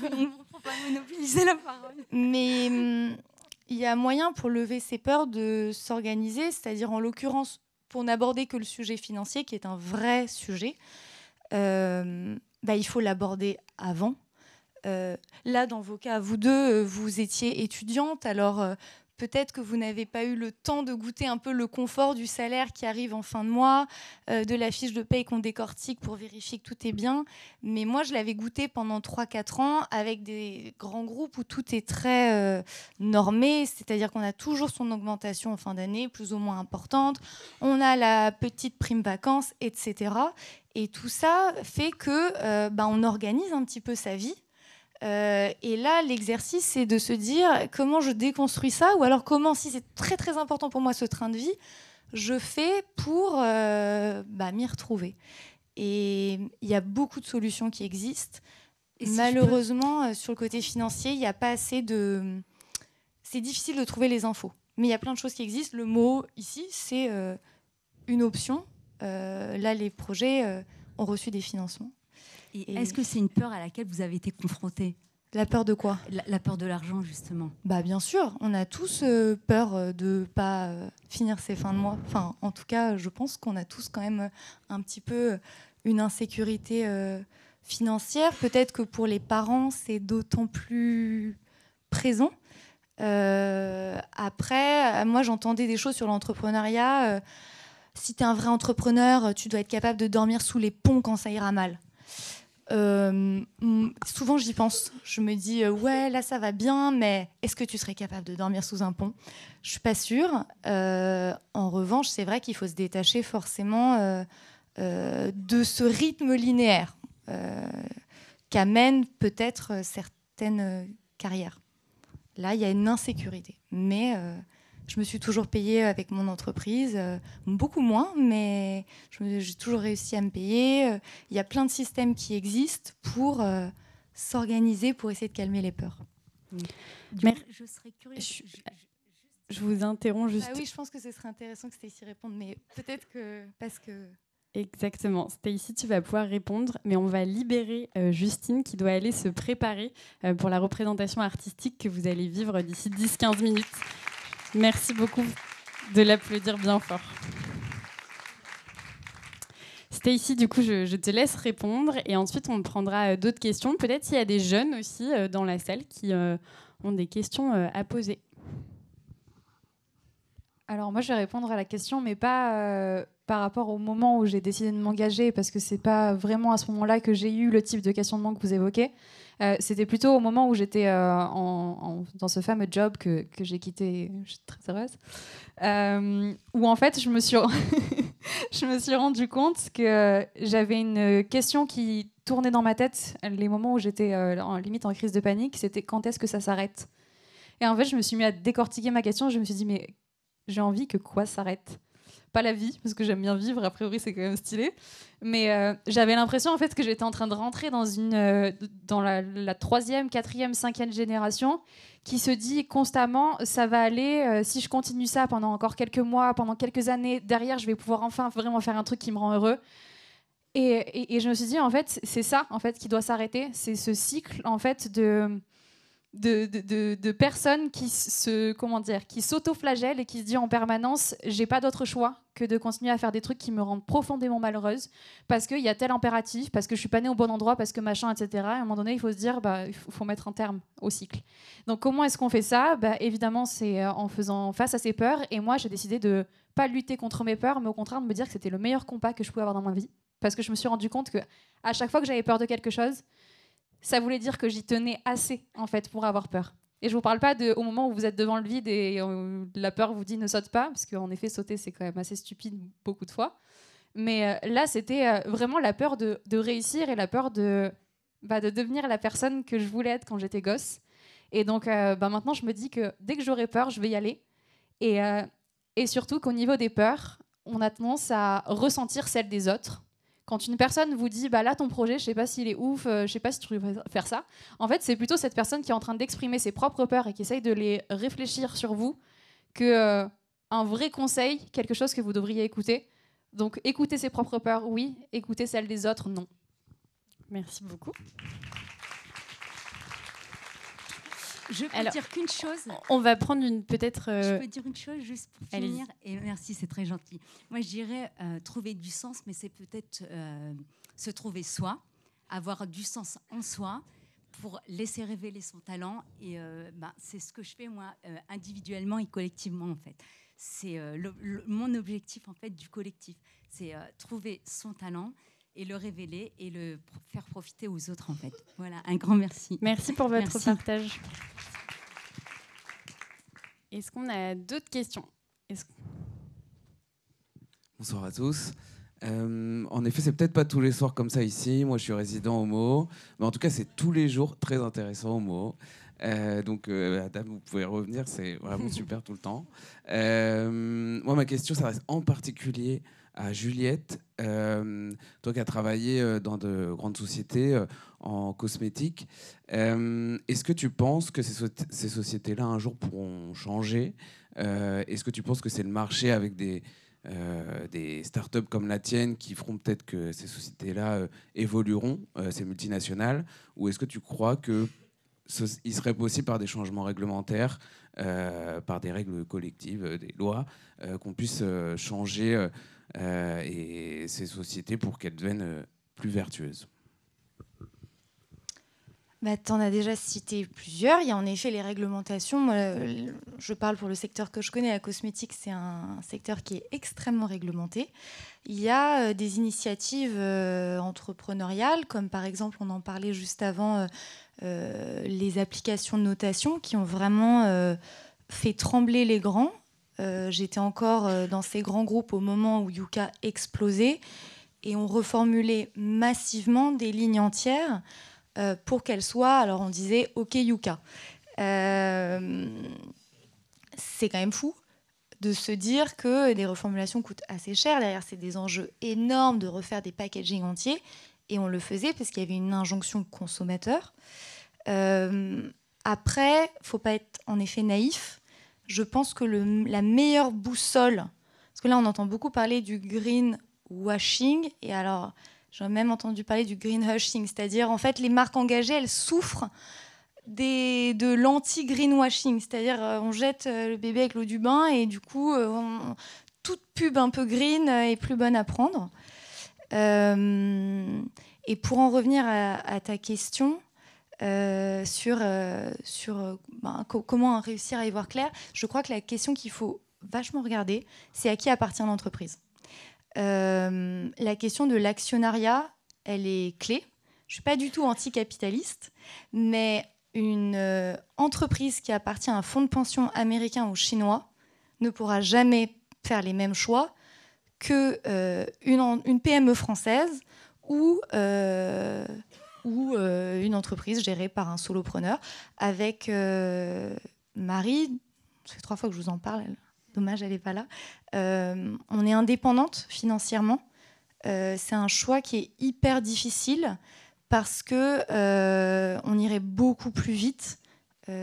On ne pas monopoliser la parole. Mais hum, il y a moyen pour lever ces peurs de s'organiser, c'est-à-dire en l'occurrence, pour n'aborder que le sujet financier, qui est un vrai sujet, euh, bah, il faut l'aborder avant. Euh, là, dans vos cas, vous deux, euh, vous étiez étudiante, alors peut-être que vous n'avez pas eu le temps de goûter un peu le confort du salaire qui arrive en fin de mois, euh, de la fiche de paye qu'on décortique pour vérifier que tout est bien. Mais moi, je l'avais goûté pendant 3-4 ans avec des grands groupes où tout est très euh, normé, c'est-à-dire qu'on a toujours son augmentation en fin d'année, plus ou moins importante. On a la petite prime vacances, etc. Et tout ça fait que euh, bah, on organise un petit peu sa vie. Euh, et là, l'exercice, c'est de se dire comment je déconstruis ça, ou alors comment, si c'est très très important pour moi ce train de vie, je fais pour euh, bah, m'y retrouver. Et il y a beaucoup de solutions qui existent. Et si je Malheureusement, euh, sur le côté financier, il n'y a pas assez de. C'est difficile de trouver les infos. Mais il y a plein de choses qui existent. Le mot ici, c'est euh, une option. Là, les projets ont reçu des financements. Est-ce que c'est une peur à laquelle vous avez été confronté La peur de quoi? La, la peur de l'argent, justement. Bah bien sûr, on a tous euh, peur euh, de pas euh, finir ses fins de mois. Enfin, en tout cas, je pense qu'on a tous quand même un petit peu une insécurité euh, financière. Peut-être que pour les parents, c'est d'autant plus présent. Après, moi, j'entendais des choses sur l'entrepreneuriat. si tu es un vrai entrepreneur, tu dois être capable de dormir sous les ponts quand ça ira mal. Euh, mm, souvent j'y pense. Je me dis euh, ouais là ça va bien, mais est-ce que tu serais capable de dormir sous un pont? Je suis pas sûre. Euh, en revanche, c'est vrai qu'il faut se détacher forcément de ce rythme linéaire qu'amènent peut-être certaines carrières. Là, il y a une insécurité, mais je me suis toujours payée avec mon entreprise, euh, beaucoup moins, mais j'ai toujours réussi à me payer. Euh, Il y a plein de systèmes qui existent pour euh, s'organiser, pour essayer de calmer les peurs. Mais- je serais curieuse. Je, je vous interromps juste. Ah oui, je pense que ce serait intéressant que Stacy réponde, mais peut-être que parce que Exactement. Stacy, tu vas pouvoir répondre, mais on va libérer euh, Justine qui doit aller se préparer euh, pour la représentation artistique que vous allez vivre d'ici 10-15 minutes. Merci beaucoup de l'applaudir bien fort. Stacy, du coup, je, te laisse répondre et ensuite on prendra euh, d'autres questions. Peut-être s'il y a des jeunes aussi euh, dans la salle qui euh, ont des questions à poser. Alors moi je vais répondre à la question, mais pas par rapport au moment où j'ai décidé de m'engager, parce que c'est pas vraiment à ce moment-là que j'ai eu le type de questionnement que vous évoquez. Euh, C'était plutôt au moment où j'étais euh, en- dans ce fameux job que, que j'ai quitté, je suis très heureuse, euh, où en fait je me suis, je me suis rendu compte que j'avais une question qui tournait dans ma tête les moments où j'étais en limite en crise de panique, c'était quand est-ce que ça s'arrête? Et en fait, je me suis mis à décortiquer ma question. Je me suis dit, mais j'ai envie que quoi s'arrête? Pas la vie, parce que j'aime bien vivre, a priori c'est quand même stylé. Mais euh, j'avais l'impression en fait que j'étais en train de rentrer dans, une, euh, dans la, troisième, quatrième, cinquième génération qui se dit constamment, ça va aller, euh, si je continue ça pendant encore quelques mois, pendant quelques années, derrière je vais pouvoir enfin vraiment faire un truc qui me rend heureux. Et- et je me suis dit, en fait, c'est ça en fait qui doit s'arrêter. C'est ce cycle en fait de, de, personnes qui se comment dire qui s'auto-flagellent et qui se disent en permanence j'ai pas d'autre choix que de continuer à faire des trucs qui me rendent profondément malheureuse parce qu'il y a tel impératif parce que je suis pas née au bon endroit parce que machin etc et à un moment donné il faut se dire bah il faut mettre un terme au cycle. Donc comment est-ce qu'on fait ça? Bah, évidemment c'est euh, en faisant face à ses peurs. Et moi j'ai décidé de pas lutter contre mes peurs mais au contraire de me dire que c'était le meilleur combat que je pouvais avoir dans ma vie. Parce que je me suis rendu compte que à chaque fois que j'avais peur de quelque chose ça voulait dire que j'y tenais assez en fait pour avoir peur. Et je vous parle pas de au moment où vous êtes devant le vide et euh, la peur vous dit ne saute pas, parce qu'en effet sauter c'est quand même assez stupide beaucoup de fois. Mais euh, là c'était euh, vraiment la peur de, réussir et la peur de, bah, de devenir la personne que je voulais être quand j'étais gosse. Et donc euh, bah, maintenant je me dis que dès que j'aurai peur je vais y aller. Et, et surtout qu'au niveau des peurs, on a tendance à ressentir celles des autres quand une personne vous dit bah là ton projet je sais pas s'il est ouf euh, je sais pas si tu devrais faire ça en fait c'est plutôt cette personne qui est en train d'exprimer ses propres peurs et qui essaye de les réfléchir sur vous que euh, un vrai conseil quelque chose que vous devriez écouter. Donc écouter ses propres peurs oui. Écouter celles des autres non. Merci beaucoup Je peux Alors, dire qu'une chose. On va prendre une peut-être. euh, Je peux dire une chose juste pour finir. Et merci, c'est très gentil. Moi, je dirais euh, trouver du sens, mais c'est peut-être euh, se trouver soi, avoir du sens en soi pour laisser révéler son talent. Et euh, ben, c'est ce que je fais moi, euh, individuellement et collectivement en fait. C'est euh, mon objectif en fait du collectif. C'est euh, trouver son talent et le révéler et le faire profiter aux autres en fait. Voilà, un grand merci. Merci pour votre Merci. partage. Est-ce qu'on a d'autres questions? Bonsoir à tous. Euh, en effet, c'est peut-être pas tous les soirs comme ça ici. Moi, je suis résident homo, mais en tout cas, c'est tous les jours très intéressant homo. Euh, donc, euh, Adam, vous pouvez revenir, c'est vraiment super tout le temps. Euh, moi, ma question s'adresse en particulier à Juliette, Euh, toi qui as travaillé euh, dans de grandes sociétés euh, en cosmétique. Est-ce que tu penses que ces, so- ces sociétés-là un jour pourront changer? Est-ce que tu penses que c'est le marché avec des des startups comme la tienne qui feront peut-être que ces sociétés-là évolueront, ces multinationales, ou est-ce que tu crois que ce, il serait possible par des changements réglementaires, par des règles collectives, des lois, qu'on puisse changer et ces sociétés pour qu'elles deviennent euh, plus vertueuses Bah, tu en as déjà cité plusieurs. Il y a en effet les réglementations. Le- je parle pour le secteur que je connais, la cosmétique, c'est un secteur qui est extrêmement réglementé. Il y a euh, des initiatives euh, entrepreneuriales, comme par exemple, on en parlait juste avant, euh, euh, les applications de notation qui ont vraiment euh, fait trembler les grands. Euh, J'étais encore euh, dans ces grands groupes au moment où Yuka explosait et on reformulait massivement des lignes entières euh, pour qu'elles soient, alors on disait OK Yuka. C'est quand même fou de se dire que des reformulations coûtent assez cher. Derrière, c'est des enjeux énormes de refaire des packaging entiers. Et on le faisait parce qu'il y avait une injonction consommateur. Euh, après, faut pas être en effet naïf. Je pense que le- la meilleure boussole, parce que là on entend beaucoup parler du green washing. Et alors, j'ai même entendu parler du green hushing, c'est-à-dire en fait les marques engagées, elles souffrent de l'anti-greenwashing, c'est-à-dire euh, on jette euh, le bébé avec l'eau du bain et du coup euh, toute pub un peu green est plus bonne à prendre. Et pour en revenir à ta question euh, sur, euh, sur euh, ben, co- comment réussir à y voir clair, je crois que la question qu'il faut vachement regarder, c'est à qui appartient l'entreprise. La question de l'actionnariat, elle est clé. Je suis pas du tout anticapitaliste, mais une entreprise qui appartient à un fonds de pension américain ou chinois ne pourra jamais faire les mêmes choix euh, une, PME française ou, ou euh, une entreprise gérée par un solopreneur. Avec euh, Marie, ça fait trois fois que je vous en parle, dommage, elle n'est pas là. Euh, on est indépendante financièrement. C'est un choix qui est hyper difficile parce que on irait beaucoup plus vite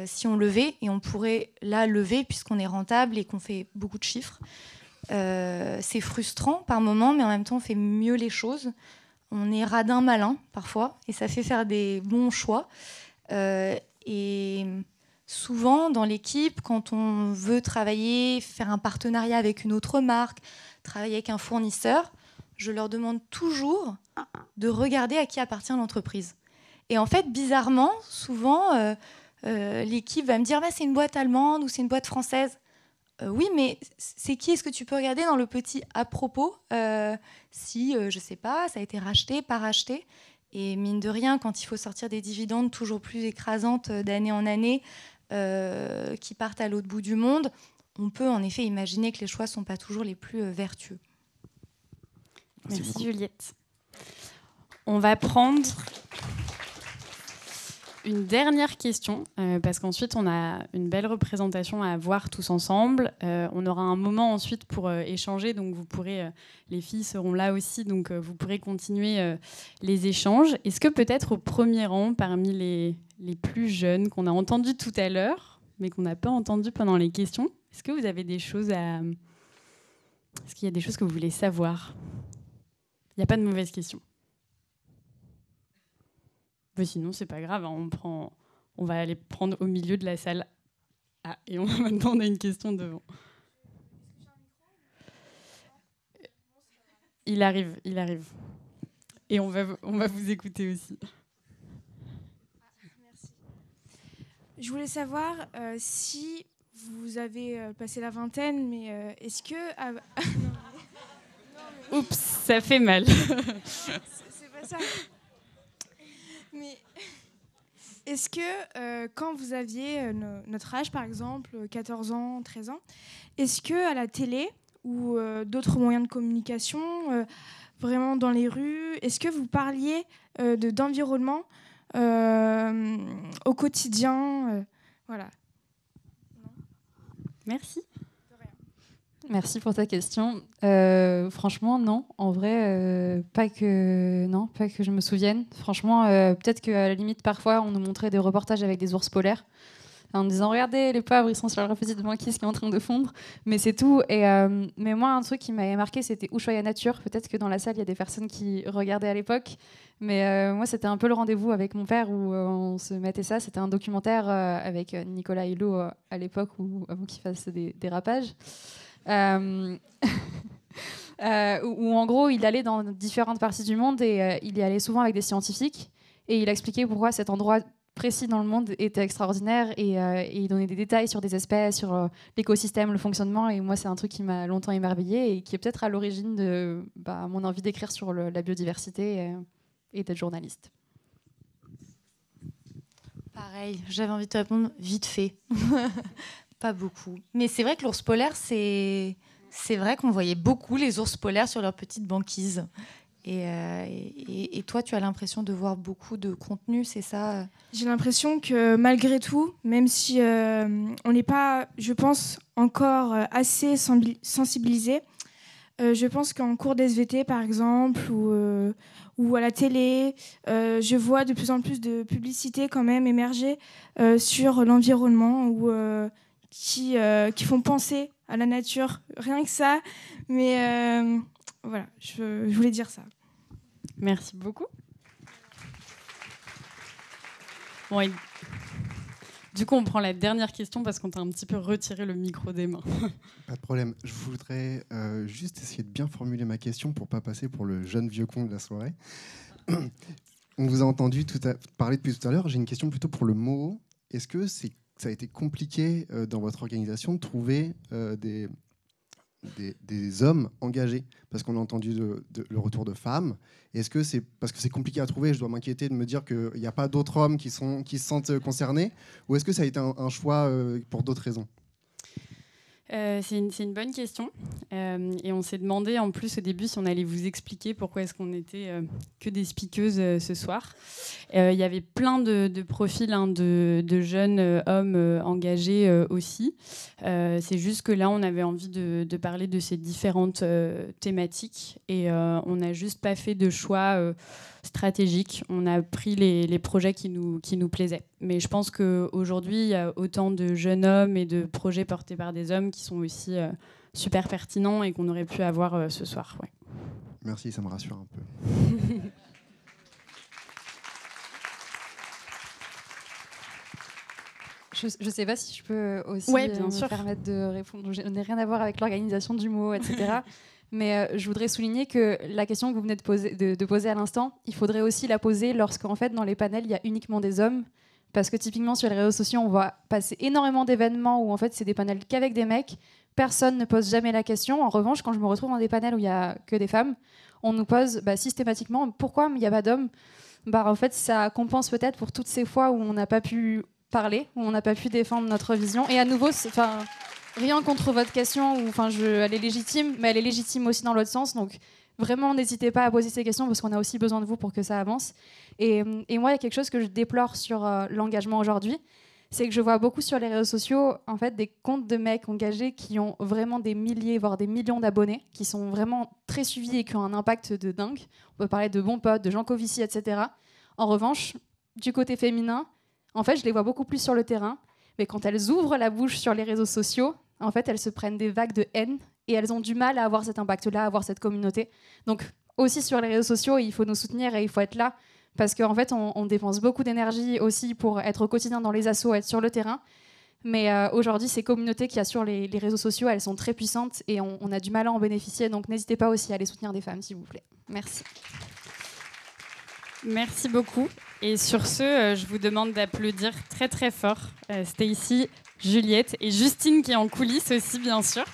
si on levait et on pourrait là lever puisqu'on est rentable et qu'on fait beaucoup de chiffres. C'est frustrant par moment, mais en même temps on fait mieux les choses. On est radin malin parfois et ça fait faire des bons choix. Euh, et souvent dans l'équipe, quand on veut travailler, faire un partenariat avec une autre marque, travailler avec un fournisseur, je leur demande toujours de regarder à qui appartient l'entreprise. Et en fait, bizarrement, souvent, euh, euh, l'équipe va me dire bah, c'est une boîte allemande ou c'est une boîte française. Euh, oui, mais c'est qui? Est-ce que tu peux regarder dans le petit à propos euh, si, euh, je sais pas, ça a été racheté, pas racheté? Et mine de rien, quand il faut sortir des dividendes toujours plus écrasantes euh, d'année en année, euh, qui partent à l'autre bout du monde, on peut en effet imaginer que les choix sont pas toujours les plus vertueux. Merci, Juliette. On va prendre une dernière question, euh, parce qu'ensuite on a une belle représentation à voir tous ensemble. Euh, on aura un moment ensuite pour euh, échanger, donc vous pourrez, les filles seront là aussi, donc vous pourrez continuer les échanges. Est-ce que peut-être au premier rang, parmi les, les plus jeunes qu'on a entendu tout à l'heure, mais qu'on n'a pas entendu pendant les questions, est-ce que vous avez des choses à... Est-ce qu'il y a des choses que vous voulez savoir? Il n'y a pas de mauvaise question. Mais sinon, c'est pas grave, hein, on, prend, on va aller prendre au milieu de la salle. Ah, et on, maintenant, on a une question devant. Il arrive, il arrive. Et on va, on va vous écouter aussi. Je voulais savoir euh, si vous avez euh, passé la vingtaine, mais euh, est-ce que. ah, Oups, ça fait mal. c'est pas ça. Mais est-ce que euh, quand vous aviez euh, no- notre âge, par exemple, euh, 14 ans, 13 ans, est-ce que à la télé ou euh, d'autres moyens de communication, euh, vraiment dans les rues, est-ce que vous parliez euh, de d'environnement euh, au quotidien euh, Voilà. Merci. Merci pour ta question. Euh, franchement, non. En vrai, euh, pas que non, pas que je me souvienne. Franchement, euh, peut-être qu'à la limite, parfois, on nous montrait des reportages avec des ours polaires en disant regardez les pauvres, ils sont sur leur petite banquise qui est en train de fondre. Mais c'est tout. Et mais moi, un truc qui m'avait marqué, c'était Ushuaïa Nature. Peut-être que dans la salle, il y a des personnes qui regardaient à l'époque. Mais moi, c'était un peu le rendez-vous avec mon père où on se mettait ça. C'était un documentaire avec Nicolas Hulot à l'époque, où, avant qu'il fasse des dérapages. Euh, euh, où, en gros il allait dans différentes parties du monde et euh, il y allait souvent avec des scientifiques et il expliquait pourquoi cet endroit précis dans le monde était extraordinaire et, et il donnait des détails sur des espèces, sur l'écosystème, le fonctionnement et moi c'est un truc qui m'a longtemps émerveillé et qui est peut-être à l'origine de bah, mon envie d'écrire sur la biodiversité euh, et d'être journaliste. Pareil, j'avais envie de te répondre vite fait. pas beaucoup. Mais c'est vrai que l'ours polaire, c'est c'est vrai qu'on voyait beaucoup les ours polaires sur leur petite banquise. Et, euh, toi, tu as l'impression de voir beaucoup de contenu, c'est ça? J'ai l'impression que malgré tout, même si euh, on n'est pas, je pense, encore euh, assez sensi- sensibilisé, je pense qu'en cours d'SVT, par exemple, ou, ou à la télé, je vois de plus en plus de publicités quand même émerger sur l'environnement ou qui, euh, qui font penser à la nature. Rien que ça. Mais euh, voilà, je, je voulais dire ça. Merci beaucoup. Bon, et du coup, on prend la dernière question parce qu'on t'a un petit peu retiré le micro des mains. Pas de problème. Je voudrais euh, juste essayer de bien formuler ma question pour pas passer pour le jeune vieux con de la soirée. On vous a entendu tout à, parler depuis tout à l'heure. J'ai une question plutôt pour le mot. Est-ce que c'est, ça a été compliqué euh, dans votre organisation de trouver euh, des, hommes engagés? Parce qu'on a entendu le retour de femmes. Est-ce que c'est parce que c'est compliqué à trouver Je dois m'inquiéter de me dire qu'il n'y a pas d'autres hommes qui, sont, se sentent concernés. Ou est-ce que ça a été un, choix euh, pour d'autres raisons? Euh, c'est une, bonne question. Euh, et on s'est demandé en plus au début si on allait vous expliquer pourquoi est-ce qu'on était euh, que des speakeuses ce soir. Il y avait plein de, profils hein, de, jeunes hommes engagés aussi. C'est juste que là, on avait envie de, parler de ces différentes thématiques et on n'a juste pas fait de choix stratégique. On a pris les, les projets qui nous, qui nous plaisaient. Mais je pense qu'aujourd'hui, il y a autant de jeunes hommes et de projets portés par des hommes qui sont aussi euh, super pertinents et qu'on aurait pu avoir euh, ce soir. ouais. Merci, ça me rassure un peu. Je ne sais pas si je peux aussi Ouais, euh, bien me sûr. permettre de répondre. Je n'ai rien à voir avec l'organisation du mot, etc. Mais euh, je voudrais souligner que la question que vous venez de poser, à l'instant, il faudrait aussi la poser lorsqu'en fait dans les panels il y a uniquement des hommes. Parce que typiquement sur les réseaux sociaux, on voit passer énormément d'événements où en fait c'est des panels qu'avec des mecs. Personne ne pose jamais la question. En revanche, quand je me retrouve dans des panels où il y a que des femmes, on nous pose bah, systématiquement pourquoi il n'y a pas d'hommes? Bah, en fait, ça compense peut-être pour toutes ces fois où on n'a pas pu parler, où on n'a pas pu défendre notre vision. Et à nouveau, enfin, rien contre votre question, enfin, elle est légitime, mais elle est légitime aussi dans l'autre sens. Donc, vraiment, n'hésitez pas à poser ces questions parce qu'on a aussi besoin de vous pour que ça avance. Et, et moi, il y a quelque chose que je déplore sur euh, l'engagement aujourd'hui, c'est que je vois beaucoup sur les réseaux sociaux, en fait, des comptes de mecs engagés qui ont vraiment des milliers, voire des millions d'abonnés, qui sont vraiment très suivis et qui ont un impact de dingue. On peut parler de bons potes, de Jean Covici, etc. En revanche, du côté féminin, en fait, je les vois beaucoup plus sur le terrain, mais quand elles ouvrent la bouche sur les réseaux sociaux, en fait, elles se prennent des vagues de haine et elles ont du mal à avoir cet impact-là, à avoir cette communauté. Donc, aussi sur les réseaux sociaux, il faut nous soutenir et il faut être là parce qu'en fait, on, dépense beaucoup d'énergie aussi pour être au quotidien dans les assos, être sur le terrain. Mais euh, aujourd'hui, ces communautés qu'il y a sur les, les réseaux sociaux, elles sont très puissantes et on, a du mal à en bénéficier. Donc, n'hésitez pas aussi à aller soutenir des femmes, s'il vous plaît. Merci. Merci beaucoup. Et sur ce, euh, je vous demande d'applaudir très très fort euh, Stacy, Juliette et Justine qui est en coulisses aussi, bien sûr.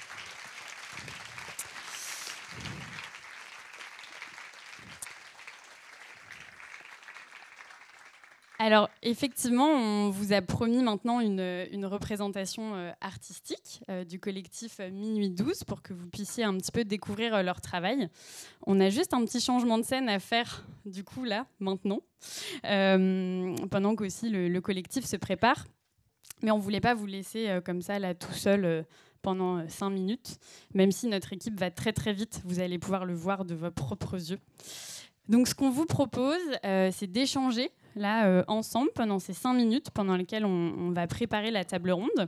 Alors, effectivement, on vous a promis maintenant une, représentation euh, artistique euh, du collectif euh, Minuit 12 pour que vous puissiez un petit peu découvrir leur travail. On a juste un petit changement de scène à faire, du coup, là, maintenant, pendant qu'aussi le, le collectif se prépare. Mais on ne voulait pas vous laisser euh, comme ça, là, tout seul. euh, pendant euh, cinq minutes, même si notre équipe va très très vite, vous allez pouvoir le voir de vos propres yeux. Donc, ce qu'on vous propose, euh, c'est d'échanger là euh, ensemble pendant ces cinq minutes pendant lesquelles on, va préparer la table ronde,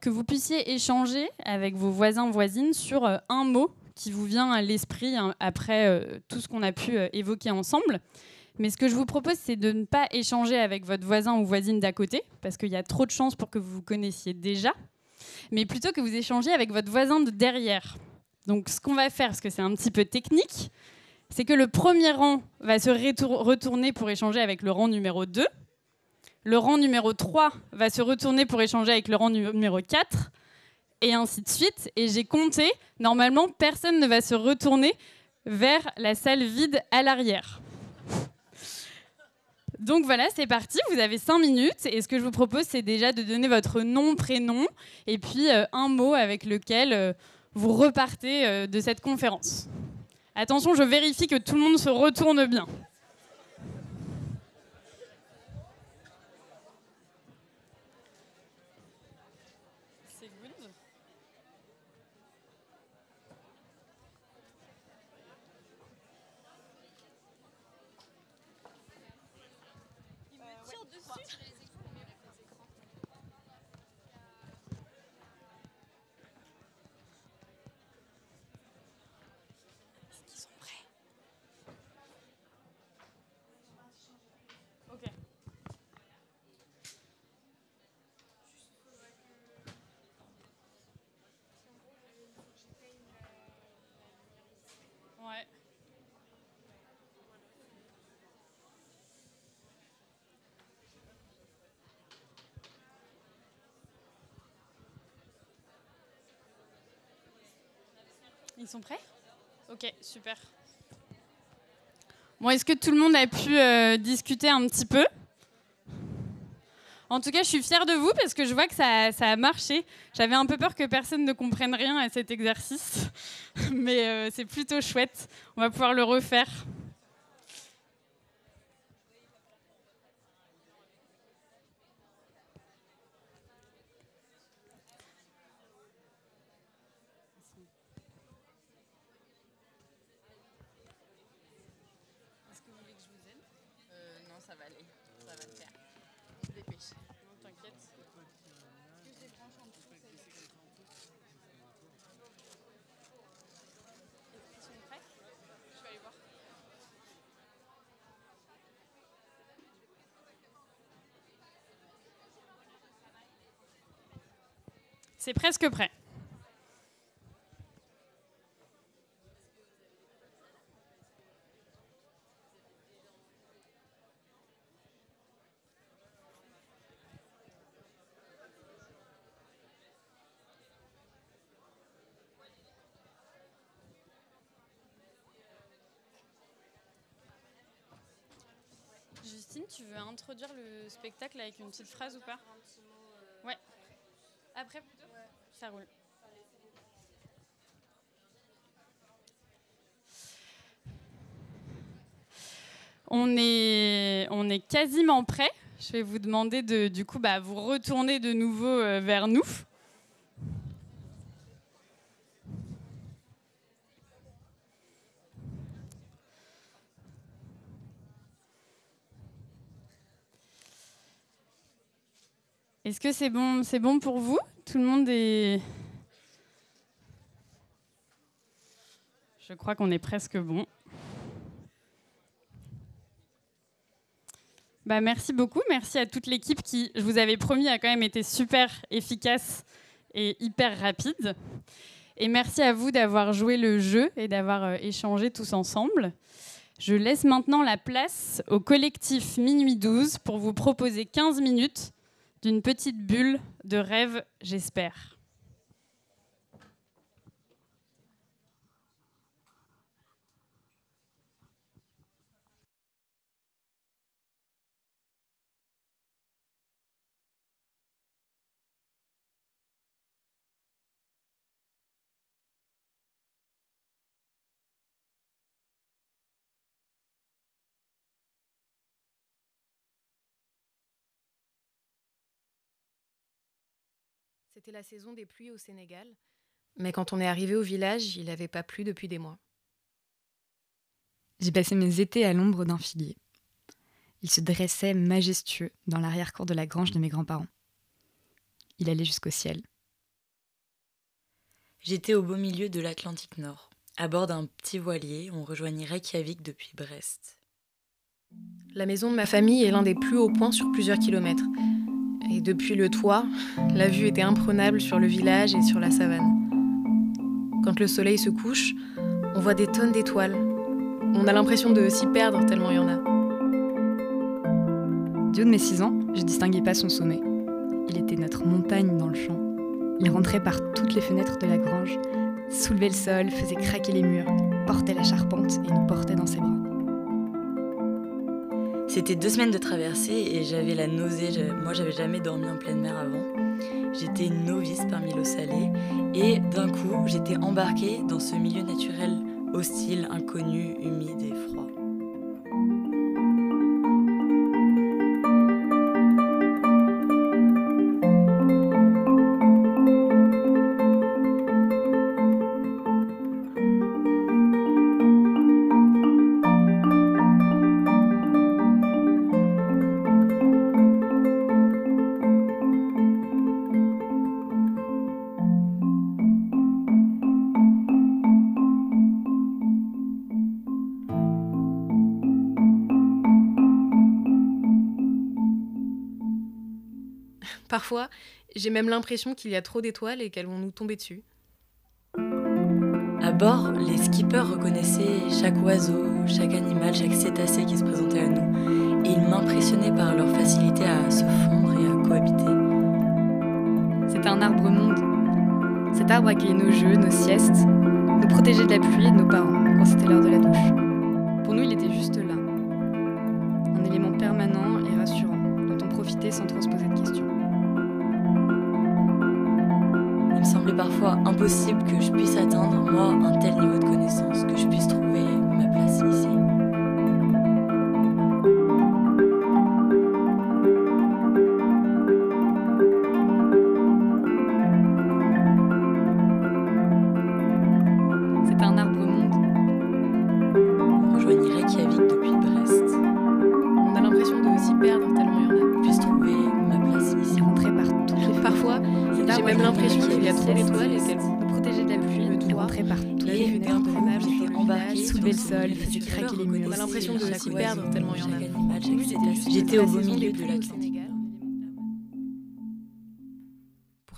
que vous puissiez échanger avec vos voisins voisines sur euh, un mot qui vous vient à l'esprit hein, après euh, tout ce qu'on a pu euh, évoquer ensemble. Mais ce que je vous propose, c'est de ne pas échanger avec votre voisin ou voisine d'à côté, parce qu'il y a trop de chances pour que vous vous connaissiez déjà, mais plutôt que vous échangiez avec votre voisin de derrière. Donc ce qu'on va faire, parce que c'est un petit peu technique, c'est que le premier rang va se retour- retourner pour échanger avec le rang numéro 2. Le rang numéro 3 va se retourner pour échanger avec le rang nu- numéro 4. Et ainsi de suite. Et j'ai compté, normalement, personne ne va se retourner vers la salle vide à l'arrière. Donc voilà, c'est parti, vous avez 5 minutes. Et ce que je vous propose, c'est déjà de donner votre nom, prénom, et puis euh, un mot avec lequel euh, vous repartez euh, de cette conférence. Attention, je vérifie que tout le monde se retourne bien. Sont prêts? Ok, super. Bon, est-ce que tout le monde a pu euh, discuter un petit peu? En tout cas, je suis fière de vous parce que je vois que ça, ça a marché. J'avais un peu peur que personne ne comprenne rien à cet exercice, mais euh, c'est plutôt chouette. On va pouvoir le refaire. Est-ce que vous voulez que je vous aide non, ça va aller. Ça va le faire. On se dépêche. Non, t'inquiète. C'est presque prêt. Justine, tu veux introduire le spectacle avec une petite phrase ou pas Ouais. Après plutôt Ça roule. On est, on est quasiment prêt. Je vais vous demander de du coup bah, vous retourner de nouveau euh, vers nous. Est-ce que c'est bon, c'est bon pour vous? Tout le monde est. Je crois qu'on est presque bon. Bah, merci beaucoup. Merci à toute l'équipe qui, je vous avais promis, a quand même été super efficace et hyper rapide. Et merci à vous d'avoir joué le jeu et d'avoir euh, échangé tous ensemble. Je laisse maintenant la place au collectif Minuit 12 pour vous proposer 15 minutes d'une petite bulle de rêve, j'espère. C'était la saison des pluies au Sénégal. Mais quand on est arrivé au village, il n'avait pas plu depuis des mois. J'ai passé mes étés à l'ombre d'un figuier. Il se dressait majestueux dans l'arrière-cour de la grange de mes grands-parents. Il allait jusqu'au ciel. J'étais au beau milieu de l'Atlantique Nord. À bord d'un petit voilier, on rejoignit Reykjavik depuis Brest. La maison de ma famille est l'un des plus hauts points sur plusieurs kilomètres. Et depuis le toit, la vue était imprenable sur le village et sur la savane. Quand le soleil se couche, on voit des tonnes d'étoiles. On a l'impression de s'y perdre tellement il y en a. Du haut de mes six ans, je distinguais pas son sommet. Il était notre montagne dans le champ. Il rentrait par toutes les fenêtres de la grange, soulevait le sol, faisait craquer les murs, portait la charpente et nous portait dans ses bras. C'était deux semaines de traversée et j'avais la nausée. Moi, j'avais jamais dormi en pleine mer avant. J'étais une novice parmi l'eau salée et d'un coup, j'étais embarquée dans ce milieu naturel hostile, inconnu, humide et froid. Parfois, j'ai même l'impression qu'il y a trop d'étoiles et qu'elles vont nous tomber dessus. À bord, les skippers reconnaissaient chaque oiseau, chaque animal, chaque cétacé qui se présentait à nous. Et ils m'impressionnaient par leur facilité à se fondre et à cohabiter. C'était un arbre monde. Cet arbre accueillait nos jeux, nos siestes, nous protégeait de la pluie et de nos parents quand c'était l'heure de la douche. Impossible que je puisse atteindre, moi, un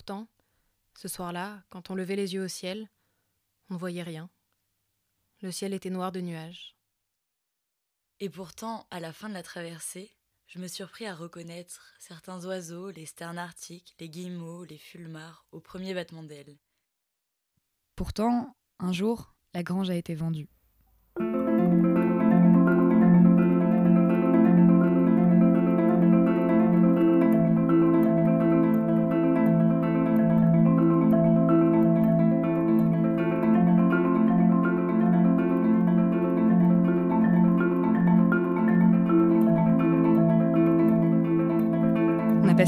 Pourtant, ce soir-là, quand on levait les yeux au ciel, on ne voyait rien. Le ciel était noir de nuages. Et pourtant, à la fin de la traversée, je me surpris à reconnaître certains oiseaux, les sternes arctiques, les guillemots, les fulmars, au premier battement d'ailes. Pourtant, un jour, la grange a été vendue.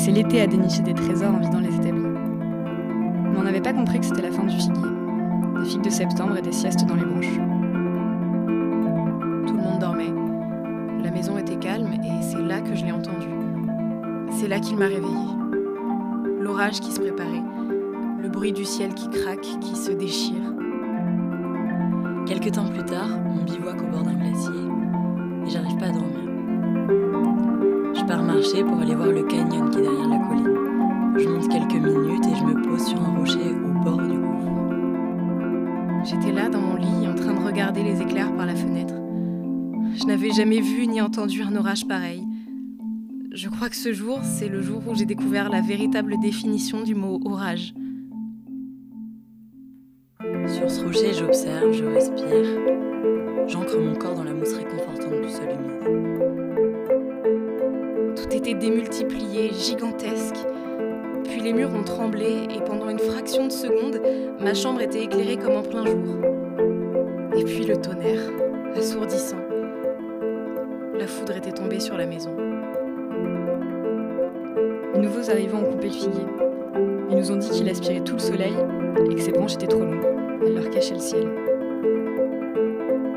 Passé l'été à dénicher des trésors en vidant les établis. Mais on n'avait pas compris que c'était la fin du figuier. Des figues de septembre et des siestes dans les branches. Tout le monde dormait. La maison était calme et c'est là que je l'ai entendu. C'est là qu'il m'a réveillée. L'orage qui se préparait. Le bruit du ciel qui craque, qui se déchire. Quelques temps plus tard, on bivouac au bord d'un glacier et j'arrive pas à dormir. Je pars marcher pour aller voir le canyon qui est derrière la colline. Je monte quelques minutes et je me pose sur un rocher au bord du gouffre. J'étais là dans mon lit en train de regarder les éclairs par la fenêtre. Je n'avais jamais vu ni entendu un orage pareil. Je crois que ce jour, c'est le jour où j'ai découvert la véritable définition du mot orage. Sur ce rocher, j'observe, je respire. J'ancre mon corps dans la mousse réconfortante Était démultiplié, gigantesque. Puis les murs ont tremblé et pendant une fraction de seconde, ma chambre était éclairée comme en plein jour. Et puis le tonnerre, assourdissant. La foudre était tombée sur la maison. Les nouveaux arrivants ont coupé le figuier. Ils nous ont dit qu'il aspirait tout le soleil et que ses branches étaient trop longues. Elles leur cachaient le ciel.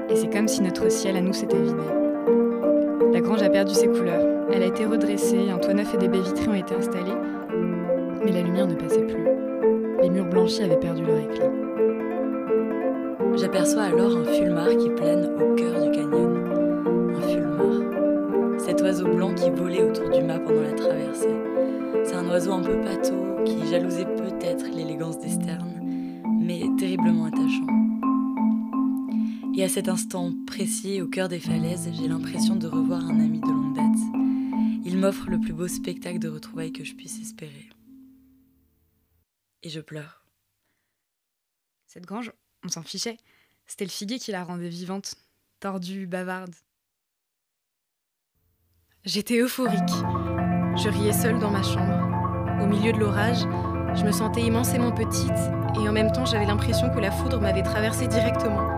Et c'est comme si notre ciel à nous s'était vidé. La grange a perdu ses couleurs. Elle a été redressée, un toit neuf et des baies vitrées ont été installés. Mais la lumière ne passait plus. Les murs blanchis avaient perdu leur éclat. J'aperçois alors un fulmar qui plane au cœur du canyon. Un fulmar. Cet oiseau blanc qui volait autour du mât pendant la traversée. C'est un oiseau un peu pâteau qui jalousait peut-être l'élégance des sternes, mais terriblement attachant. Et à cet instant précis, au cœur des falaises, j'ai l'impression de revoir un ami de longue date. Il m'offre le plus beau spectacle de retrouvailles que je puisse espérer. Et je pleure. Cette grange, on s'en fichait. C'était le figuier qui la rendait vivante, tordue, bavarde. J'étais euphorique. Je riais seule dans ma chambre. Au milieu de l'orage, je me sentais immensément petite et en même temps j'avais l'impression que la foudre m'avait traversée directement.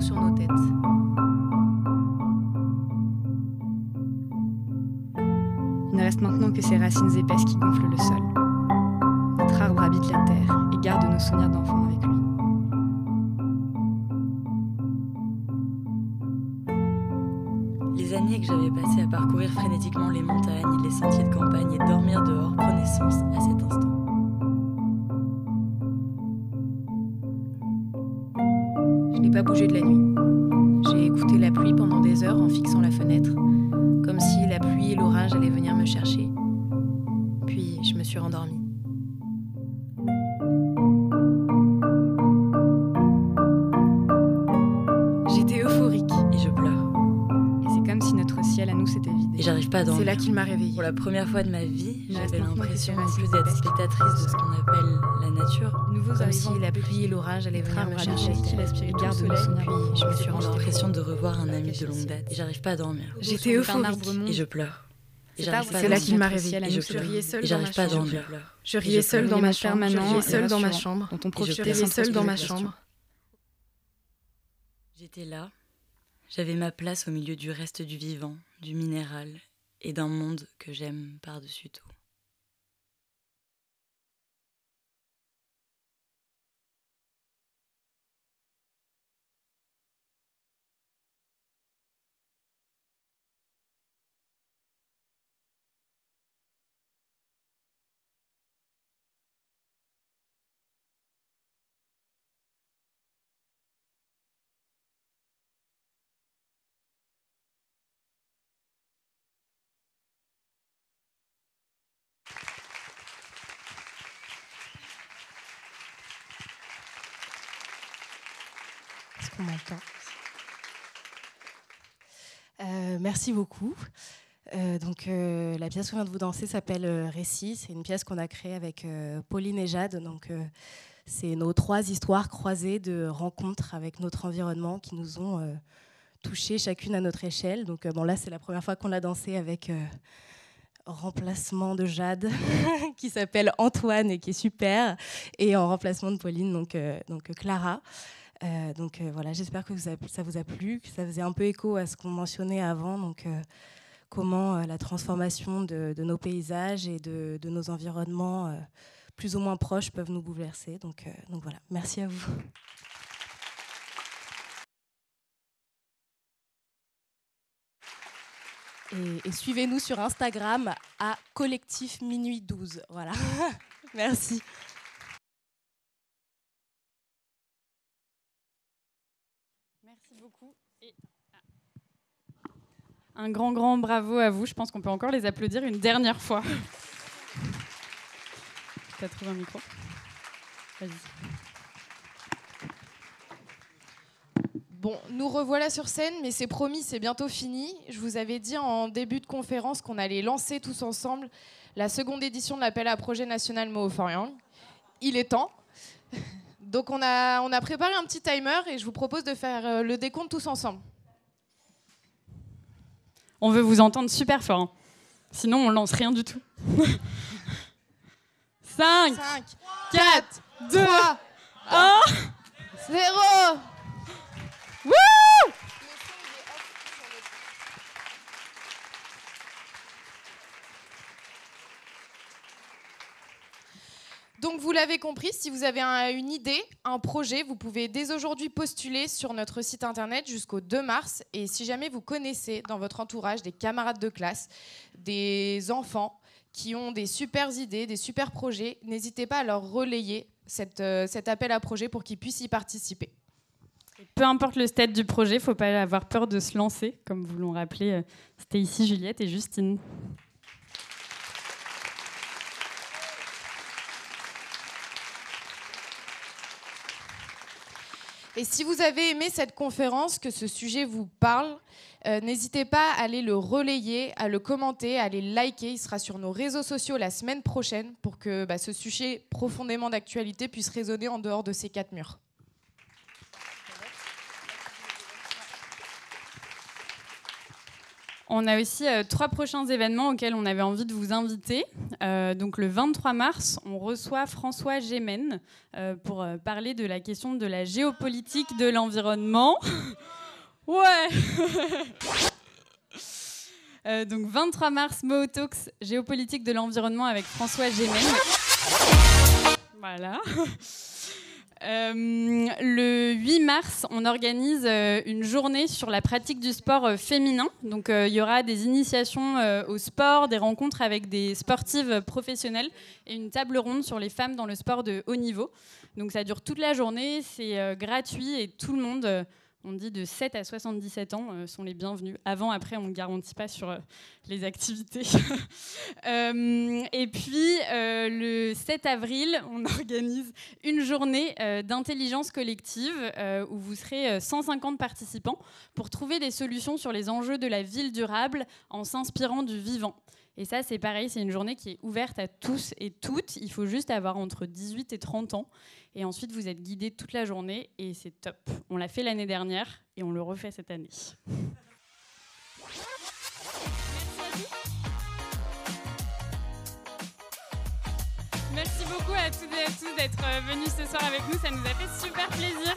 Sur nos têtes. Il ne reste maintenant que ces racines épaisses qui gonflent Pour la première fois de ma vie, j'avais l'impression non plus d'être spectatrice de ce qu'on appelle la nature. Nouveaux comme si la pluie et l'orage allaient venir me chercher. tout le Garde soleil, puis je me suis rendue l'impression de revoir un ami de longue date. Et j'arrive pas à dormir. J'étais euphorique. Et je pleure. C'est là qu'il m'a réveillée. Et je riais seule dans ma chambre. Je riais seule dans ma chambre. Je riais seule dans ma chambre. je riais seule se dans ma chambre. J'étais là. J'avais ma place au milieu du reste du vivant, du minéral et d'un monde que j'aime par-dessus tout. Est-ce Euh, Merci beaucoup. Euh, donc, euh, la pièce qu'on vient de vous danser s'appelle Récit. C'est une pièce qu'on a créée avec Pauline et Jade. Donc, c'est nos trois histoires croisées de rencontres avec notre environnement qui nous ont touchées chacune à notre échelle. Donc, bon, là, c'est la première fois qu'on l'a dansé avec remplacement de Jade qui s'appelle Antoine et qui est super, et en remplacement de Pauline, donc, Clara. Euh, donc euh, voilà, j'espère que ça vous a plu, que ça faisait un peu écho à ce qu'on mentionnait avant, donc euh, comment la transformation de, nos paysages et de, nos environnements plus ou moins proches peuvent nous bouleverser. Donc, voilà, merci à vous. Et, et suivez-nous sur Instagram à collectif minuit 12. Voilà. Merci un grand, grand bravo à vous. Je pense qu'on peut encore les applaudir une dernière fois. Tu as trouvé un micro? Vas-y. Bon, nous revoilà sur scène, mais c'est promis, c'est bientôt fini. Je vous avais dit en début de conférence qu'on allait lancer tous ensemble la seconde édition de l'appel à projet national Mo Young. Il est temps. Donc on a, on a préparé un petit timer et je vous propose de faire euh, le décompte tous ensemble. On veut vous entendre super fort. hein. Sinon, on lance rien du tout. 5, 4, 2, 1. 0 Wouh Donc vous l'avez compris, si vous avez un- une idée, un projet, vous pouvez dès aujourd'hui postuler sur notre site internet jusqu'au 2 mars. Et si jamais vous connaissez dans votre entourage des camarades de classe, des enfants qui ont des super idées, des super projets, n'hésitez pas à leur relayer euh, cet appel à projet pour qu'ils puissent y participer. Peu importe le stade du projet, faut pas avoir peur de se lancer, comme vous l'ont rappelé. euh, C'était ici Juliette et Justine. Et si vous avez aimé cette conférence, que ce sujet vous parle, euh, n'hésitez pas à aller le relayer, à le commenter, à aller le liker. Il sera sur nos réseaux sociaux la semaine prochaine pour que bah, ce sujet profondément d'actualité puisse résonner en dehors de ces quatre murs. On a aussi euh, trois prochains événements auxquels on avait envie de vous inviter. Euh, donc le 23 mars, on reçoit François Gémen euh, pour parler de la question de la géopolitique de l'environnement. ouais donc 23 mars, Mo Talks, géopolitique de l'environnement avec François Gémen. Voilà. Euh, le 8 mars, on organise euh, une journée sur la pratique du sport euh, féminin. Donc, il y aura des initiations au sport, des rencontres avec des sportives professionnelles et une table ronde sur les femmes dans le sport de haut niveau. Donc, ça dure toute la journée, c'est gratuit et tout le monde, on dit de 7 à 77 ans, euh, sont les bienvenus. Avant, après, on ne garantit pas sur euh, les activités. Euh, et puis, le 7 avril, on organise une journée d'intelligence collective où vous serez euh, 150 participants pour trouver des solutions sur les enjeux de la ville durable en s'inspirant du vivant. Et ça, c'est pareil, c'est une journée qui est ouverte à tous et toutes. Il faut juste avoir entre 18 et 30 ans. Et ensuite, vous êtes guidé toute la journée et c'est top. On l'a fait l'année dernière et on le refait cette année. Merci beaucoup à toutes et à tous d'être euh, venus ce soir avec nous. Ça nous a fait super plaisir.